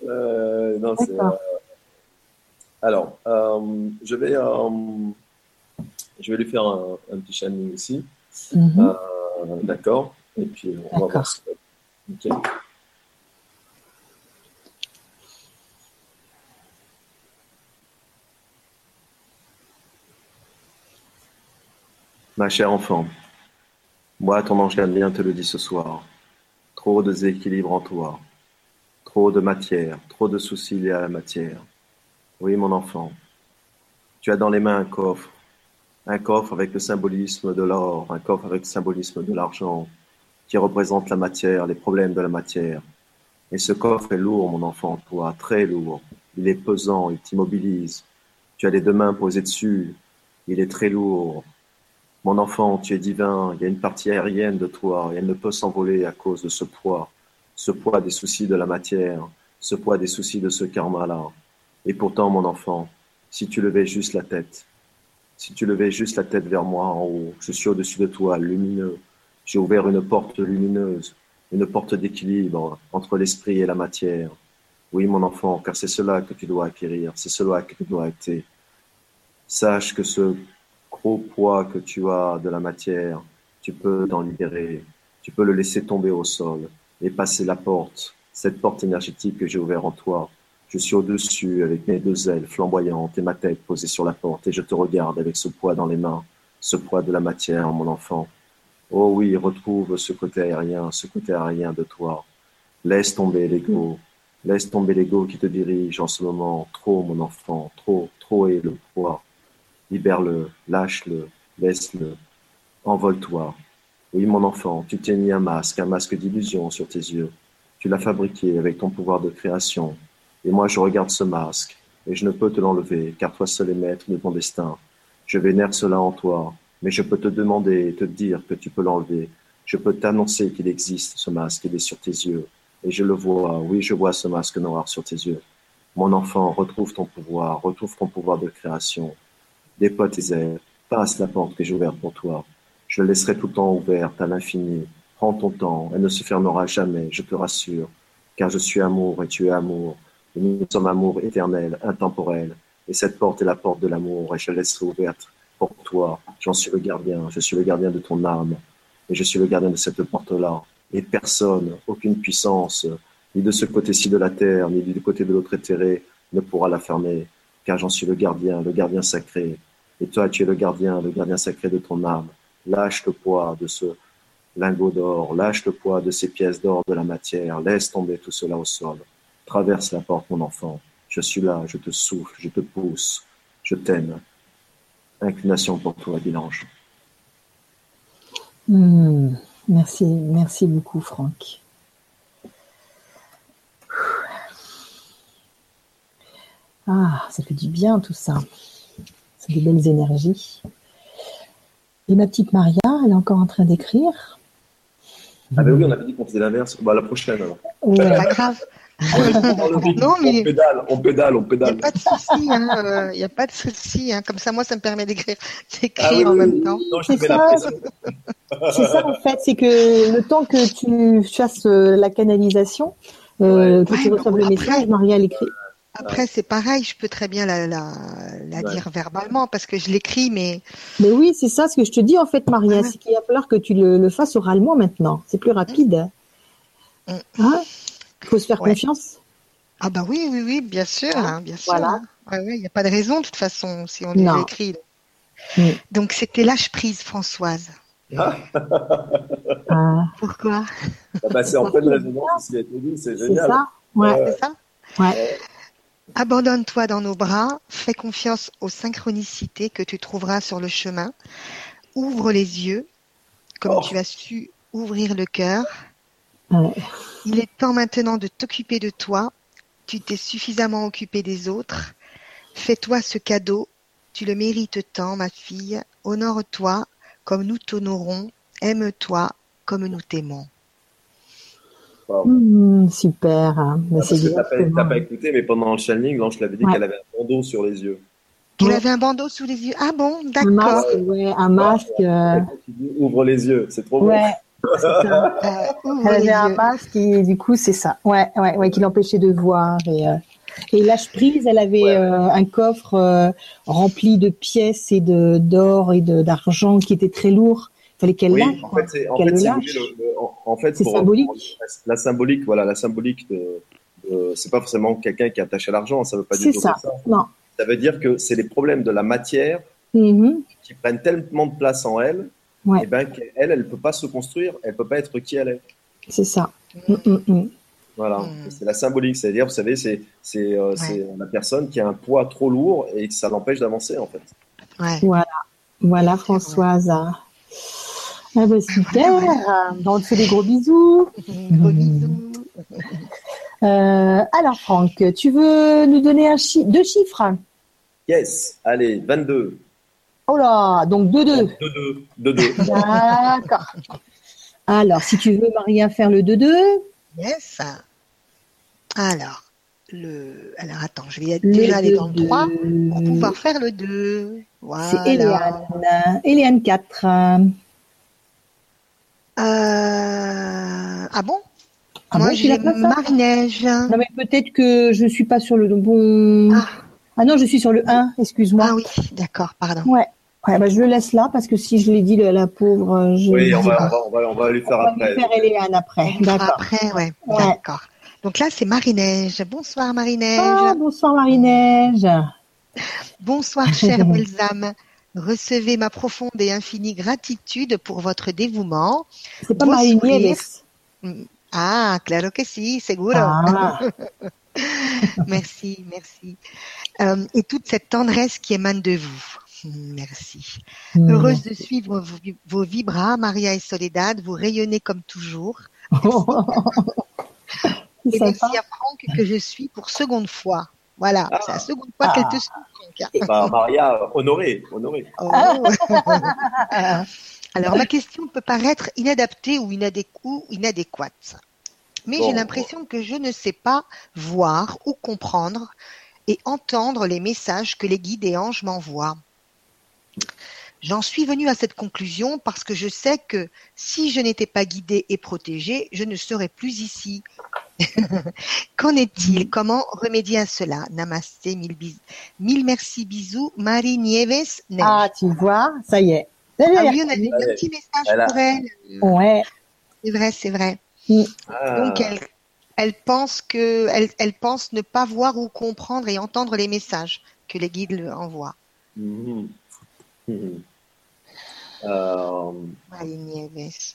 Euh, non, alors, je vais, je vais lui faire un, un petit shining ici. Mm D'accord Et puis, on va voir ça. Ma chère enfant, moi, ton ange gardien, te le dit ce soir. Trop de déséquilibre en toi, trop de matière, trop de soucis liés à la matière. Oui, mon enfant, tu as dans les mains un coffre un coffre avec le symbolisme de l'or, un coffre avec le symbolisme de l'argent, qui représente la matière, les problèmes de la matière. Et ce coffre est lourd, mon enfant, toi, très lourd. Il est pesant, il t'immobilise. Tu as les deux mains posées dessus. Il est très lourd. Mon enfant, tu es divin. Il y a une partie aérienne de toi et elle ne peut s'envoler à cause de ce poids. Ce poids des soucis de la matière. Ce poids des soucis de ce karma-là. Et pourtant, mon enfant, si tu levais juste la tête, si tu levais juste la tête vers moi en haut, je suis au-dessus de toi, lumineux. J'ai ouvert une porte lumineuse, une porte d'équilibre entre l'esprit et la matière. Oui, mon enfant, car c'est cela que tu dois acquérir, c'est cela que tu dois être. Sache que ce gros poids que tu as de la matière, tu peux t'en libérer, tu peux le laisser tomber au sol et passer la porte, cette porte énergétique que j'ai ouverte en toi, je suis au-dessus avec mes deux ailes flamboyantes et ma tête posée sur la porte et je te regarde avec ce poids dans les mains, ce poids de la matière, mon enfant. Oh oui, retrouve ce côté aérien, ce côté aérien de toi. Laisse tomber l'ego, laisse tomber l'ego qui te dirige en ce moment. Trop, mon enfant, trop, trop est le poids. Libère-le, lâche-le, laisse-le, envole-toi. Oui, mon enfant, tu t'es mis un masque, un masque d'illusion sur tes yeux. Tu l'as fabriqué avec ton pouvoir de création, et moi, je regarde ce masque, et je ne peux te l'enlever, car toi seul es maître de ton destin. Je vénère cela en toi, mais je peux te demander te dire que tu peux l'enlever. Je peux t'annoncer qu'il existe, ce masque, il est sur tes yeux. Et je le vois, oui, je vois ce masque noir sur tes yeux. Mon enfant, retrouve ton pouvoir, retrouve ton pouvoir de création. Déploie tes ailes, passe la porte que j'ai ouverte pour toi. Je laisserai tout le temps ouverte à l'infini. Prends ton temps, elle ne se fermera jamais, je te rassure, car je suis amour et tu es amour nous sommes amour éternel, intemporel. Et cette porte est la porte de l'amour, et je la laisserai ouverte pour toi. J'en suis le gardien, je suis le gardien de ton âme, et je suis le gardien de cette porte-là. Et personne, aucune puissance, ni de ce côté-ci de la terre, ni du côté de l'autre éthéré, ne pourra la fermer, car j'en suis le gardien, le gardien sacré. Et toi, tu es le gardien, le gardien sacré de ton âme. Lâche le poids de ce lingot d'or, lâche le poids de ces pièces d'or de la matière, laisse tomber tout cela au sol. Traverse la porte, mon enfant. Je suis là, je te souffle, je te pousse, je t'aime. Inclination pour toi, Guilange. Hmm, merci, merci beaucoup, Franck. Ah, ça fait du bien tout ça. Des belles énergies. Et ma petite Maria, elle est encore en train d'écrire. Ah ben oui, on avait dit qu'on faisait l'inverse. Bah, la prochaine alors. Ouais. Pas grave. non, mais... On pédale, on pédale, on pédale. Il n'y a pas de souci, il hein, n'y euh, a pas de souci. Hein. Comme ça, moi, ça me permet d'écrire, d'écrire ah en même temps. c'est ça, c'est ça, en fait, c'est que le temps que tu fasses euh, la canalisation, euh, que tu reçoives le message, Maria l'écrit. Après, c'est pareil, je peux très bien la, la, la dire verbalement parce que je l'écris, mais. Mais oui, c'est ça ce que je te dis en fait, Maria, c'est qu'il va falloir que tu le, le fasses oralement maintenant. C'est plus rapide. Mm. Hein? Il faut se faire confiance. Ah bah oui, oui, oui, bien sûr, hein, bien sûr. Voilà. Il n'y a pas de raison de toute façon si on l'écrit. Mm. Donc c'était lâche prise, Françoise. Ah. ah. Pourquoi? Ah bah, C'est en pleine résonance, c'est génial. C'est ça, ouais. c'est ça? Ouais. Abandonne-toi dans nos bras, fais confiance aux synchronicités que tu trouveras sur le chemin. Ouvre les yeux, comme oh. tu as su ouvrir le cœur. Il est temps maintenant de t'occuper de toi. Tu t'es suffisamment occupé des autres. Fais-toi ce cadeau. Tu le mérites tant, ma fille. Honore-toi comme nous t'honorons. Aime-toi comme nous t'aimons. Mmh, super. Hein. Mais c'est T'as pas, écouté, mais pendant le channeling, je l'avais dit qu'elle avait un bandeau sur les yeux. Qu'elle avait un bandeau sous les yeux. Ah bon, d'accord. Un masque, ouais, un masque. Euh... Ouvre les yeux, c'est trop ouais. bon. euh, elle avait un masque et du coup c'est ça. Ouais, ouais, ouais, qui l'empêchait de voir et. Euh... Et lâche prise, elle avait ouais. euh, un coffre euh, rempli de pièces et de d'or et d'argent qui était très lourd fallait qu'elle oui, lâche. En fait, c'est en fait, le, en, fait, pour, symbolique. la symbolique, voilà, la symbolique de, de c'est pas forcément quelqu'un qui est attaché à l'argent, ça veut pas dire ça. ça. Non. Ça veut dire que c'est les problèmes de la matière mm-hmm. qui prennent tellement de place en elle, ouais. et ben qu'elle, elle peut pas se construire, elle peut pas être qui elle est. C'est ça. Mm-mm. Voilà, mm. c'est la symbolique, c'est-à-dire, vous savez, c'est c'est euh, ouais. la personne qui a un poids trop lourd et que ça l'empêche d'avancer en fait. Ouais. Voilà, voilà Françoise. Ah bah super. on te fait des gros bisous. Gros bisous. Euh, alors Franck, tu veux nous donner un chi deux chiffres? Yes. Allez, 22. Oh là, donc 2-2. 2-2. 2-2. D'accord. Alors, si tu veux, Maria, faire le 2-2. Yes. Alors, le... Alors, attends, je vais déjà aller dans le 3 pour pouvoir faire le 2. Voilà. C'est Eliane. Eliane 4. Euh... Ah bon? Ah Moi, bon, j'ai Marie-Neige. Non, mais peut-être que je suis pas sur le bon. Ah. ah non, je suis sur le 1, excuse-moi. Ah oui, d'accord, pardon. Ouais. Ouais, bah, je le laisse là parce que si je l'ai dit, la, la pauvre. Je... Oui, on va, on, va, on, va, on va lui faire on après. On va lui faire Eliane après. D'accord. Après, ouais. ouais. D'accord. Donc là, c'est Marie-Neige. Bonsoir, Marie-Neige. Ah, bonsoir, Marie-Neige. Bonsoir, chère Welzam. Recevez ma profonde et infinie gratitude pour votre dévouement. C'est pas Marie-Nieves. Ah, claro que sí, seguro. Ah. merci, merci. Euh, et toute cette tendresse qui émane de vous. Merci. Mmh. Heureuse de suivre vos, vos, vibras, Maria et Soledad. Vous rayonnez comme toujours. et merci à Franck que je suis pour seconde fois. Voilà, ah. c'est la seconde fois ah. qu'elle te suit. Bah, Maria, honorée, honorée. Oh. Alors, ma question peut paraître inadaptée ou, inadéqu ou inadéquate. Mais bon, j'ai l'impression que je ne sais pas voir ou comprendre et entendre les messages que les guides et anges m'envoient. J'en suis venue à cette conclusion parce que je sais que si je n'étais pas guidée et protégée, je ne serais plus ici. Qu'en est-il? Comment remédier à cela? Namasté, mille, bis... mille merci, bisous. Marie Nieves. Neige. Ah, tu vois, ça y est. Ah oui, on a eu un petit message elle pour elle. Ouais. C'est vrai, c'est vrai. Mm. Ah. Donc, elle, elle pense que, elle, elle pense ne pas voir ou comprendre et entendre les messages que les guides lui envoient. Mhm. Mhm. Euh, Marie Nieves.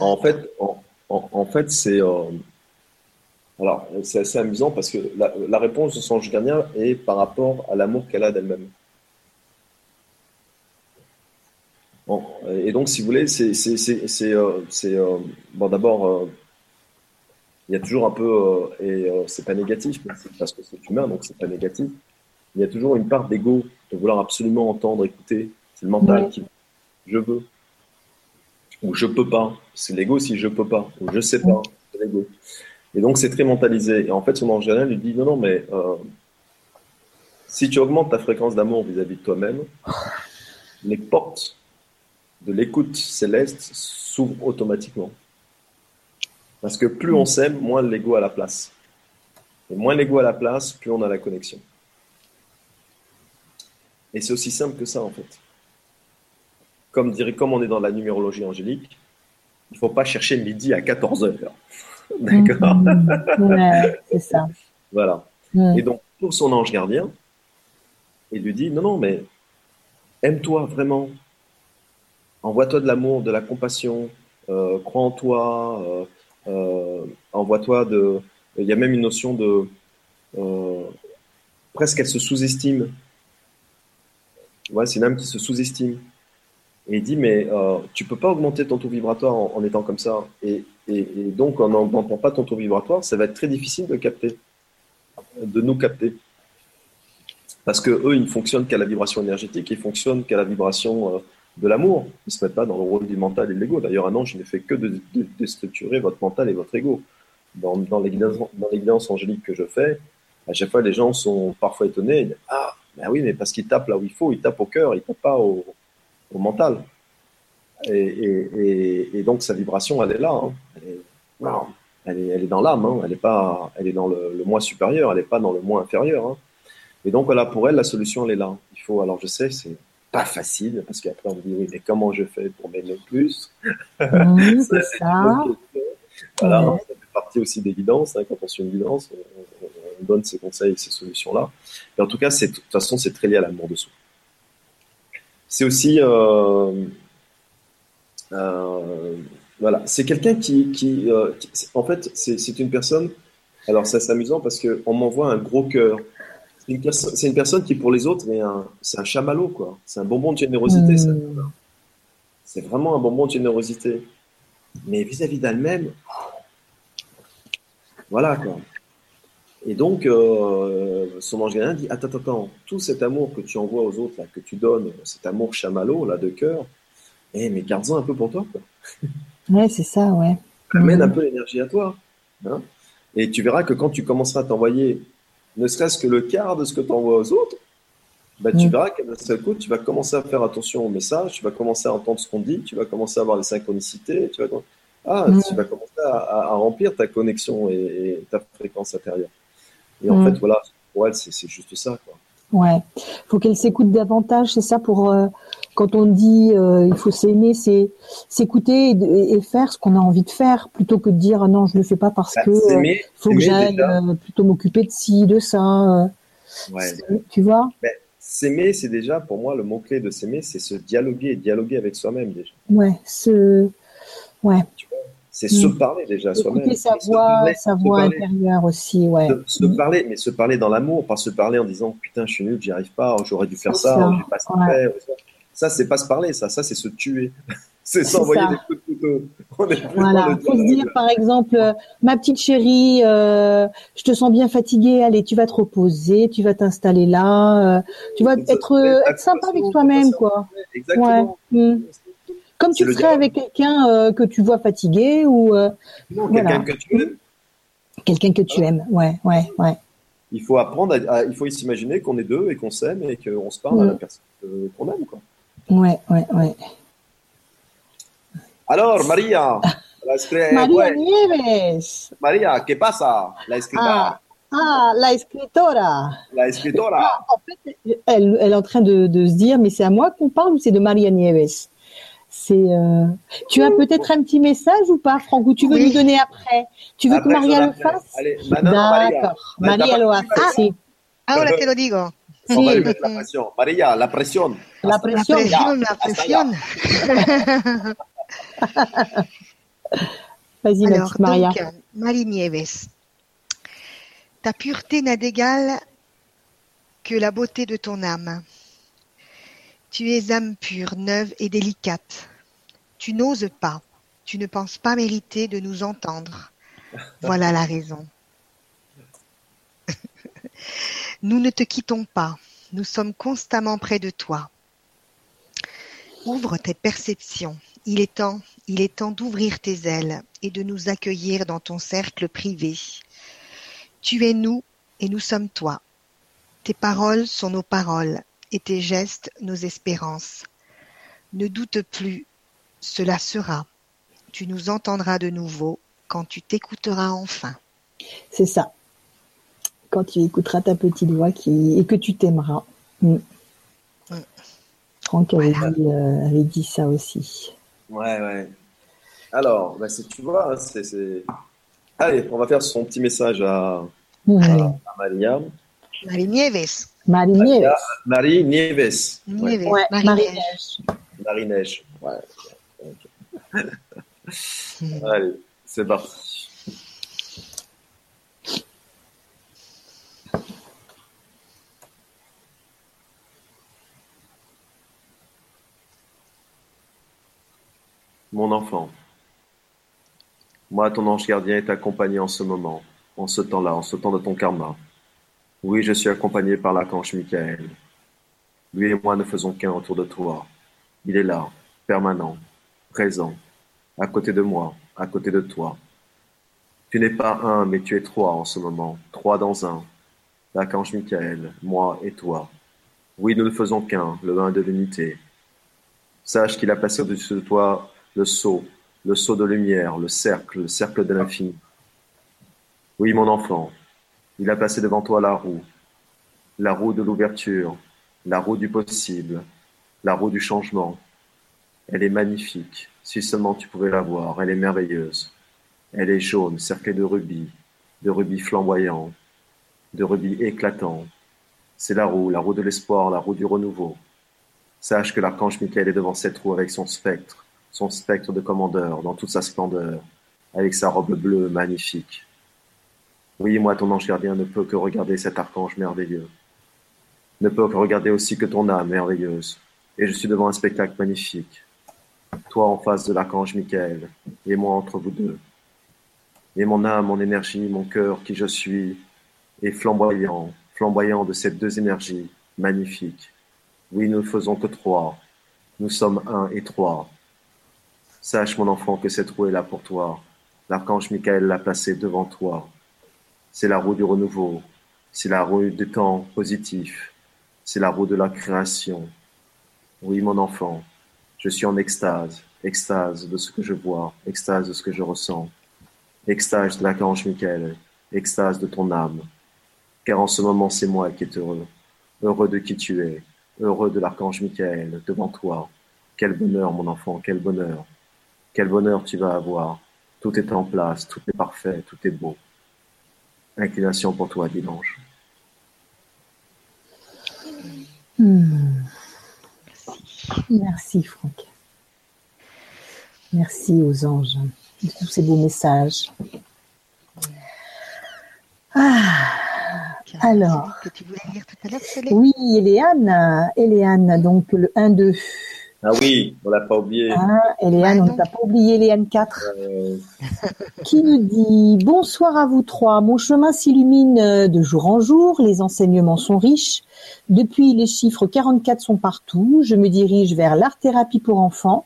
en fait, en, en- en fait, c'est euh, alors c'est assez amusant parce que la, la réponse de son ange gardien est par rapport à l'amour qu'elle a d'elle-même. Bon, et donc, si vous voulez, c'est euh, euh, bon d'abord. euh, il y a toujours un peu, euh, et c'est pas négatif, parce que c'est humain, donc c'est pas négatif. Il y a toujours une part d'ego, de vouloir absolument entendre, écouter. C'est le mental Ouais. qui je veux, ou je peux pas. C'est l'ego si je peux pas, ou je sais pas. C'est l'ego. Et donc c'est très mentalisé. Et en fait, son ange gardien lui dit non, non, mais euh, si tu augmentes ta fréquence d'amour vis-à-vis de toi-même, les portes de l'écoute céleste s'ouvrent automatiquement. Parce que plus on s'aime, moins l'ego a la place. Et moins l'ego a la place, plus on a la connexion. Et c'est aussi simple que ça, en fait. Comme, dirait, comme on est dans la numérologie angélique, il ne faut pas chercher midi à 14 heures. D'accord Mhm. Ouais, c'est ça. Voilà. Et donc, pour son ange gardien, il lui dit, non, non, mais aime-toi vraiment. Envoie-toi de l'amour, de la compassion, euh, crois en toi, euh, euh, envoie-toi de... Il y a même une notion de... presque elle se sous-estime. Ouais, c'est une âme qui se sous-estime. Et il dit, mais euh, tu peux pas augmenter ton taux vibratoire en, étant comme ça. Et, donc, en n'augmentant pas ton taux vibratoire, ça va être très difficile de capter, de nous capter. Parce que eux, ils ne fonctionnent qu'à la vibration énergétique, ils fonctionnent qu'à la vibration euh, de l'amour. Ils ne se mettent pas dans le rôle du mental et de l'ego. D'ailleurs, un ange, ne fait que de, déstructurer votre mental et votre ego. Dans, dans angéliques que je fais, à chaque fois, les gens sont parfois étonnés. Ils ah, ben oui, mais parce qu'il tape là où il faut, il tape au cœur, il tape pas au, au mental. Et, et, et, donc, sa vibration, elle est là. hein. Elle, est, wow. elle, est, elle est dans l'âme. hein. Elle est pas, elle est dans le, le moi supérieur. Elle n'est pas dans le moi inférieur. hein. Et donc, voilà, pour elle, la solution, elle est là. Il faut, alors je sais, c'est pas facile, parce qu'après, on me dit, oui, mais comment je fais pour m'aimer plus? Mhm, c'est c'est ça. Voilà, Ouais. ça fait partie aussi des guidances. hein. Quand on suit une guidance, on, on- on donne ces conseils et ces solutions-là. Mais en tout cas, de toute façon, c'est très lié à l'amour de soi. C'est aussi, euh, euh, voilà, c'est quelqu'un qui, qui, euh, qui- en fait, c'est, une personne. Alors, ça, c'est amusant parce que on m'envoie un gros cœur. C'est une, perso- c'est une personne qui, pour les autres, c'est un chamallow, quoi. C'est un bonbon de générosité. Mhm. C'est vraiment un bonbon de générosité. Mais vis-à-vis d'elle-même, voilà quoi. Et donc, euh, son ange gardien dit Attends, attends, attends, tout cet amour que tu envoies aux autres, là, que tu donnes, cet amour chamallow, là, de cœur, eh, mais garde-en un peu pour toi, quoi. Ouais, c'est ça, ouais. Amène un Mhm. peu l'énergie à toi. hein. Et tu verras que quand tu commenceras à t'envoyer ne serait-ce que le quart de ce que tu envoies aux autres, bah, tu Mm. verras qu'à un seul coup, tu vas commencer à faire attention aux messages, tu vas commencer à entendre ce qu'on dit, tu vas commencer à avoir les synchronicités, tu vas, ah, Mm. tu vas commencer à, à- à remplir ta connexion et, et ta fréquence intérieure. Et en Mm. fait, voilà, pour elle, c'est juste ça. Quoi. Ouais. Faut qu'elle s'écoute davantage, c'est ça pour euh, quand on dit euh, il faut s'aimer, c'est s'écouter et, et faire ce qu'on a envie de faire plutôt que de dire ah non je le fais pas parce Bah, que euh, faut que j'aille plutôt m'occuper de ci, de ça. ouais. tu vois? Ben, s'aimer, c'est déjà, pour moi, le mot-clé de s'aimer, c'est se dialoguer et dialoguer avec soi-même déjà. Ouais, ce ouais. C'est se parler déjà à soi-même. Écouter sa voix, parler, sa voix intérieure aussi, ouais. Se, se Mm. parler, mais se parler dans l'amour, pas se parler en disant putain, je suis nul, j'y arrive pas, j'aurais dû faire ça, ça, j'ai pas ouais. fait. Ça, c'est pas se parler, ça, ça c'est se tuer. c'est s'envoyer des coups de couteau. On est plus Voilà, faut se dire par exemple, euh, ma petite chérie, euh, je te sens bien fatiguée, allez, tu vas te reposer, tu vas t'installer là, euh, tu vas être, être sympa avec toi-même, quoi. Exactement. Mm. Comme tu dialogue. avec quelqu'un euh, que tu vois fatigué ou euh, Non, Voilà. quelqu'un que tu aimes, quelqu'un que tu aimes. Ouais, ouais, ouais. il faut apprendre, à, à- il faut s'imaginer qu'on est deux et qu'on s'aime et qu'on se parle à la Mm. personne qu'on aime. Quoi. Ouais, ouais, ouais. Alors, Maria, ouais, Nieves. Maria, ¿qué pasa? La escritora, Ah, ah, la escritora. la escritora. En fait, elle, elle est en train de, de se dire, mais c'est à moi qu'on parle ou c'est de Maria Nieves? C'est. Euh, tu as peut-être un petit message ou pas, Franck, ou tu veux lui donner après? Tu veux que Maria le fasse? D'accord. Maria lo hace. Ah, ahora te lo digo. Mettre la pression. Maria, la pression. La pression. La pression, la Vas-y, Maria. Donc, Marie Nieves, ta pureté n'a d'égal que la beauté de ton âme. Tu es âme pure, neuve et délicate. Tu n'oses pas, tu ne penses pas mériter de nous entendre. Voilà la raison. Nous ne te quittons pas, nous sommes constamment près de toi. Ouvre tes perceptions, il est temps, il est temps d'ouvrir tes ailes et de nous accueillir dans ton cercle privé. Tu es nous et nous sommes toi. Tes paroles sont nos paroles et tes gestes nos espérances. Ne doute plus, cela sera. Tu nous entendras de nouveau quand tu t'écouteras enfin. C'est ça. Quand tu écouteras ta petite voix qui... et que tu t'aimeras. Mm. Mm. Franck avait, dit, euh, avait, dit, ça aussi. Ouais, ouais. Alors, bah, tu vois, c'est. Allez, on va faire son petit message à, mm. à, Maria. Marie Nieves. Marie Nieves. Marie Nieves. Nieves. Ouais. Marie, Marie Neige. Marie Neige. Ouais. Allez, c'est parti. Mon enfant, moi, ton ange gardien, est accompagné en ce moment, en ce temps-là, en ce temps de ton karma. Oui, je suis accompagné par l'archange Michael. Lui et moi ne faisons qu'un autour de toi. Il est là, permanent, présent, à côté de moi, à côté de toi. Tu n'es pas un, mais tu es trois en ce moment, trois dans un. L'archange Michael, moi et toi. Oui, nous ne faisons qu'un, le un de l'unité. Sache qu'il a placé au-dessus de toi le sceau, le sceau de lumière, le cercle, le cercle de l'infini. Oui, mon enfant, il a placé devant toi la roue, la roue de l'ouverture, la roue du possible, la roue du changement. Elle est magnifique, si seulement tu pouvais la voir, elle est merveilleuse. Elle est jaune, cerclée de rubis, de rubis flamboyants, de rubis éclatants. C'est la roue, la roue de l'espoir, la roue du renouveau. Sache que l'archange Michael est devant cette roue avec son spectre, son spectre de commandeur, dans toute sa splendeur, avec sa robe bleue magnifique. Oui, moi, ton ange gardien ne peut que regarder cet archange merveilleux. Ne peut que regarder aussi que ton âme merveilleuse. Et je suis devant un spectacle magnifique. Toi en face de l'archange Michael, et moi entre vous deux. Et mon âme, mon énergie, mon cœur, qui je suis, est flamboyant, flamboyant de ces deux énergies magnifiques. Oui, nous ne faisons que trois. Nous sommes un et trois. Sache, mon enfant, que cette roue est là pour toi. L'archange Michael l'a placée devant toi c'est la roue du renouveau, c'est la roue des temps positifs, c'est la roue de la création. Oui, mon enfant, je suis en extase, extase de ce que je vois, extase de ce que je ressens, extase de l'archange Michael, extase de ton âme. Car en ce moment, c'est moi qui est heureux, heureux de qui tu es, heureux de l'archange Michael devant toi. Quel bonheur, mon enfant, quel bonheur. Quel bonheur tu vas avoir. Tout est en place, tout est parfait, tout est beau. Inclination pour toi, dimanche. Hmm. Merci, Franck. Merci aux anges de tous ces beaux messages. Ah, alors. Que tu voulais lire tout à l'heure, Oui, Eliane, Eliane, donc le 1-2. Ah oui, on l'a pas oublié. Ah, Eliane, on ne t'a pas oublié, Eliane 4. Qui nous dit Bonsoir à vous trois. Mon chemin s'illumine euh, de jour en jour. Les enseignements sont riches. Depuis, les chiffres 44 sont partout. Je me dirige vers l'art-thérapie pour enfants.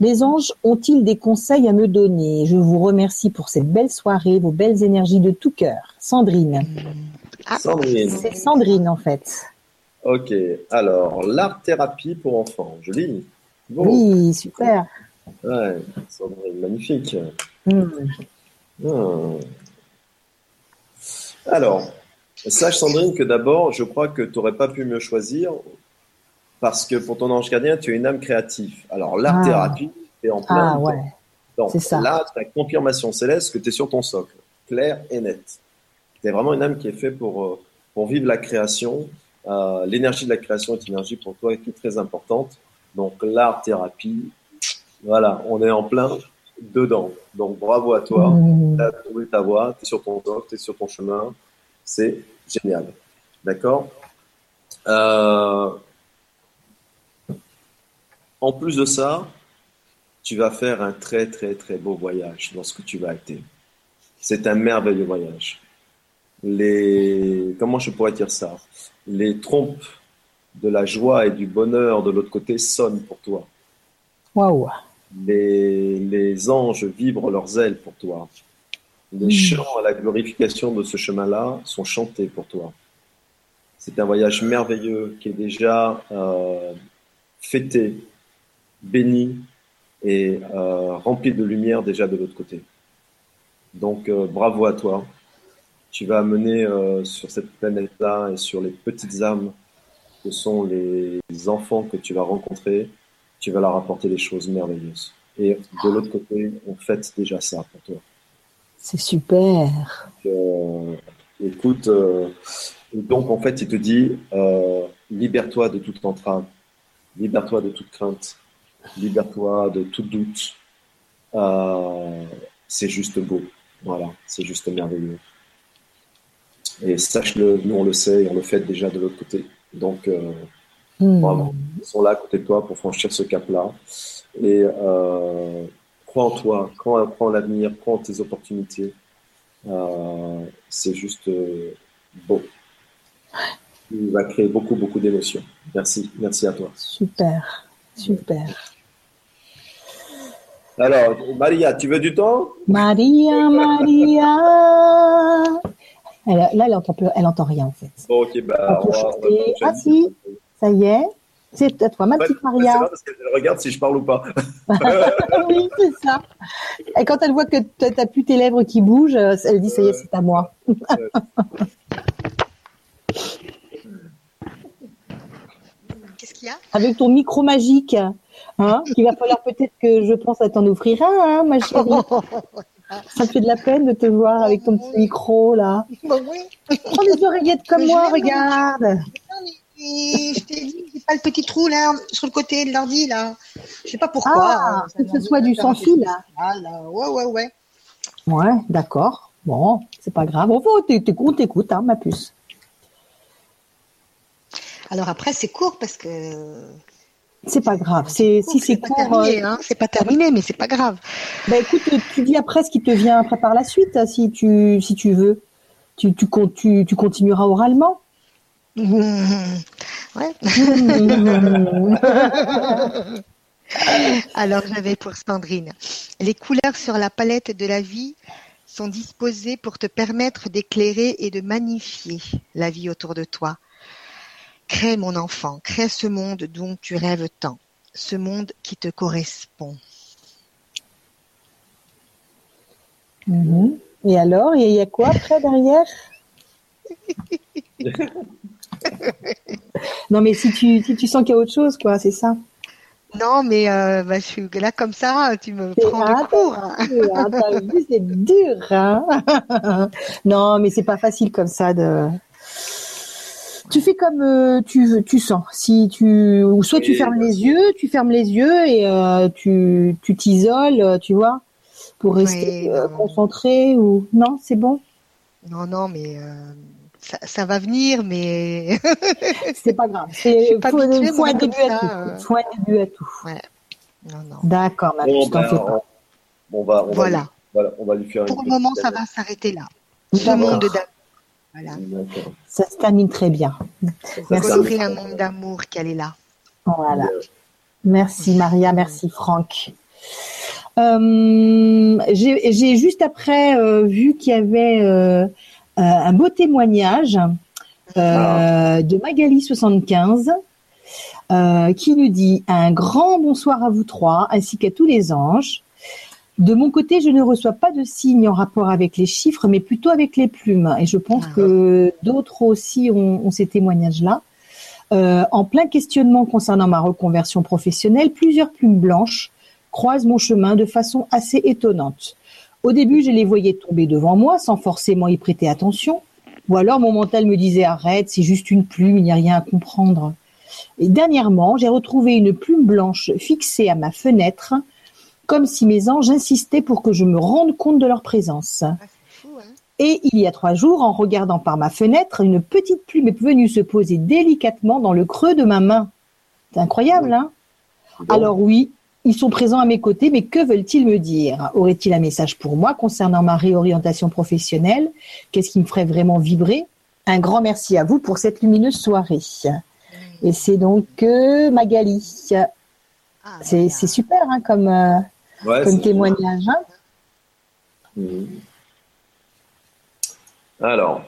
Les anges ont-ils des conseils à me donner? Je vous remercie pour cette belle soirée, vos belles énergies de tout cœur. Sandrine. Ah, Sandrine. C'est Sandrine, en fait. Ok, alors, l'art-thérapie pour enfants, je lis. Oui, super. Ouais, Sandrine, magnifique. Hmm. Hmm. Alors, sache Sandrine que d'abord, je crois que tu n'aurais pas pu mieux choisir Parce que pour ton ange gardien, tu es une âme créative. Alors, l'art-thérapie, tu es en plein. Ah ouais. Donc ça. là, tu as confirmation céleste que tu es sur ton socle, clair et net. Tu es vraiment une âme qui est faite pour, euh, pour vivre la création. Euh, L'énergie de la création est une énergie pour toi qui est très importante. Donc l'art-thérapie, voilà, on est en plein dedans. Donc bravo à toi, Mmh. tu as trouvé ta voie, tu es sur ton tu es sur ton chemin. C'est génial. D'accord? Euh, En plus de ça, tu vas faire un très très très beau voyage lorsque tu vas être. C'est un merveilleux voyage. Les comment je pourrais dire ça? Les trompes de la joie et du bonheur de l'autre côté sonnent pour toi. Waouh. Les, les anges vibrent leurs ailes pour toi. Les Mm. chants à la glorification de ce chemin-là sont chantés pour toi. C'est un voyage merveilleux qui est déjà euh, fêté, béni et euh, rempli de lumière déjà de l'autre côté. Donc euh, bravo à toi. Tu vas amener sur cette planète-là et sur les petites âmes que sont les enfants que tu vas rencontrer, tu vas leur apporter des choses merveilleuses. Et de l'autre côté, on fête déjà ça pour toi. C'est super. Euh, écoute, euh, donc en fait, il te dit, euh, libère-toi de toute entrave, libère-toi de toute crainte, libère-toi de tout doute. C'est juste beau, voilà, c'est juste merveilleux. Et sache-le, nous on le sait et on le fait déjà de l'autre côté. Donc, euh, Mmh. Bravo. Ils sont là à côté de toi pour franchir ce cap-là. Et euh, crois en toi, crois, crois en l'avenir, crois en tes opportunités. Euh, c'est juste beau. Il va créer beaucoup, beaucoup d'émotions. Merci, merci à toi. Super. Super. Alors, Maria, tu veux du temps? Maria, Maria. Elle, là, elle entend, plus- elle entend rien en fait. Bon, ok, bah, On peut on va- on va chanter. enchaîner. Ah si, ça y est. C'est à toi, ma Ouais, petite C'est Maria. vrai parce qu'elle regarde si je parle ou pas. oui, c'est ça. Et quand elle voit que t- t'as plus tes lèvres qui bougent, euh, elle dit ça y est, c'est à moi. Qu'est-ce qu'il y a? Avec ton micro magique, hein, qu'il va falloir peut-être que je pense à t'en offrir un, hein, ma chérie. Ça me fait de la peine de te voir avec ton petit micro là? Bon, oui. Prends des oreillettes comme Mais moi, regarde. Je t'ai dit, j'ai pas le petit trou là, sur le côté de l'ordi là. Je sais pas pourquoi. Ah, euh, que ce soit du sans fil, là. Ouais, ouais, ouais. Ouais, d'accord. Bon, c'est pas grave. T'éc- on t'écoute, hein, ma puce. Alors après, c'est court parce que. C'est pas grave. C'est si c'est pas court. terminé, euh, hein. C'est pas terminé, mais c'est pas grave. Bah écoute, tu dis après ce qui te vient après par la suite, si tu si tu veux. Tu tu tu, tu continueras oralement. Ouais. Mmh. Alors j'avais pour Sandrine. Les couleurs sur la palette de la vie sont disposées pour te permettre d'éclairer et de magnifier la vie autour de toi. Crée mon enfant, crée ce monde dont tu rêves tant, ce monde qui te correspond. Mhm. Et alors, il y a- quoi après derrière? Non, mais si tu si tu sens qu'il y a autre chose, quoi, c'est ça. Non, mais euh, bah, je suis là comme ça, tu me prends de court. hein. dur, hein, t'as vu, c'est dur. Hein non, mais c'est pas facile comme ça de. Tu fais comme euh, tu veux- tu sens. Si tu ou soit tu fermes bien les yeux, tu fermes les yeux et euh, tu tu t'isoles, euh, tu vois, pour rester euh, concentré ou non, c'est bon? Non, non, mais euh, ça, ça va venir, mais C'est pas grave. C'est pas faut, habituée, faut moi, un début à tout. euh. Faut un début à tout. non, non. D'accord, ma Bon, ben, fais pas. on, va, on va Voilà. lui- voilà, on va lui faire Pour une le moment, ça va s'arrêter là. Ce monde. Voilà. Ça se termine très bien. Merci. Un monde d'amour qu'elle est là. Voilà. Merci Maria, merci Franck. Euh, J'ai juste après euh, vu qu'il y avait euh, un beau témoignage euh, de Magali 75 euh, qui nous dit un grand bonsoir à vous trois ainsi qu'à tous les anges. De mon côté, je ne reçois pas de signes en rapport avec les chiffres, mais plutôt avec les plumes. Et je pense Ah. que d'autres aussi ont, ont ces témoignages-là. Euh, en plein questionnement concernant ma reconversion professionnelle, plusieurs plumes blanches croisent mon chemin de façon assez étonnante. Au début, je les voyais tomber devant moi sans forcément y prêter attention, ou alors mon mental me disait arrête, c'est juste une plume, il n'y a rien à comprendre. Et dernièrement, j'ai retrouvé une plume blanche fixée à ma fenêtre, comme si mes anges insistaient pour que je me rende compte de leur présence. Ah, hein. Et il y a trois jours, en regardant par ma fenêtre, une petite plume est venue se poser délicatement dans le creux de ma main. C'est incroyable, hein? Alors oui, ils sont présents à mes côtés, mais que veulent-ils me dire? Aurait-il un message pour moi concernant ma réorientation professionnelle? Qu'est-ce qui me ferait vraiment vibrer? Un grand merci à vous pour cette lumineuse soirée. Et c'est donc euh, Magali. Ah, c'est super hein, comme, euh, comme témoignage. Hein. Mhm. Alors,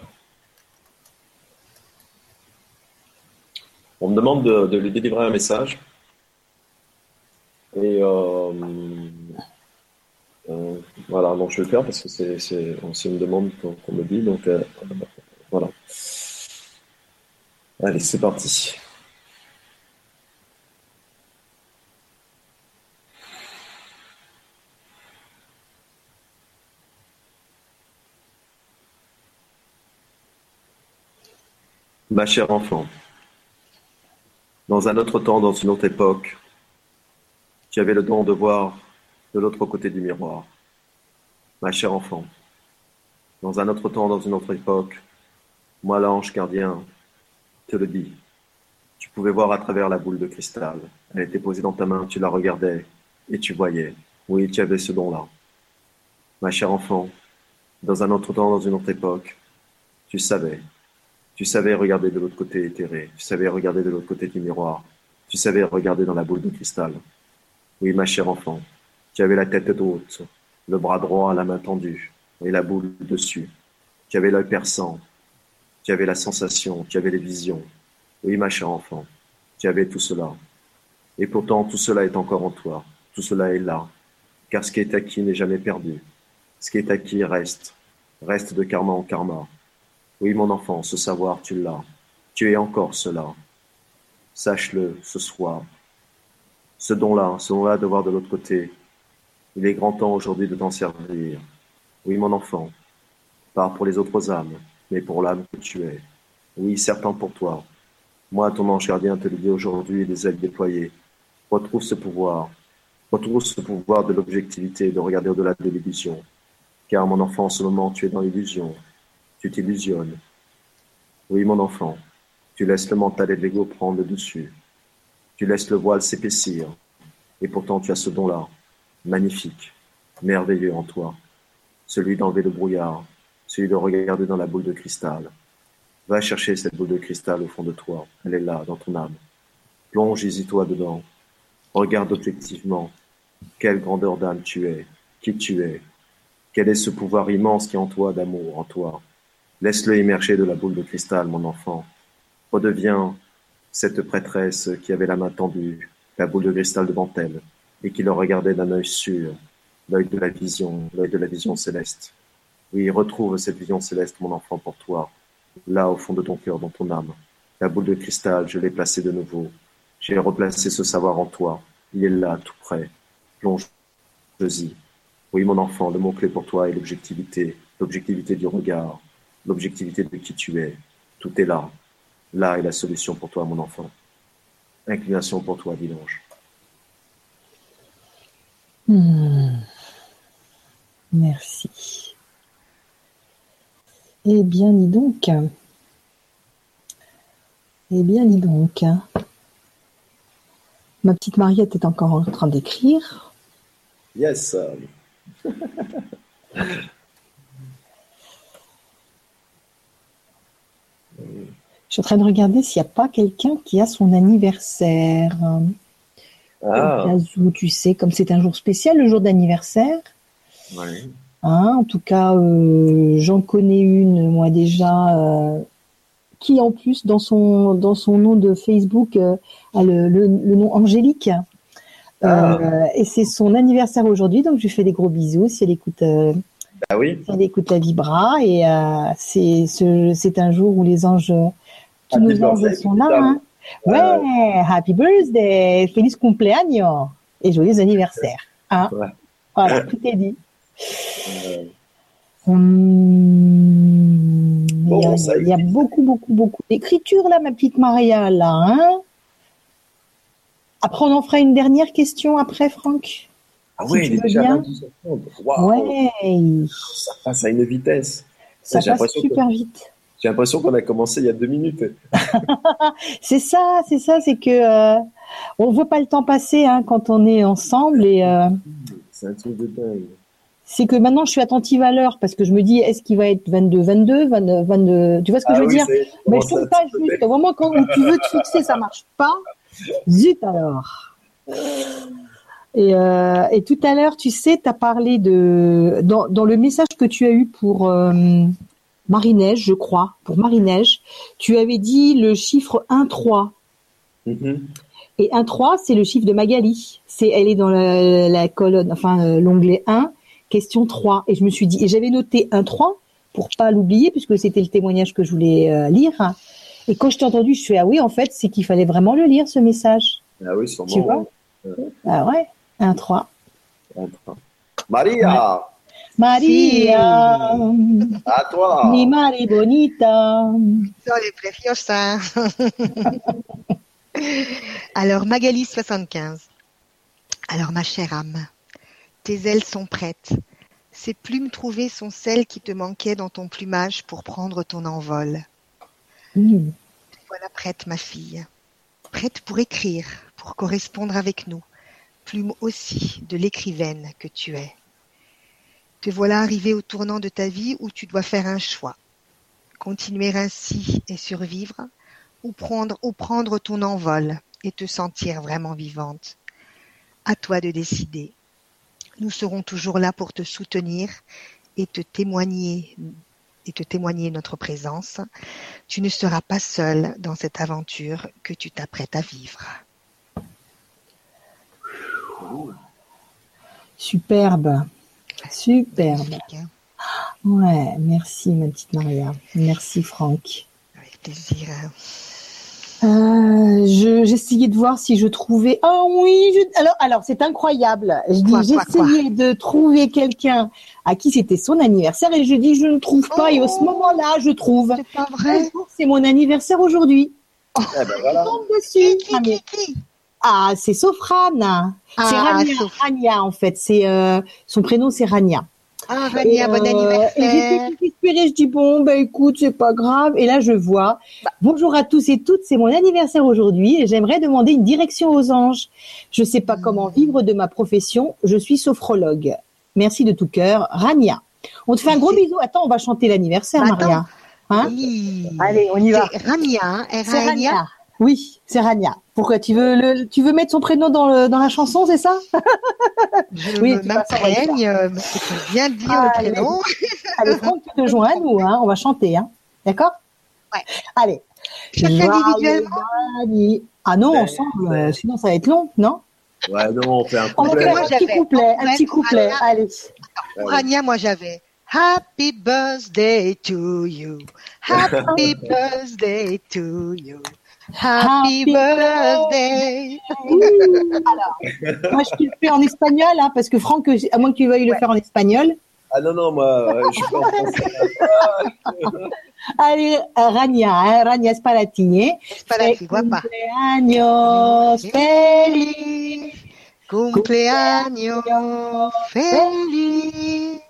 on me demande de, lui délivrer un message. Et euh, voilà, donc je vais le faire parce que c'est une demande qu'on me dit. Donc voilà. Allez, c'est parti. Ma chère enfant, dans un autre temps, dans une autre époque, tu avais le don de voir de l'autre côté du miroir. Ma chère enfant, dans un autre temps, dans une autre époque, moi l'ange gardien te le dis. Tu pouvais voir à travers la boule de cristal. Elle était posée dans ta main, tu la regardais et tu voyais. Oui, tu avais ce don-là. Ma chère enfant, dans un autre temps, dans une autre époque, tu savais tu savais regarder de l'autre côté éthéré. Tu savais regarder de l'autre côté du miroir. Tu savais regarder dans la boule de cristal. Oui, ma chère enfant. Tu avais la tête haute, le bras droit la main tendue et la boule dessus. Tu avais l'œil perçant. Tu avais la sensation. Tu avais les visions. Oui, ma chère enfant. Tu avais tout cela. Et pourtant, tout cela est encore en toi. Tout cela est là. Car ce qui est acquis n'est jamais perdu. Ce qui est acquis reste. Reste de karma en karma. Oui, mon enfant, ce savoir, tu l'as. Tu es encore cela. Sache-le ce soir. Ce don-là, ce don-là de voir de l'autre côté. Il est grand temps aujourd'hui de t'en servir. Oui, mon enfant, pas pour les autres âmes, mais pour l'âme que tu es. Oui, certain pour toi. Moi, ton ange gardien, te le dis aujourd'hui, les ailes déployées. Retrouve ce pouvoir. Retrouve ce pouvoir de l'objectivité, de regarder au-delà de l'illusion. Car, mon enfant, en ce moment, tu es dans l'illusion. Tu t'illusionnes. Oui, mon enfant, tu laisses le mental et l'ego prendre le dessus. Tu laisses le voile s'épaissir. Et pourtant, tu as ce don-là, magnifique, merveilleux en toi. Celui d'enlever le brouillard, celui de regarder dans la boule de cristal. Va chercher cette boule de cristal au fond de toi. Elle est là, dans ton âme. Plonge y toi dedans. Regarde objectivement. Quelle grandeur d'âme tu es, qui tu es. Quel est ce pouvoir immense qui est en toi d'amour, en toi. Laisse-le émerger de la boule de cristal, mon enfant. Redeviens cette prêtresse qui avait la main tendue, la boule de cristal devant elle, et qui le regardait d'un œil sûr, l'œil de la vision, l'œil de la vision céleste. Oui, retrouve cette vision céleste, mon enfant, pour toi, là au fond de ton cœur, dans ton âme. La boule de cristal, je l'ai placée de nouveau. J'ai replacé ce savoir en toi. Il est là, tout près. Plonge-y. Oui, mon enfant, le mot-clé pour toi est l'objectivité, l'objectivité du regard, l'objectivité de qui tu es. Tout est là. Là est la solution pour toi, mon enfant. Inclination pour toi, dit l'ange. Hmm. Merci. Eh bien, dis donc. Eh bien, dis donc. Ma petite Mariette est encore en train d'écrire. Yes. suis en train de regarder s'il n'y a pas quelqu'un qui a son anniversaire. Ah. Où, tu sais, comme c'est un jour spécial, le jour d'anniversaire. Hein, en tout cas, euh, j'en connais une, moi déjà, euh, qui en plus, dans son, dans son nom de Facebook, euh, a le, le, nom Angélique. Ah. et c'est son anniversaire aujourd'hui, donc je lui fais des gros bisous si elle écoute bah oui. Elle écoute la vibra et c'est un jour où les anges, tous nos anges sont là. Hein. Ouais, happy birthday, feliz cumpleaños et joyeux anniversaire. Hein Voilà, tout est dit. Hum, il, y a, beaucoup, beaucoup, beaucoup d'écriture là, ma petite Maria, là. Hein après, on en fera une dernière question après, Franck. Ah oui, il est déjà 22 Ouais. Ça passe à une vitesse. Ça passe super vite. J'ai l'impression qu'on a commencé il y a deux minutes. c'est ça, c'est ça, c'est que euh, on voit pas le temps passer hein, quand on est ensemble et. Euh, c'est un truc de dingue. C'est que maintenant je suis attentive à l'heure parce que je me dis est-ce qu'il va être 22, 22, 22, tu vois ce que je veux ah dire? Mais je trouve pas juste. Vraiment quand tu veux te fixer, ça marche pas. Zut alors. Et, euh, et tout à l'heure, tu sais, tu as parlé de dans, dans, le message que tu as eu pour euh, Marie-Neige, je crois, pour Marie-Neige, tu avais dit le chiffre 1-3. Mm-hmm. Et 1-3, c'est le chiffre de Magali. C'est, elle est dans la, la colonne, enfin euh, l'onglet 1, question 3. Et je me suis dit, et j'avais noté 1-3 pour pas l'oublier puisque c'était le témoignage que je voulais euh, lire. Et quand je t'ai entendu, je suis ah oui, en fait, c'est qu'il fallait vraiment le lire ce message. Ah oui, sûrement. Tu vois Ah ouais, 1-3. Maria Maria. À toi. Mi mari bonita. Sole preciosa. Alors, Magali 75. Alors, ma chère âme, tes ailes sont prêtes. Ces plumes trouvées sont celles qui te manquaient dans ton plumage pour prendre ton envol. Voilà prête, ma fille. Prête pour écrire, pour correspondre avec nous. Plume aussi de l'écrivaine que tu es. Te voilà arrivé au tournant de ta vie où tu dois faire un choix. Continuer ainsi et survivre, ou prendre, ton envol et te sentir vraiment vivante. À toi de décider. Nous serons toujours là pour te soutenir et te témoigner et te témoigner notre présence. Tu ne seras pas seul dans cette aventure que tu t'apprêtes à vivre. Superbe. Superbe. Hein. Ouais, merci ma petite Maria. Merci Franck. Avec plaisir. Euh, j'essayais de voir si je trouvais. Ah oui, alors alors c'est incroyable. Je dis j'essayais de trouver quelqu'un à qui c'était son anniversaire et je dis je ne trouve pas et au ce oh. moment-là je trouve. C'est pas vrai. C'est mon anniversaire aujourd'hui. Oh, eh ben voilà. dessus. Ah, c'est Sofrane. c'est ah, Rania, Rania en fait. C'est euh, son prénom c'est Rania. Ah Rania, bon euh, anniversaire. Et j'étais je dis bon ben écoute c'est pas grave. Et là je vois. Bah. Bonjour à tous et toutes, c'est mon anniversaire aujourd'hui et j'aimerais demander une direction aux anges. Je sais pas comment vivre de ma profession. Je suis sophrologue. Merci de tout cœur, Rania. On te fait un gros bisou. Attends, on va chanter l'anniversaire, bah, Maria. Hein Allez, on y va. Rania, hein, Rania. Oui, c'est Rania. Pourquoi tu veux le, tu veux mettre son prénom dans le, dans la chanson, c'est ça? Je oui, m'imprègne, c'est bien dire le prénom. Allez, Franck, tu te joins à nous, hein, on va chanter, hein. D'accord? Ouais. Allez. Chacun individuellement? Ah non, ensemble, euh, sinon ça va être long, non? Ouais, non, on fait un couplet. On fait un petit couplet, un petit couplet, allez. Pour Rania, moi j'avais Happy birthday to you. Happy birthday to you. Happy, birthday. Alors, moi je le fais en espagnol, hein, parce que Franck, à moins que tu veuilles le faire en espagnol. Ah non, non, moi, je suis pas en français. Allez, Rania, hein, Rania Spalatini. Spalati, guapa. Cumpleaños feliz. Cumpleaños feliz.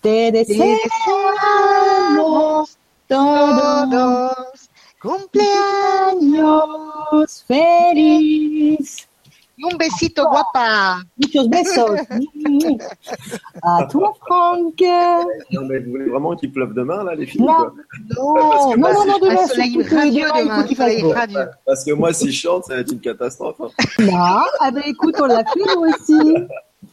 Te deseamos todos Cumpleaños feliz. Un besito, guapa. Muchos besos. à toi, Franck. Non, mais vous voulez vraiment qu'il pleuve demain, là, les filles Non, non, non, non, non, demain. soleil radieux demain. Soleil radieux. Parce que moi, si je chante, ça va être une catastrophe. Hein. Non, ah ben écoute, on l'a fait, nous aussi.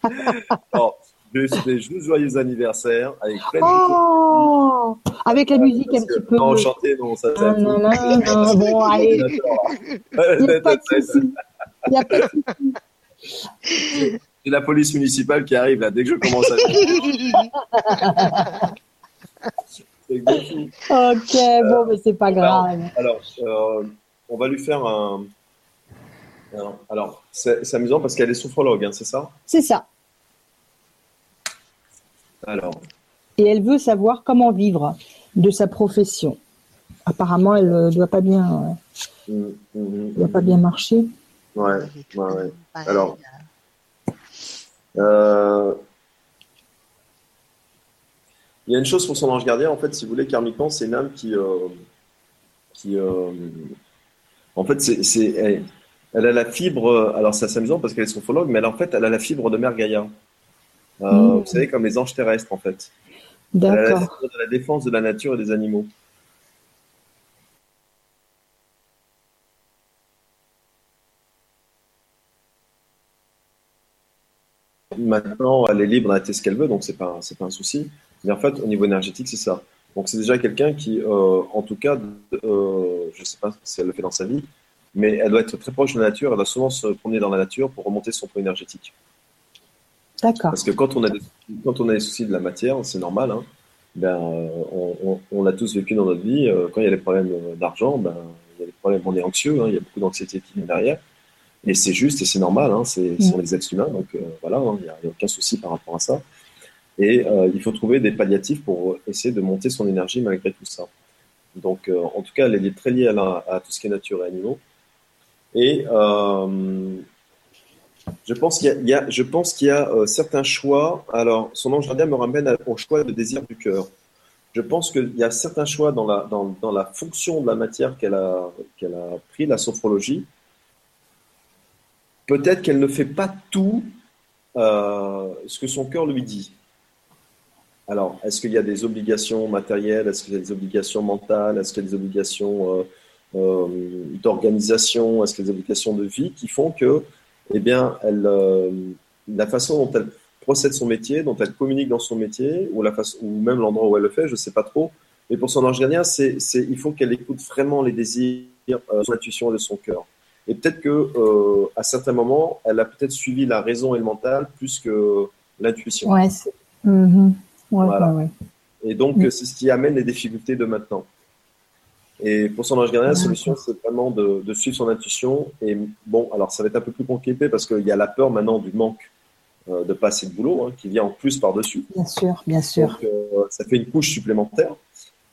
Je souhaite juste joyeux anniversaire avec plein de oh Avec la musique un petit peu. Non, chanter, non, ça ça. Non, non, non, bon, allez. Il n'y a pas de souci. Il n'y a pas de souci. C'est la police municipale qui arrive là, dès que je commence à. ok, bon, mais c'est pas grave. Alors, euh, on va lui faire un. Alors, c'est amusant parce qu'elle est sophrologue, hein, c'est ça? C'est ça. Alors. Et elle veut savoir comment vivre de sa profession. Apparemment, elle ne doit pas bien, mmh, mmh, mmh. doit pas bien marcher. Ouais, ouais, ouais. Alors, euh, il y a une chose pour son ange gardien, en fait, si vous voulez, karmiquement, c'est une âme qui, euh, qui euh, en fait, c'est, elle, a la fibre, alors c'est assez amusant parce qu'elle est sophrologue, mais elle, en fait, elle a la fibre de Mère Gaïa. Hmm. Vous savez, comme les anges terrestres, en fait. D'accord. La, défense de la nature et des animaux. Maintenant, elle est libre d'être ce qu'elle veut, donc c'est pas c'est pas un souci. Mais en fait, au niveau énergétique, c'est ça. Donc c'est déjà quelqu'un qui, euh, en tout cas, euh, je sais pas si elle le fait dans sa vie, mais elle doit être très proche de la nature. Elle doit souvent se promener dans la nature pour remonter son point énergétique. D'accord. Parce que quand on a des, quand on a des soucis de la matière, c'est normal. Hein, ben, on, on, l'a tous vécu dans notre vie. Euh, quand il y a des problèmes d'argent, ben, il y a des problèmes, on est anxieux. Hein, il y a beaucoup d'anxiété qui vient derrière. Et c'est juste et c'est normal, hein, c'est, mm. sont les êtres humains, donc euh, voilà, hein, il n'y a, aucun souci par rapport à ça. Et euh, il faut trouver des palliatifs pour essayer de monter son énergie malgré tout ça. Donc, euh, en tout cas, elle est très liée à, à, tout ce qui est nature et animaux. Et je pense qu'il y a, je pense qu'il y a certains choix. Alors, son ange gardien me ramène au choix de désir du cœur. Je pense qu'il y a certains choix dans la, dans, dans la fonction de la matière qu'elle a, qu'elle a pris, la sophrologie, peut-être qu'elle ne fait pas tout euh, ce que son cœur lui dit. Alors, est-ce qu'il y a des obligations matérielles? Est-ce qu'il y a des obligations mentales? Est-ce qu'il y a des obligations euh, euh, d'organisation? Est-ce qu'il y a des obligations de vie qui font que, eh bien, elle, la façon dont elle procède son métier, dont elle communique dans son métier, ou, la façon, ou même l'endroit où elle le fait, je ne sais pas trop. Mais pour son ange gardien, c'est, il faut qu'elle écoute vraiment les désirs, son intuition et de son cœur. Et peut-être que euh, à certains moments, elle a peut-être suivi la raison et le mental plus que l'intuition. Ouais, mm-hmm. voilà. Et donc, mm. c'est ce qui amène les difficultés de maintenant. Et pour son ange gardien, la solution, c'est vraiment de, de, suivre son intuition. Et bon, alors ça va être un peu plus compliqué parce qu'il y a la peur maintenant du manque euh, de passer de boulot hein, qui vient en plus par-dessus. Bien sûr, bien sûr. Donc, euh, ça fait une couche supplémentaire.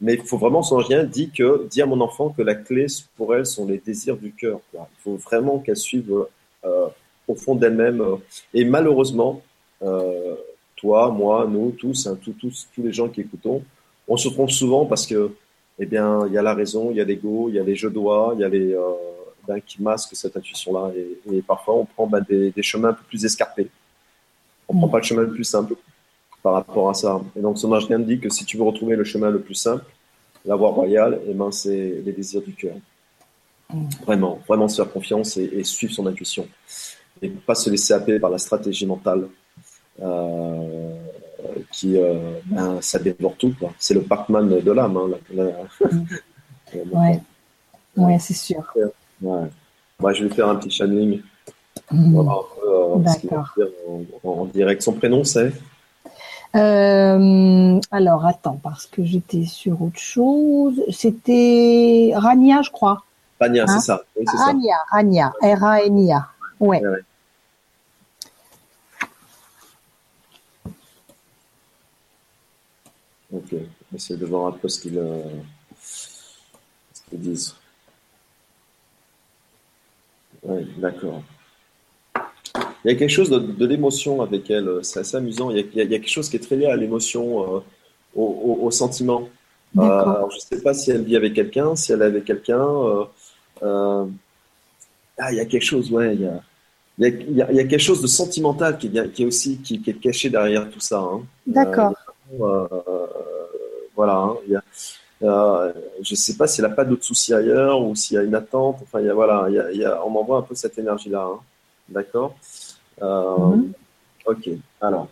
Mais il faut vraiment, son rien dit que, dit à mon enfant que la clé pour elle sont les désirs du cœur. Il faut vraiment qu'elle suive euh, au fond d'elle-même. Et malheureusement, toi, moi, nous, tous, hein, tous, tous, tous les gens qui écoutons, on se trompe souvent parce que, eh bien, il y a la raison, il y a l'ego, il y a les je dois, il y a les euh, ben, qui masquent cette intuition-là. Et, et, parfois, on prend ben, des, des, chemins un peu plus escarpés. On ne prend pas le chemin le plus simple par rapport à ça. Et donc, son rien dit que si tu veux retrouver le chemin le plus simple, la voie royale, eh ben, c'est les désirs du cœur. Mm. Vraiment, vraiment se faire confiance et, suivre son intuition. Et pas se laisser happer par la stratégie mentale euh, qui, euh, ben, ça dévore tout. C'est le Pac-Man de l'âme. Hein, ouais, ouais c'est sûr. Ouais. Moi, je vais faire un petit channeling. Mm. Euh, D'accord. En, en, direct. Son prénom, c'est euh, alors, attends, parce que j'étais sur autre chose. C'était Rania, je crois. Rania, c'est hein ça. Rania, Rania, R-A-N-I-A. Ouais. ouais. Ok, essayer de voir un peu ce qu'ils euh, disent. Oui, d'accord. Il y a quelque chose de, l'émotion avec elle. C'est assez amusant. Il y, a, quelque chose qui est très lié à l'émotion, euh, au, sentiment. Euh, je ne sais pas si elle vit avec quelqu'un, si elle est avec quelqu'un. Euh, ah, il y a quelque chose, ouais. Il y a, il y, a, quelque chose de sentimental qui, qui est aussi qui, est caché derrière tout ça. Hein. D'accord. Voilà. Hein. Il y a, je ne sais pas s'il n'a pas d'autres soucis ailleurs ou s'il y a une attente. Enfin, il y a, voilà, il y a, on m'envoie un peu cette énergie-là. Hein. D'accord? Euh, mhm. Ok, alors.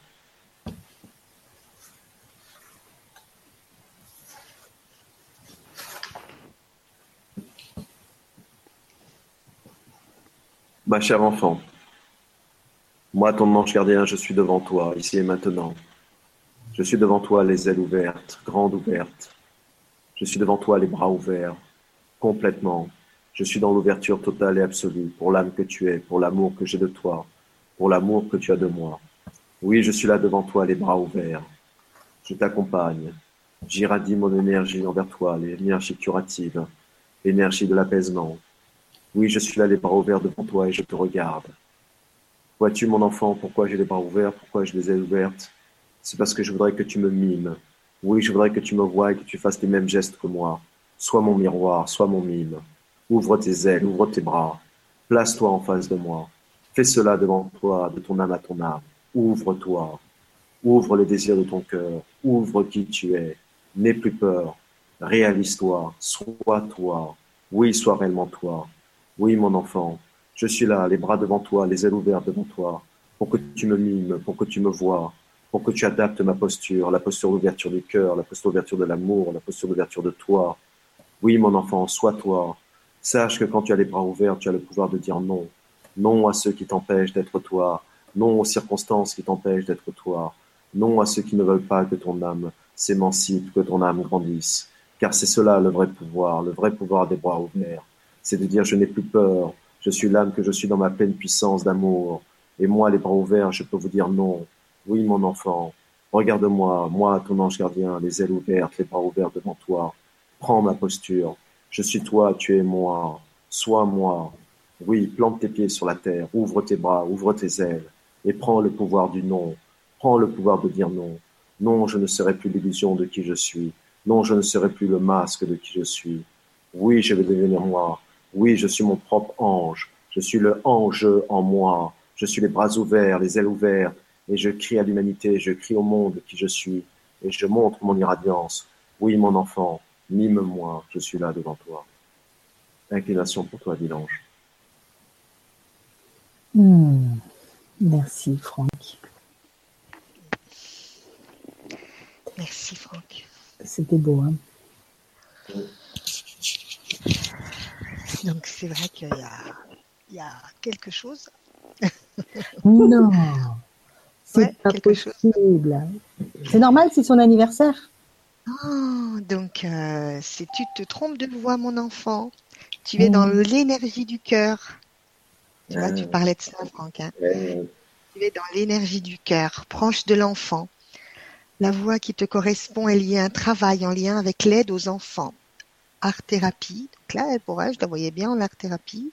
Ma chère enfant, moi, ton manche gardien, je suis devant toi, ici et maintenant. Je suis devant toi, les ailes ouvertes, grandes ouvertes. Je suis devant toi, les bras ouverts, complètement. Je suis dans l'ouverture totale et absolue pour l'âme que tu es, pour l'amour que j'ai de toi, pour l'amour que tu as de moi. Oui, je suis là devant toi, les bras ouverts. Je t'accompagne. J'irradie mon énergie envers toi, l'énergie curative, l'énergie de l'apaisement. Oui, je suis là, les bras ouverts devant toi et je te regarde. Vois-tu, mon enfant, pourquoi j'ai les bras ouverts, pourquoi je les ai ouvertes? C'est parce que je voudrais que tu me mimes. Oui, je voudrais que tu me vois et que tu fasses les mêmes gestes que moi. Sois mon miroir, sois mon mime. Ouvre tes ailes, ouvre tes bras. Place-toi en face de moi. Fais cela devant toi, de ton âme à ton âme. Ouvre-toi. Ouvre le désir de ton cœur. Ouvre qui tu es. N'aie plus peur. Réalise-toi. Sois toi. Oui, sois réellement toi. Oui, mon enfant. Je suis là, les bras devant toi, les ailes ouvertes devant toi, pour que tu me mimes, pour que tu me vois, pour que tu adaptes ma posture, la posture d'ouverture du cœur, la posture d'ouverture de l'amour, la posture d'ouverture de toi. Oui, mon enfant, sois toi. Sache que quand tu as les bras ouverts, tu as le pouvoir de dire non. Non à ceux qui t'empêchent d'être toi. Non aux circonstances qui t'empêchent d'être toi. Non à ceux qui ne veulent pas que ton âme s'émancipe, que ton âme grandisse. Car c'est cela le vrai pouvoir, le vrai pouvoir des bras ouverts. C'est de dire je n'ai plus peur, je suis l'âme que je suis dans ma pleine puissance d'amour. Et moi, les bras ouverts, je peux vous dire non. Oui, mon enfant, regarde-moi, moi, ton ange gardien, les ailes ouvertes, les bras ouverts devant toi. Prends ma posture. Je suis toi, tu es moi. Sois moi. Oui, plante tes pieds sur la terre, ouvre tes bras, ouvre tes ailes, et prends le pouvoir du non. Prends le pouvoir de dire non. Non, je ne serai plus l'illusion de qui je suis. Non, je ne serai plus le masque de qui je suis. Oui, je vais devenir moi. Oui, je suis mon propre ange. Je suis le ange en moi. Je suis les bras ouverts, les ailes ouvertes, et je crie à l'humanité, je crie au monde qui je suis, et je montre mon irradiance. Oui, mon enfant, mime-moi, je suis là devant toi. Inclination pour toi, dit l'ange. Hmm. Merci, Franck. Merci, Franck. C'était beau, hein donc c'est vrai qu'il y a, quelque chose. non, c'est pas possible. C'est normal, c'est son anniversaire. Oh, donc euh, si tu te trompes de voix, mon enfant, tu es dans l'énergie du cœur. Tu vois, tu parlais de ça, Franck. Hein. Tu es dans l'énergie du cœur, proche de l'enfant. La voix qui te correspond est liée à un travail en lien avec l'aide aux enfants art-thérapie. Donc là, pour elle, je la voyais bien en art-thérapie.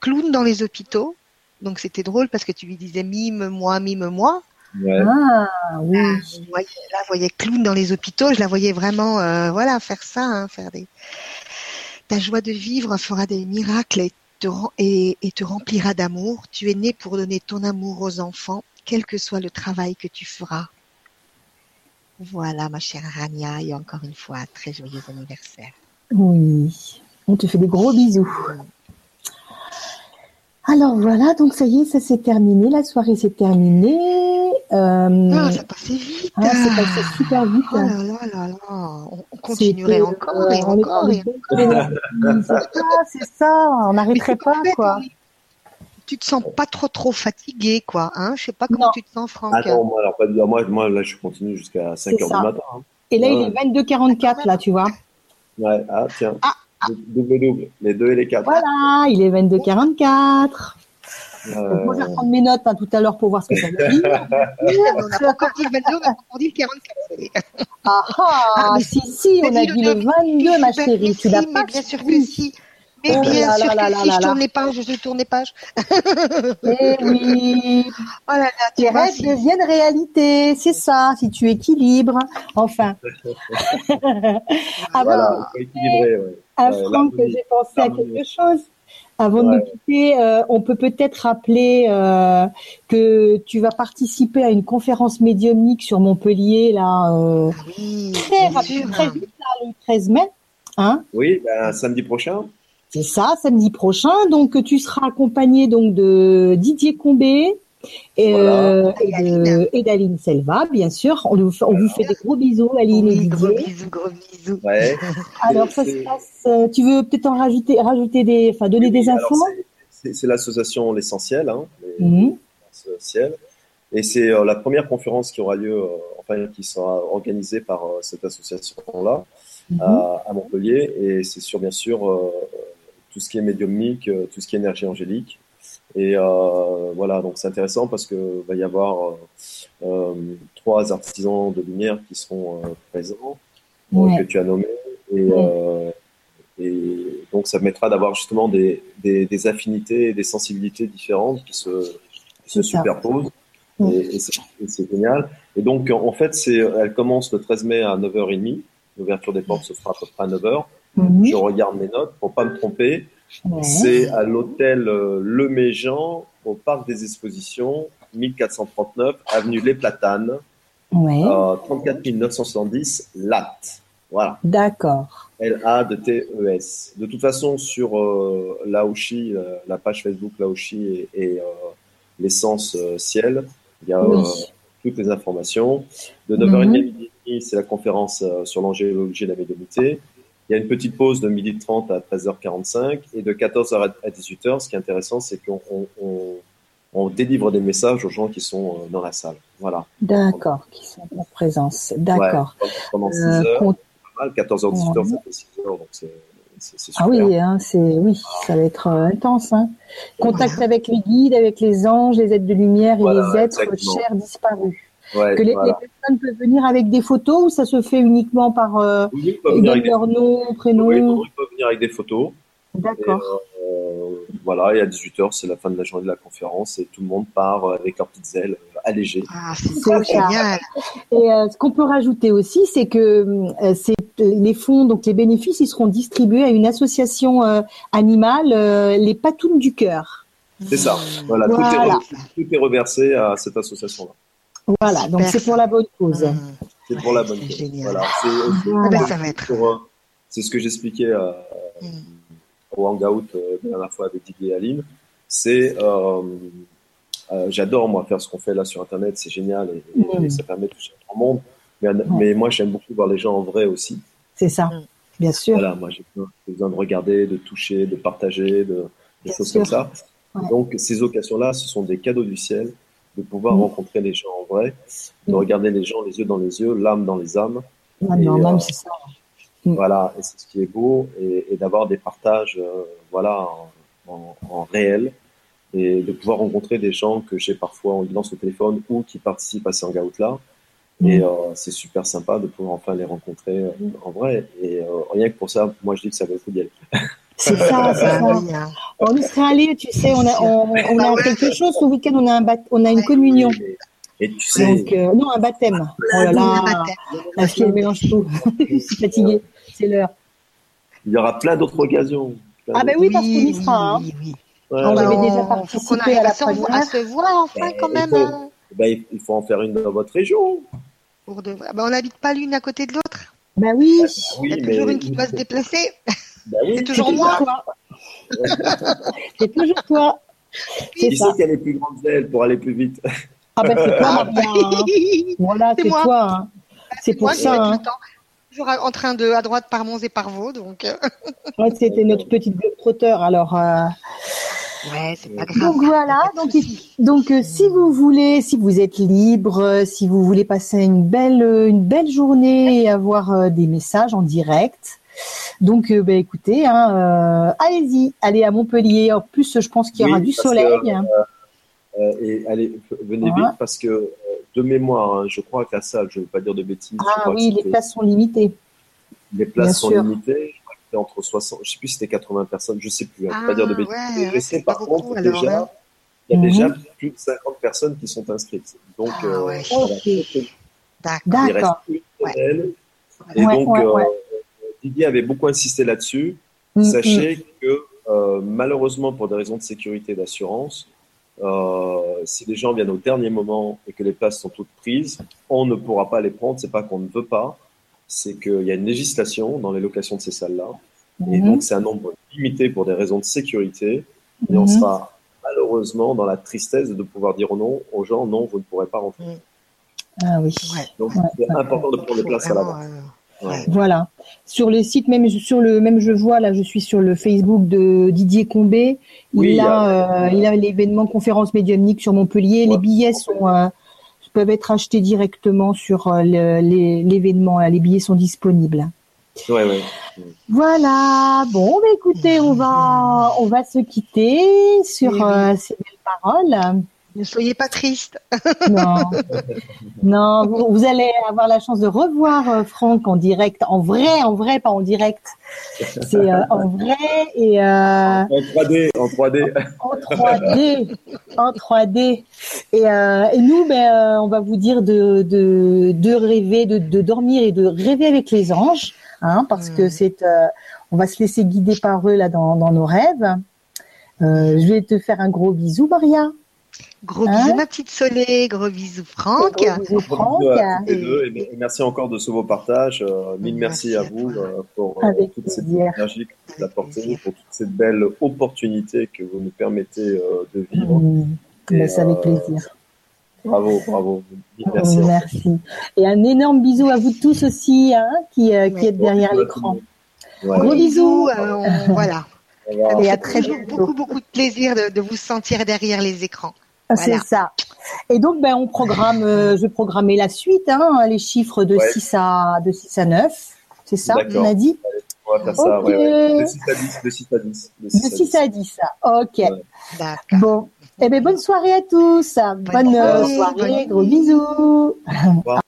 Clown dans les hôpitaux. Donc c'était drôle parce que tu lui disais mime-moi, mime-moi. Ah oui. Là, je voyais clown dans les hôpitaux. Je la voyais vraiment, euh, voilà, faire ça, hein, faire des. Ta joie de vivre fera des miracles et te, et, et te remplira d'amour. Tu es né pour donner ton amour aux enfants, quel que soit le travail que tu feras. Voilà, ma chère Rania, et encore une fois, très joyeux anniversaire. Oui, on te fait des gros bisous. Alors voilà, donc ça y est, ça s'est terminé, la soirée s'est terminée. Euh... Ah, ça passait vite. Ah, ça passait super vite. Oh là là là là, on continuerait encore et encore. Et... c'est ça, on n'arrêterait pas quoi. Tu te sens pas trop trop fatigué quoi, hein? Je sais pas comment tu te sens, Franck. Attends, moi, alors, pas, moi, moi là, je continue jusqu'à 5 h du matin. Hein. Et là, il est 22h44 là, tu vois. Ouais, ah tiens. Ah, ah. Double double, les deux et les quatre. Voilà, il est 22h44. Euh... moi, je vais prendre mes notes hein, tout à l'heure pour voir ce que ça veut dire. on pas encore dit le 22, on a encore dit le 44. Ah, ah, ah si, si, on a dit le 22, ma chérie. Tu l'as pas Bien sûr que si. Mais oh bien sûr là, que là, si, je tourne les pages, je tourne les pages. Eh oui. Oh là là, Tes rêves deviennent réalité, c'est ça, si tu équilibres. Enfin. Avant voilà, de équilibrer, ouais. À Franck, j'ai pensé à quelque chose. Avant de nous quitter, euh, on peut peut-être rappeler euh, que tu vas participer à une conférence médiumnique sur Montpellier là euh, ah oui, très rapide, très vite, là, le 13 mai. Hein oui, ben, samedi prochain. C'est ça, samedi prochain. Donc tu seras accompagné donc de Didier Combé et, euh, et d'Aline Selva, bien sûr. On, vous, on vous fait des gros bisous, Aline oui, et Didier. Gros bisous, gros bisous. Ouais. alors ça se passe. Euh, tu veux peut-être en rajouter, rajouter des, enfin donner oui, des infos. C'est l'association L'Essentiel, hein, mmh. Et c'est euh, la première conférence qui aura lieu, euh, enfin qui sera organisée par euh, cette association-là mmh. à, à, Montpellier. Et c'est sur bien sûr tout ce qui est médiumnique, tout ce qui est énergie angélique. Et euh, voilà, donc c'est intéressant parce que va y avoir euh, trois artisans de lumière qui seront présents, que tu as nommés. Et, et donc ça permettra d'avoir justement des, des, des, affinités et des sensibilités différentes qui se, qui se superposent. Et, et c'est génial. Et donc, en fait, elle commence le 13 mai à 9h30. L'ouverture des portes se fera à peu près à 9h. Mhm. Je regarde mes notes pour pas me tromper. C'est à l'hôtel euh, Le Méjean, au parc des expositions, 1439, avenue Les Platanes, ouais. euh, 34 970, Latte. Voilà. D'accord. L-A de T-E-S. De toute façon, sur euh, Laoshi, euh, la page Facebook Laoshi et, et euh, l'essence ciel, il y a toutes les informations. De 9h30 à midi, c'est la conférence sur l'angélologie de la médiumnité. Il y a une petite pause de 12h30 à 13h45 et de 14h à 18h. Ce qui est intéressant, c'est qu'on on, on, délivre des messages aux gens qui sont dans la salle. Voilà. D'accord, qui sont en présence. D'accord. Ouais, pendant 6 heures. 14h, 18h, ça fait 6 heures, donc c'est. Ah oui, hein, c'est oui, ça va être euh, intense. Hein. Contact avec les guides, avec les anges, les êtres de lumière et les êtres chers disparus. Ouais, que les, voilà. les, personnes peuvent venir avec des photos ou ça se fait uniquement par euh, oui, ils leur des... nom, prénom oui, ils peuvent venir avec des photos. D'accord. Euh, voilà, et à 18h, c'est la fin de la journée de la conférence et tout le monde part avec leurs petites ailes euh, allégées. Ah, c'est génial. Et euh, ce qu'on peut rajouter aussi, c'est que euh, c'est les fonds, donc les bénéfices, ils seront distribués à une association euh, animale, les Patounes du cœur. C'est ça. Voilà, Voilà. Tout, est, tout est reversé à cette association-là. Voilà, donc c'est pour la bonne cause. Mmh. C'est pour la bonne cause. génial. Voilà. C'est Voilà. Ah ben, ça va être. euh, c'est ce que j'expliquais euh, Mmh. au hangout euh, la dernière fois avec Didier et Aline. C'est euh, euh, j'adore moi faire ce qu'on fait là sur internet, c'est génial et, et- et ça permet de toucher un grand monde. Mais, mais moi j'aime beaucoup voir les gens en vrai aussi. C'est ça, bien sûr. Voilà, moi j'ai besoin, de regarder, de toucher, de partager, de, de Bien choses sûr. comme ça. Ouais. Donc ces occasions-là, ce sont des cadeaux du ciel de pouvoir Mhm. rencontrer les gens en vrai, de Mhm. regarder les gens les yeux dans les yeux, l'âme dans les âmes. Et, même euh, c'est ça. Mm. Voilà, et c'est ce qui est beau, et, et d'avoir des partages, euh, voilà, en, en, en réel, et de pouvoir rencontrer des gens que j'ai parfois en guidance au téléphone ou qui participent à ces hangouts-là. Et Mm. euh, c'est super sympa de pouvoir enfin les rencontrer en vrai. Et euh, rien que pour ça, moi je dis que ça vaut le coup d'y aller. C'est ça, c'est Ah ça. oui. On y serait allé, tu sais, on a, on, on a quelque chose ce week-end, on a un bat- on a une communion. Et tu sais, Donc, euh, non, un baptême. Oh là là, la fille, elle mélange tout. Je suis fatiguée, c'est l'heure. il y aura plein d'autres occasions. Ah ben oui, parce qu'on y sera. hein. oui, oui. Ouais, on avait déjà faut qu'on participé arrive à la se- première. à se voir enfin quand Il même. faut- hein, Ben, il- il faut en faire une dans votre région. pour de vrai. Ben, on n'habite pas l'une à côté de l'autre. Ben oui, Oui, Il y a mais- toujours une qui doit se déplacer. Ben oui, C'est toujours moi. toi. C'est toujours toi. C'est Qui ça. qui a les plus grandes ailes pour aller plus vite Ah ben c'est toi, Ah, Maria. hein. Voilà, C'est toi. hein. C'est pour moi qui ça. tout hein. le temps toujours en train de à droite par Mons et par Vaux, donc euh, Ouais, C'était notre petite globe-trotteur. Alors, euh, ouais, c'est pas grave. donc voilà. Donc, euh, si vous voulez, si vous êtes libre, euh, si vous voulez passer une belle, une belle journée et avoir euh, des messages en direct, donc euh, ben, écoutez, hein, euh, allez-y, allez à Montpellier. En plus, je pense qu'il y aura Oui, du que, soleil. Euh, et allez, venez vite parce que de mémoire, hein, je crois que la salle, je ne veux pas dire de bêtises, ah oui, les places sont limitées. les places bien sont sûr. limitées. Je crois que c'était entre 60, je sais plus si c'était 80 personnes, je sais plus, hein, je ne Ah, veux pas dire de bêtises. ouais, je sais par contre beaucoup, alors, déjà, hein. il y a Mhm. déjà plus de 50 personnes qui sont inscrites. Donc, Ah, euh, ouais. Ok. il D'accord. reste D'accord. une Ouais. Et Ouais, donc, ouais, euh, Didier avait beaucoup insisté là-dessus. Mm, Sachez que euh, malheureusement, pour des raisons de sécurité et d'assurance, euh, si les gens viennent au dernier moment et que les places sont toutes prises, on ne pourra pas les prendre. C'est pas qu'on ne veut pas, c'est qu'il y a une législation dans les locations de ces salles-là. mm, Et mhm, donc, c'est un nombre limité pour des raisons de sécurité. Et on mhm. sera malheureusement dans la tristesse de pouvoir dire non aux gens, non, vous ne pourrez pas rentrer. Ah oui. Ouais. Donc, Ouais, c'est important de prendre les places à l'avance. Euh, Ouais. Voilà. Sur le site, même sur le même je vois là, je suis sur le Facebook de Didier Combé. Il Oui, a, euh, il a l'événement conférence médiumnique sur Montpellier. Les billets sont euh, peuvent être achetés directement sur euh, les- l'événement. là. Les billets sont disponibles. Ouais, ouais. Voilà. Bon, bah, écoutez, on va, on va se quitter sur euh, ces belles paroles. Ne soyez pas triste. non, non, vous, allez avoir la chance de revoir euh, Franck en direct, en vrai, en vrai, pas en direct. C'est euh, en vrai et euh, en 3D, en 3D, en 3D, en 3D. Et, et nous, ben, on va vous dire de de, de rêver, de, de dormir et de rêver avec les anges, hein, parce que hmm. c'est, on va se laisser guider par eux là dans, dans nos rêves. je vais te faire un gros bisou, Maria. Gros hein bisous, ma petite Soleil. Gros bisous, Franck. Gros bisous, Franck. Et, merci encore de ce beau partage. Euh, mille merci, à, vous euh, pour euh, toute cette énergie que vous apportez, pour toute cette belle opportunité que vous nous permettez de vivre. Mmh. c'est avec plaisir. Bravo, bravo. Merci. merci. Et un énorme bisou à vous tous aussi, hein, qui, qui êtes derrière l'écran. Gros bisous. voilà. Et à très bientôt. Beaucoup, beaucoup de plaisir de, de vous sentir derrière les écrans. C'est ça. Et donc, ben, on programme, euh, je vais programmer la suite, hein, les chiffres de 6 à, de 6 à 9. C'est ça, on a dit? on va faire ça, De 6 à 10. De 6 à 10. De 6, à 10. Ok. D'accord. Bon. Eh ben, bonne soirée à tous. Bonne, bonne soirée. Gros bisous. Au revoir.